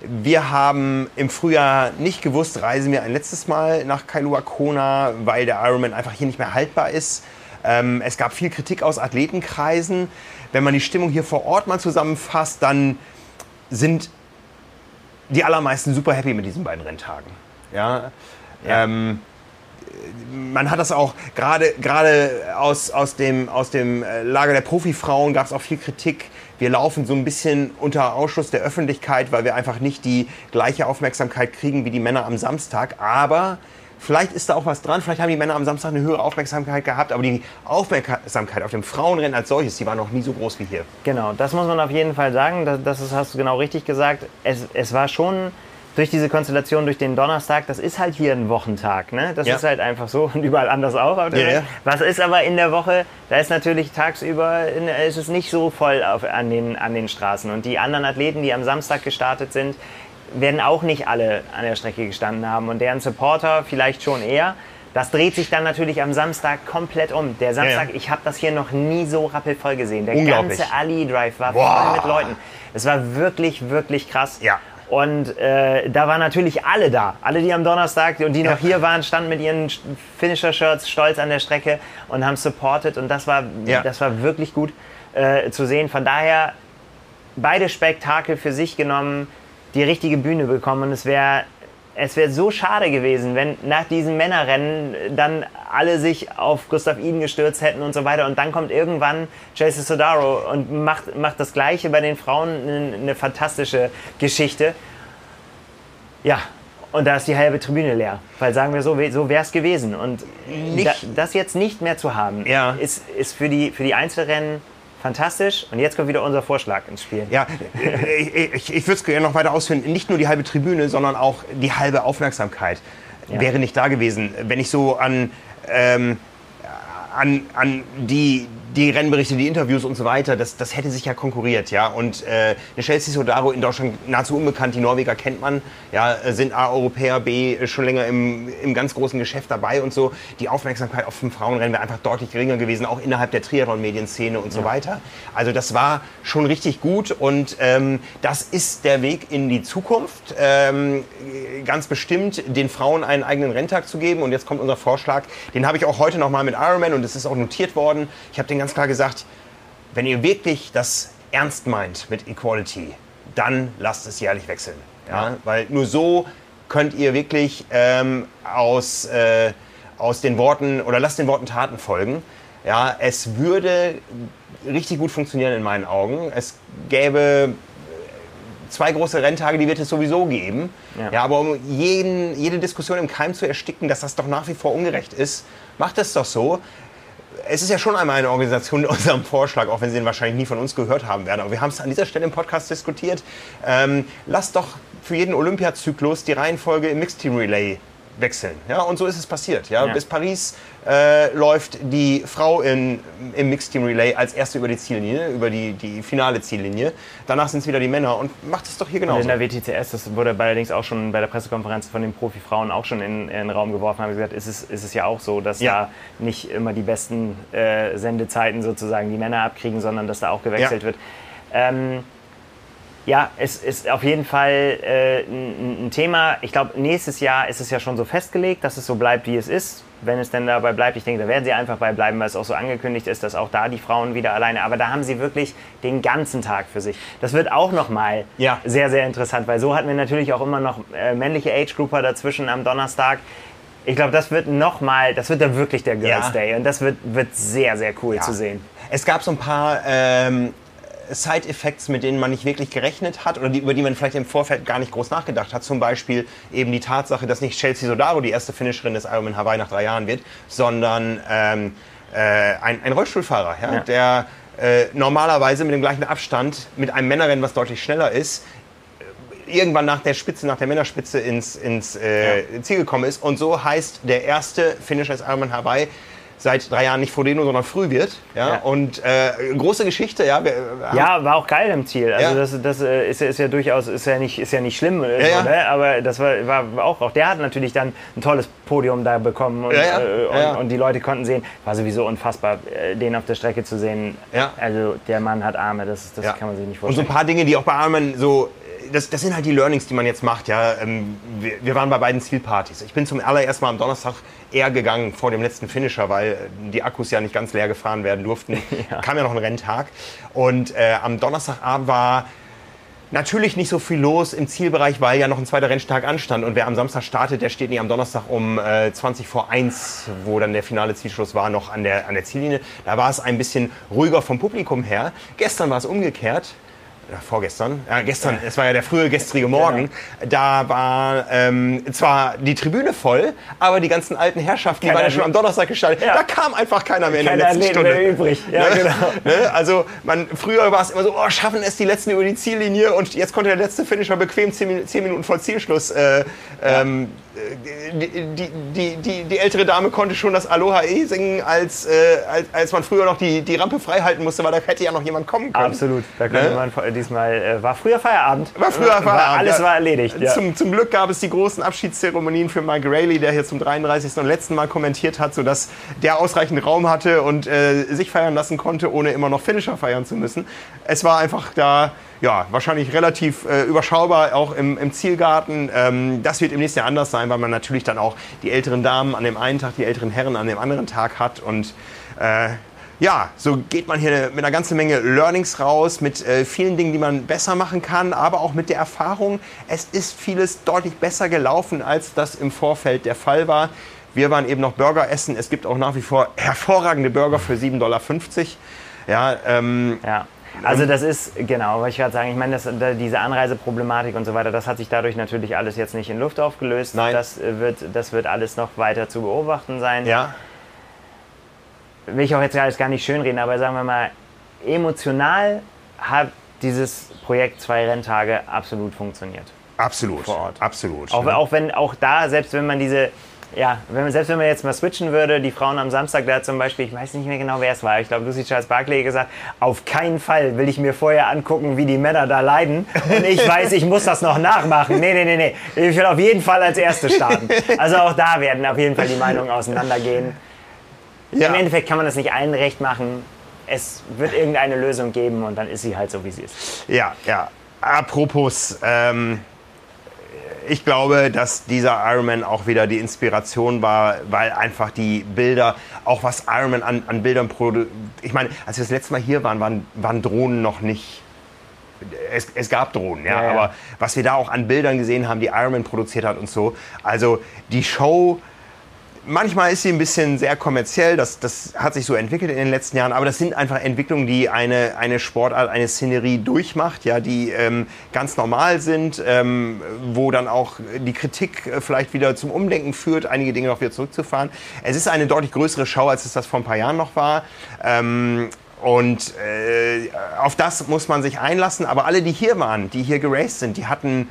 Wir haben im Frühjahr nicht gewusst, reisen wir ein letztes Mal nach Kailua Kona, weil der Ironman einfach hier nicht mehr haltbar ist. Ähm, es gab viel Kritik aus Athletenkreisen. Wenn man die Stimmung hier vor Ort mal zusammenfasst, dann sind die allermeisten super happy mit diesen beiden Renntagen. Ja. Ähm, man hat das auch gerade gerade aus, aus dem, aus dem äh, Lager der Profifrauen gab es auch viel Kritik. Wir laufen so ein bisschen unter Ausschluss der Öffentlichkeit, weil wir einfach nicht die gleiche Aufmerksamkeit kriegen wie die Männer am Samstag. Aber vielleicht ist da auch was dran. Vielleicht haben die Männer am Samstag eine höhere Aufmerksamkeit gehabt. Aber die Aufmerksamkeit auf dem Frauenrennen als solches, die war noch nie so groß wie hier. Genau, das muss man auf jeden Fall sagen. Das, das hast du genau richtig gesagt. Es, es war schon durch diese Konstellation, durch den Donnerstag, das ist halt hier ein Wochentag. Ne? Das Ja. ist halt einfach so und überall anders auch. Ja, ja. Was ist aber in der Woche, da ist natürlich tagsüber, ist es nicht so voll auf, an, den, an den Straßen. Und die anderen Athleten, die am Samstag gestartet sind, werden auch nicht alle an der Strecke gestanden haben und deren Supporter vielleicht schon eher. Das dreht sich dann natürlich am Samstag komplett um. Der Samstag, Ja. ich habe das hier noch nie so rappelvoll gesehen. Der ganze Ali-Drive war Boah. voll mit Leuten. Es war wirklich, wirklich krass. Ja. Und äh, da waren natürlich alle da. Alle, die am Donnerstag und die noch hier waren, standen mit ihren Finisher-Shirts stolz an der Strecke und haben supported. Und das war, Ja. das war wirklich gut äh, zu sehen. Von daher beide Spektakel für sich genommen, die richtige Bühne bekommen. Und es wäre es wäre so schade gewesen, wenn nach diesem Männerrennen dann alle sich auf Gustav Iden gestürzt hätten und so weiter. Und dann kommt irgendwann Jason Sodaro und macht, macht das Gleiche bei den Frauen. Eine, eine fantastische Geschichte. Ja, und da ist die halbe Tribüne leer. Weil sagen wir so, so wäre es gewesen. Und Nicht- da, das jetzt nicht mehr zu haben, Ja. ist, ist für, die, für die Einzelrennen fantastisch. Und jetzt kommt wieder unser Vorschlag ins Spiel. Ja, ich, ich, ich würde es gerne noch weiter ausführen. Nicht nur die halbe Tribüne, sondern auch die halbe Aufmerksamkeit Ja. wäre nicht da gewesen. Wenn ich so an, ähm, an, an die, die Rennberichte, die Interviews und so weiter, das, das hätte sich ja konkurriert. Ja? Und äh, eine Chelsea Sodaro in Deutschland nahezu unbekannt. Die Norweger kennt man, ja, sind A, Europäer, B, schon länger im, im ganz großen Geschäft dabei und so. Die Aufmerksamkeit auf dem Frauenrennen wäre einfach deutlich geringer gewesen, auch innerhalb der Triathlon-Medienszene und so weiter. Also das war schon richtig gut und ähm, das ist der Weg in die Zukunft. Ähm, ganz bestimmt, den Frauen einen eigenen Renntag zu geben. Und jetzt kommt unser Vorschlag, den habe ich auch heute nochmal mit Ironman und es ist auch notiert worden. Ich habe den ganz klar gesagt, wenn ihr wirklich das ernst meint mit Equality, dann lasst es jährlich wechseln. Ja? Weil nur so könnt ihr wirklich ähm, aus, äh, aus den Worten oder lasst den Worten Taten folgen. Ja, es würde richtig gut funktionieren in meinen Augen. Es gäbe zwei große Renntage, die wird es sowieso geben. Ja. Ja. aber um jeden, jede Diskussion im Keim zu ersticken, dass das doch nach wie vor ungerecht ist, macht es doch so. Es ist ja schon einmal eine Organisation in unserem Vorschlag, auch wenn Sie den wahrscheinlich nie von uns gehört haben werden. Aber wir haben es an dieser Stelle im Podcast diskutiert. Ähm, lasst doch für jeden Olympiazyklus die Reihenfolge im Mixed Team Relay wechseln. Ja, und so ist es passiert. Ja. Ja. Bis Paris äh, läuft die Frau in, im Mixed Team Relay als erste über die Ziellinie, über die, die finale Ziellinie. Danach sind es wieder die Männer und macht es doch hier Und genauso. in der WTCS, das wurde allerdings auch schon bei der Pressekonferenz von den Profifrauen auch schon in, in den Raum geworfen, haben gesagt, ist es, ist es ja auch so, dass Ja. da nicht immer die besten äh, Sendezeiten sozusagen die Männer abkriegen, sondern dass da auch gewechselt Ja. wird. Ähm, ja, es ist auf jeden Fall äh, ein, ein Thema. Ich glaube, nächstes Jahr ist es ja schon so festgelegt, dass es so bleibt, wie es ist. Wenn es denn dabei bleibt, ich denke, da werden sie einfach bei bleiben, weil es auch so angekündigt ist, dass auch da die Frauen wieder alleine. Aber da haben sie wirklich den ganzen Tag für sich. Das wird auch nochmal Ja. sehr, sehr interessant, weil so hatten wir natürlich auch immer noch äh, männliche Age-Grouper dazwischen am Donnerstag. Ich glaube, das wird nochmal, das wird dann wirklich der Girls Ja. Day und das wird, wird sehr, sehr cool zu sehen. Es gab so ein paar ähm, Side-Effects, mit denen man nicht wirklich gerechnet hat oder die, über die man vielleicht im Vorfeld gar nicht groß nachgedacht hat. Zum Beispiel eben die Tatsache, dass nicht Chelsea Sodaro die erste Finisherin des Ironman Hawaii nach drei Jahren wird, sondern ähm, äh, ein, ein Rollstuhlfahrer, ja, Ja. der äh, normalerweise mit dem gleichen Abstand mit einem Männerrennen, was deutlich schneller ist, irgendwann nach der Spitze, nach der Männerspitze ins, ins äh, Ziel gekommen ist. Und so heißt der erste Finisher des Ironman Hawaii seit drei Jahren nicht Frodeno, sondern früh wird. Ja? Ja. Und äh, große Geschichte, ja. Wir, haben- Ja, war auch geil im Ziel. Also Ja. das, das äh, ist, ja- ist ja durchaus ist ja nicht, ist ja nicht schlimm, äh, Ja. Ne? aber das war, war auch, auch der hat natürlich dann ein tolles Podium da bekommen und, äh, und, und die Leute konnten sehen, war sowieso unfassbar, äh, den auf der Strecke zu sehen. Also der Mann hat Arme, das, das kann man sich nicht Und so vorstellen. ein paar Dinge, die auch bei Ironman so, das, das sind halt die Learnings, die man jetzt macht. Ja, ähm, wir, wir waren bei beiden Zielpartys. Ich bin zum allerersten Mal am Donnerstag eher gegangen vor dem letzten Finisher, weil äh, die Akkus ja nicht ganz leer gefahren werden durften. Kam ja noch ein Renntag. Und äh, am Donnerstagabend war Natürlich nicht so viel los im Zielbereich, weil ja noch ein zweiter Renntag anstand. Und wer am Samstag startet, der steht nicht am Donnerstag um äh, 20 vor 1, wo dann der finale Zielschluss war, noch an der, an der Ziellinie. Da war es ein bisschen ruhiger vom Publikum her. Gestern war es umgekehrt. Ja, vorgestern, ja, gestern, es war ja der frühe gestrige Morgen, da war ähm, zwar die Tribüne voll, aber die ganzen alten Herrschaften, die Keiner waren ja schon am Donnerstag gestartet, Ja. da kam einfach keiner mehr in Keine der letzten Stunde. mehr übrig. Ja, Ne? genau. Ne? Also man, früher war es immer so, oh, schaffen es die Letzten über die Ziellinie und jetzt konnte der letzte Finisher bequem 10, Min- 10 Minuten vor Zielschluss. Äh, ähm, die, die, die, die, die ältere Dame konnte schon das Aloha E singen, als, äh, als, als man früher noch die, die Rampe frei halten musste, weil da hätte ja noch jemand kommen können. Absolut. Da könnte Ne? man, diesmal äh, war früher Feierabend. War früher Feierabend. War, alles ja. war erledigt. Ja. Zum, zum Glück gab es die großen Abschiedszeremonien für Mike Rayleigh, der hier zum 33. und letzten Mal kommentiert hat, sodass der ausreichend Raum hatte und äh, sich feiern lassen konnte, ohne immer noch Finisher feiern zu müssen. Es war einfach da, ja, wahrscheinlich relativ äh, überschaubar, auch im, im Zielgarten. Ähm, das wird im nächsten Jahr anders sein, weil man natürlich dann auch die älteren Damen an dem einen Tag, die älteren Herren an dem anderen Tag hat und äh, ja, so geht man hier mit einer ganzen Menge Learnings raus, mit äh, vielen Dingen, die man besser machen kann, aber auch mit der Erfahrung, es ist vieles deutlich besser gelaufen, als das im Vorfeld der Fall war. Wir waren eben noch Burger essen. Es gibt auch nach wie vor hervorragende Burger für 7,50 Dollar. Ja, ähm, Ja. Also das ist, genau, was ich gerade sagen, ich meine, das, da- diese Anreiseproblematik und so weiter, das hat sich dadurch natürlich alles jetzt nicht in Luft aufgelöst. Nein. Das äh, wird, das wird alles noch weiter zu beobachten sein. ja, Will ich auch jetzt alles gar nicht schönreden, aber sagen wir mal, emotional hat dieses Projekt zwei Renntage absolut funktioniert. absolut. Vor Ort. Absolut. Auch, ne? auch wenn auch da, selbst wenn man diese, ja, wenn man, selbst wenn man jetzt mal switchen würde, die Frauen am Samstag da zum Beispiel, ich weiß nicht mehr genau, wer es war, ich glaube, Lucy Charles Barkley gesagt, auf keinen Fall will ich mir vorher angucken, wie die Männer da leiden und ich weiß, ich muss das noch nachmachen. Nee, nee, nee, nee, ich will auf jeden Fall als Erste starten. Also auch da werden auf jeden Fall die Meinungen auseinandergehen. ja. Im Endeffekt kann man das nicht allen recht machen. Es wird irgendeine Lösung geben und dann ist sie halt so, wie sie ist. Ja, ja. Apropos, ähm, ich glaube, dass dieser Ironman auch wieder die Inspiration war, weil einfach die Bilder, auch was Ironman an, an Bildern produziert. Ich meine, als wir das letzte Mal hier waren, waren, waren Drohnen noch nicht. Es, es gab Drohnen, ja, Ja, ja. aber was wir da auch an Bildern gesehen haben, die Ironman produziert hat und so. Also die Show manchmal ist sie ein bisschen sehr kommerziell, das, das hat sich so entwickelt in den letzten Jahren, aber das sind einfach Entwicklungen, die eine, eine Sportart, eine Szenerie durchmacht, ja, die ähm, ganz normal sind, ähm, wo dann auch die Kritik äh, vielleicht wieder zum Umdenken führt, einige Dinge noch wieder zurückzufahren. Es ist eine deutlich größere Show, als es das vor ein paar Jahren noch war. Ähm, und äh, auf das muss man sich einlassen. Aber alle, die hier waren, die hier geraced sind, die hatten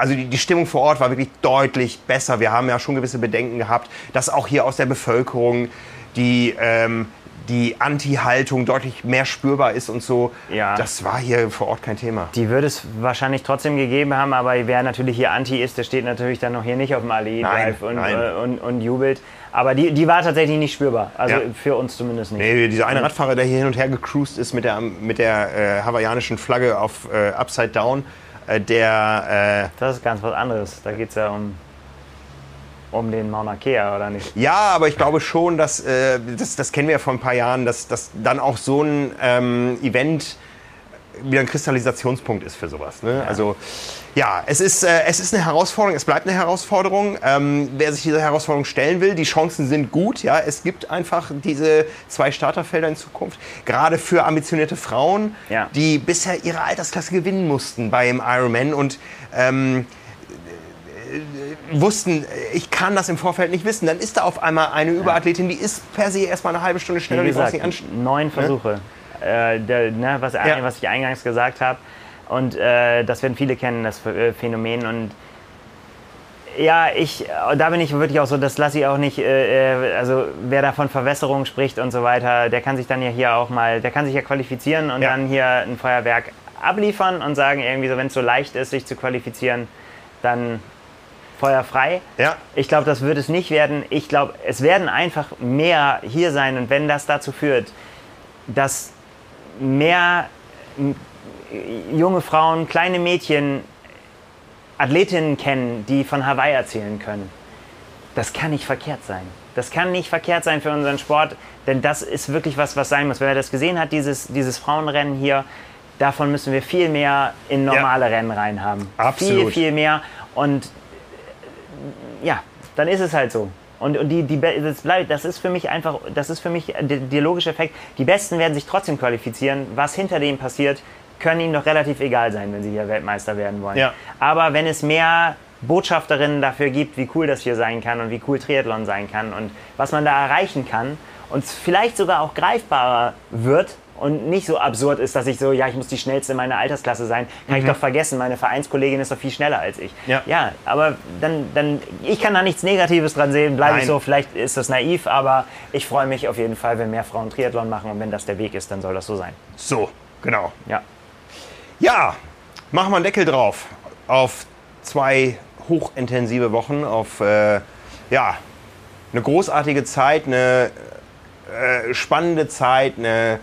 also die, die Stimmung vor Ort war wirklich deutlich besser. Wir haben ja schon gewisse Bedenken gehabt, dass auch hier aus der Bevölkerung die, ähm, die Anti-Haltung deutlich mehr spürbar ist und so. Ja. Das war hier vor Ort kein Thema. Die würde es wahrscheinlich trotzdem gegeben haben, aber wer natürlich hier Anti ist, der steht natürlich dann noch hier nicht auf dem Ali Nein, und, nein. äh, und, und jubelt. Aber die, die war tatsächlich nicht spürbar. Also Ja. für uns zumindest nicht. Nee, dieser eine Radfahrer, der hier hin und her gecruised ist mit der, mit der äh, hawaiianischen Flagge auf äh, Upside Down, äh, der... Das ist ganz was anderes. Da geht es ja um, um den Mauna Kea, oder nicht? Äh, ja, aber ich glaube schon, dass, äh, das, das kennen wir ja vor ein paar Jahren, dass, dass dann auch so ein ähm, Event wieder ein Kristallisationspunkt ist für sowas. Ne? Also ja, es ist, äh, es ist eine Herausforderung, es bleibt eine Herausforderung. Ähm, wer sich dieser Herausforderung stellen will, die Chancen sind gut. Ja? Es gibt einfach diese zwei Starterfelder in Zukunft, gerade für ambitionierte Frauen, Ja. die bisher ihre Altersklasse gewinnen mussten beim Ironman und ähm, wussten, ich kann das im Vorfeld nicht wissen. Dann ist da auf einmal eine Überathletin, die ist per se erstmal eine halbe Stunde schneller, Wie die brauchst gesagt, nicht anstellen. neun Versuche. Äh, der, ne, was, Ja. was ich eingangs gesagt habe. Und äh, das werden viele kennen, das äh, Phänomen. Und ja, ich, da bin ich wirklich auch so, das lasse ich auch nicht, äh, äh, also wer da von Verwässerung spricht und so weiter, der kann sich dann ja hier auch mal, der kann sich ja qualifizieren und Ja. dann hier ein Feuerwerk abliefern und sagen irgendwie so, wenn es so leicht ist, sich zu qualifizieren, dann Feuer frei. Ja. Ich glaube, das wird es nicht werden. Ich glaube, es werden einfach mehr hier sein. Und wenn das dazu führt, dass mehr junge Frauen, kleine Mädchen Athletinnen kennen, die von Hawaii erzählen können, das kann nicht verkehrt sein. Das kann nicht verkehrt sein für unseren Sport, denn das ist wirklich was, was sein muss. Wer das gesehen hat, dieses, dieses Frauenrennen hier, davon müssen wir viel mehr in normale Rennen reinhaben. Viel, Absolut. viel mehr. Und ja, dann ist es halt so. Und, und die, die, das, bleibt, das ist für mich einfach, das ist für mich der, der logische Effekt. Die Besten werden sich trotzdem qualifizieren. Was hinter dem passiert, können ihnen doch relativ egal sein, wenn sie hier Weltmeister werden wollen. Ja. Aber wenn es mehr Botschafterinnen dafür gibt, wie cool das hier sein kann und wie cool Triathlon sein kann und was man da erreichen kann und es vielleicht sogar auch greifbarer wird und nicht so absurd ist, dass ich so, ja, ich muss die schnellste in meiner Altersklasse sein, kann ich doch vergessen, meine Vereinskollegin ist doch viel schneller als ich. Mhm. Ja. ja aber dann, dann, ich kann da nichts Negatives dran sehen, bleibe ich so, vielleicht ist das naiv, aber ich freue mich auf jeden Fall, wenn mehr Frauen Triathlon machen und wenn das der Weg ist, dann soll das so sein. So, genau. Ja. Ja, machen wir einen Deckel drauf auf zwei hochintensive Wochen, auf äh, ja, eine großartige Zeit, eine äh, spannende Zeit, eine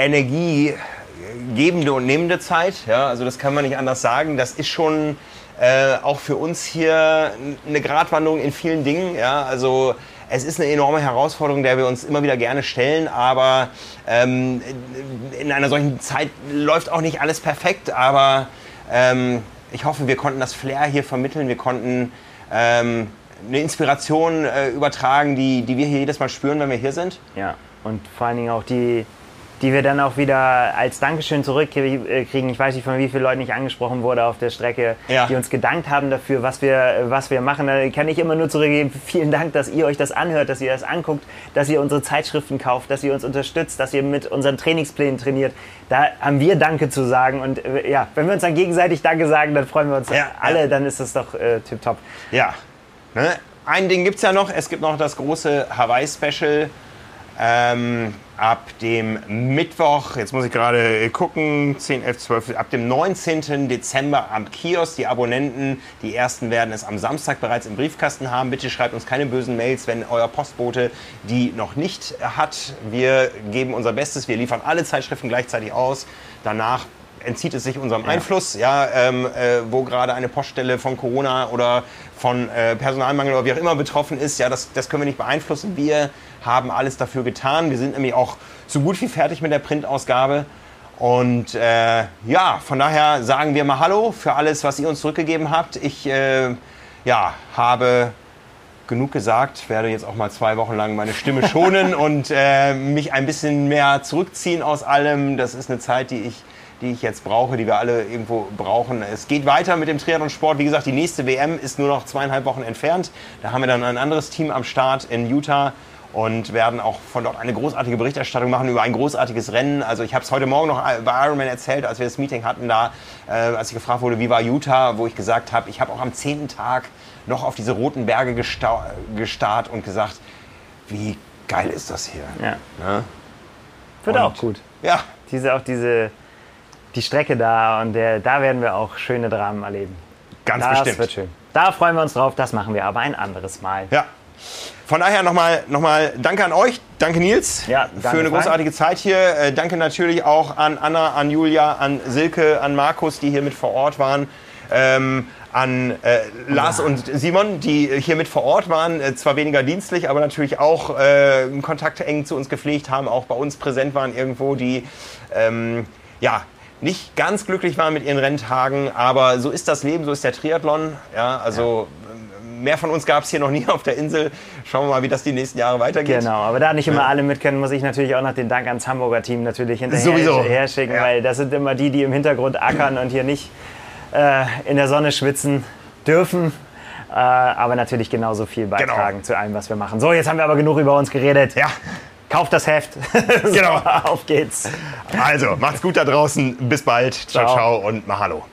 energiegebende und nehmende Zeit. Ja, also das kann man nicht anders sagen. Das ist schon äh, auch für uns hier eine Gratwanderung in vielen Dingen. Ja, also es ist eine enorme Herausforderung, der wir uns immer wieder gerne stellen, aber ähm, in einer solchen Zeit läuft auch nicht alles perfekt, aber ähm, ich hoffe, wir konnten das Flair hier vermitteln, wir konnten ähm, eine Inspiration äh, übertragen, die, die wir hier jedes Mal spüren, wenn wir hier sind. Ja, und vor allen Dingen auch die, die wir dann auch wieder als Dankeschön zurückkriegen. Ich weiß nicht, von wie vielen Leuten ich angesprochen wurde auf der Strecke, ja. die uns gedankt haben dafür, was wir, was wir machen. Da kann ich immer nur zurückgeben, vielen Dank, dass ihr euch das anhört, dass ihr das anguckt, dass ihr unsere Zeitschriften kauft, dass ihr uns unterstützt, dass ihr mit unseren Trainingsplänen trainiert. Da haben wir Danke zu sagen. Und äh, ja, wenn wir uns dann gegenseitig Danke sagen, dann freuen wir uns ja, alle, ja. dann ist das doch äh, tipptopp. Ja. Ne? Ein Ding gibt es ja noch. Es gibt noch das große Hawaii-Special. Ähm, ab dem Mittwoch, jetzt muss ich gerade gucken, 10, 11, 12, ab dem 19. Dezember am Kiosk. Die Abonnenten, die ersten werden es am Samstag bereits im Briefkasten haben. Bitte schreibt uns keine bösen Mails, wenn euer Postbote die noch nicht hat. Wir geben unser Bestes, wir liefern alle Zeitschriften gleichzeitig aus. Danach entzieht es sich unserem Einfluss, ja, ähm, äh, wo gerade eine Poststelle von Corona oder von äh, Personalmangel oder wie auch immer betroffen ist, ja, das, das können wir nicht beeinflussen. Wir haben alles dafür getan. Wir sind nämlich auch so gut wie fertig mit der Printausgabe. Und äh, ja, von daher sagen wir mal Hallo für alles, was ihr uns zurückgegeben habt. Ich äh, ja, habe genug gesagt, werde jetzt auch mal zwei Wochen lang meine Stimme schonen und äh, mich ein bisschen mehr zurückziehen aus allem. Das ist eine Zeit, die ich die ich jetzt brauche, die wir alle irgendwo brauchen. Es geht weiter mit dem Triathlon-Sport. Wie gesagt, die nächste WM ist nur noch zweieinhalb Wochen entfernt. Da haben wir dann ein anderes Team am Start in Utah und werden auch von dort eine großartige Berichterstattung machen über ein großartiges Rennen. Also ich habe es heute Morgen noch bei Ironman erzählt, als wir das Meeting hatten da, äh, als ich gefragt wurde, wie war Utah, wo ich gesagt habe, ich habe auch am zehnten Tag noch auf diese roten Berge gestarrt und gesagt, wie geil ist das hier. Ja. Ne? Wird und, auch gut. Ja. Diese, auch diese die Strecke da und der, da werden wir auch schöne Dramen erleben. Ganz das bestimmt. wird schön. Da freuen wir uns drauf, das machen wir aber ein anderes Mal. Ja. Von daher nochmal noch mal Danke an euch, danke Nils ja, danke für eine großartige Zeit hier. Äh, danke natürlich auch an Anna, an Julia, an Silke, an Markus, die hier mit vor Ort waren. Ähm, an äh, Lars ja. und Simon, die hier mit vor Ort waren, äh, zwar weniger dienstlich, aber natürlich auch äh, Kontakte eng zu uns gepflegt haben, auch bei uns präsent waren irgendwo, die ähm, ja, nicht ganz glücklich waren mit ihren Renntagen, aber so ist das Leben, so ist der Triathlon. Ja, also ja. Mehr von uns gab es hier noch nie auf der Insel. Schauen wir mal, wie das die nächsten Jahre weitergeht. Genau, aber da nicht immer ja. alle mit können, muss ich natürlich auch noch den Dank ans Hamburger Team natürlich hinterher schicken, ja. weil das sind immer die, die im Hintergrund ackern und hier nicht äh, in der Sonne schwitzen dürfen. Äh, aber natürlich genauso viel beitragen genau. zu allem, was wir machen. So, jetzt haben wir aber genug über uns geredet. Ja. Kauft das Heft. so, genau. Auf geht's. Also, macht's gut da draußen. Bis bald. Ciao, ciao, ciao und Mahalo.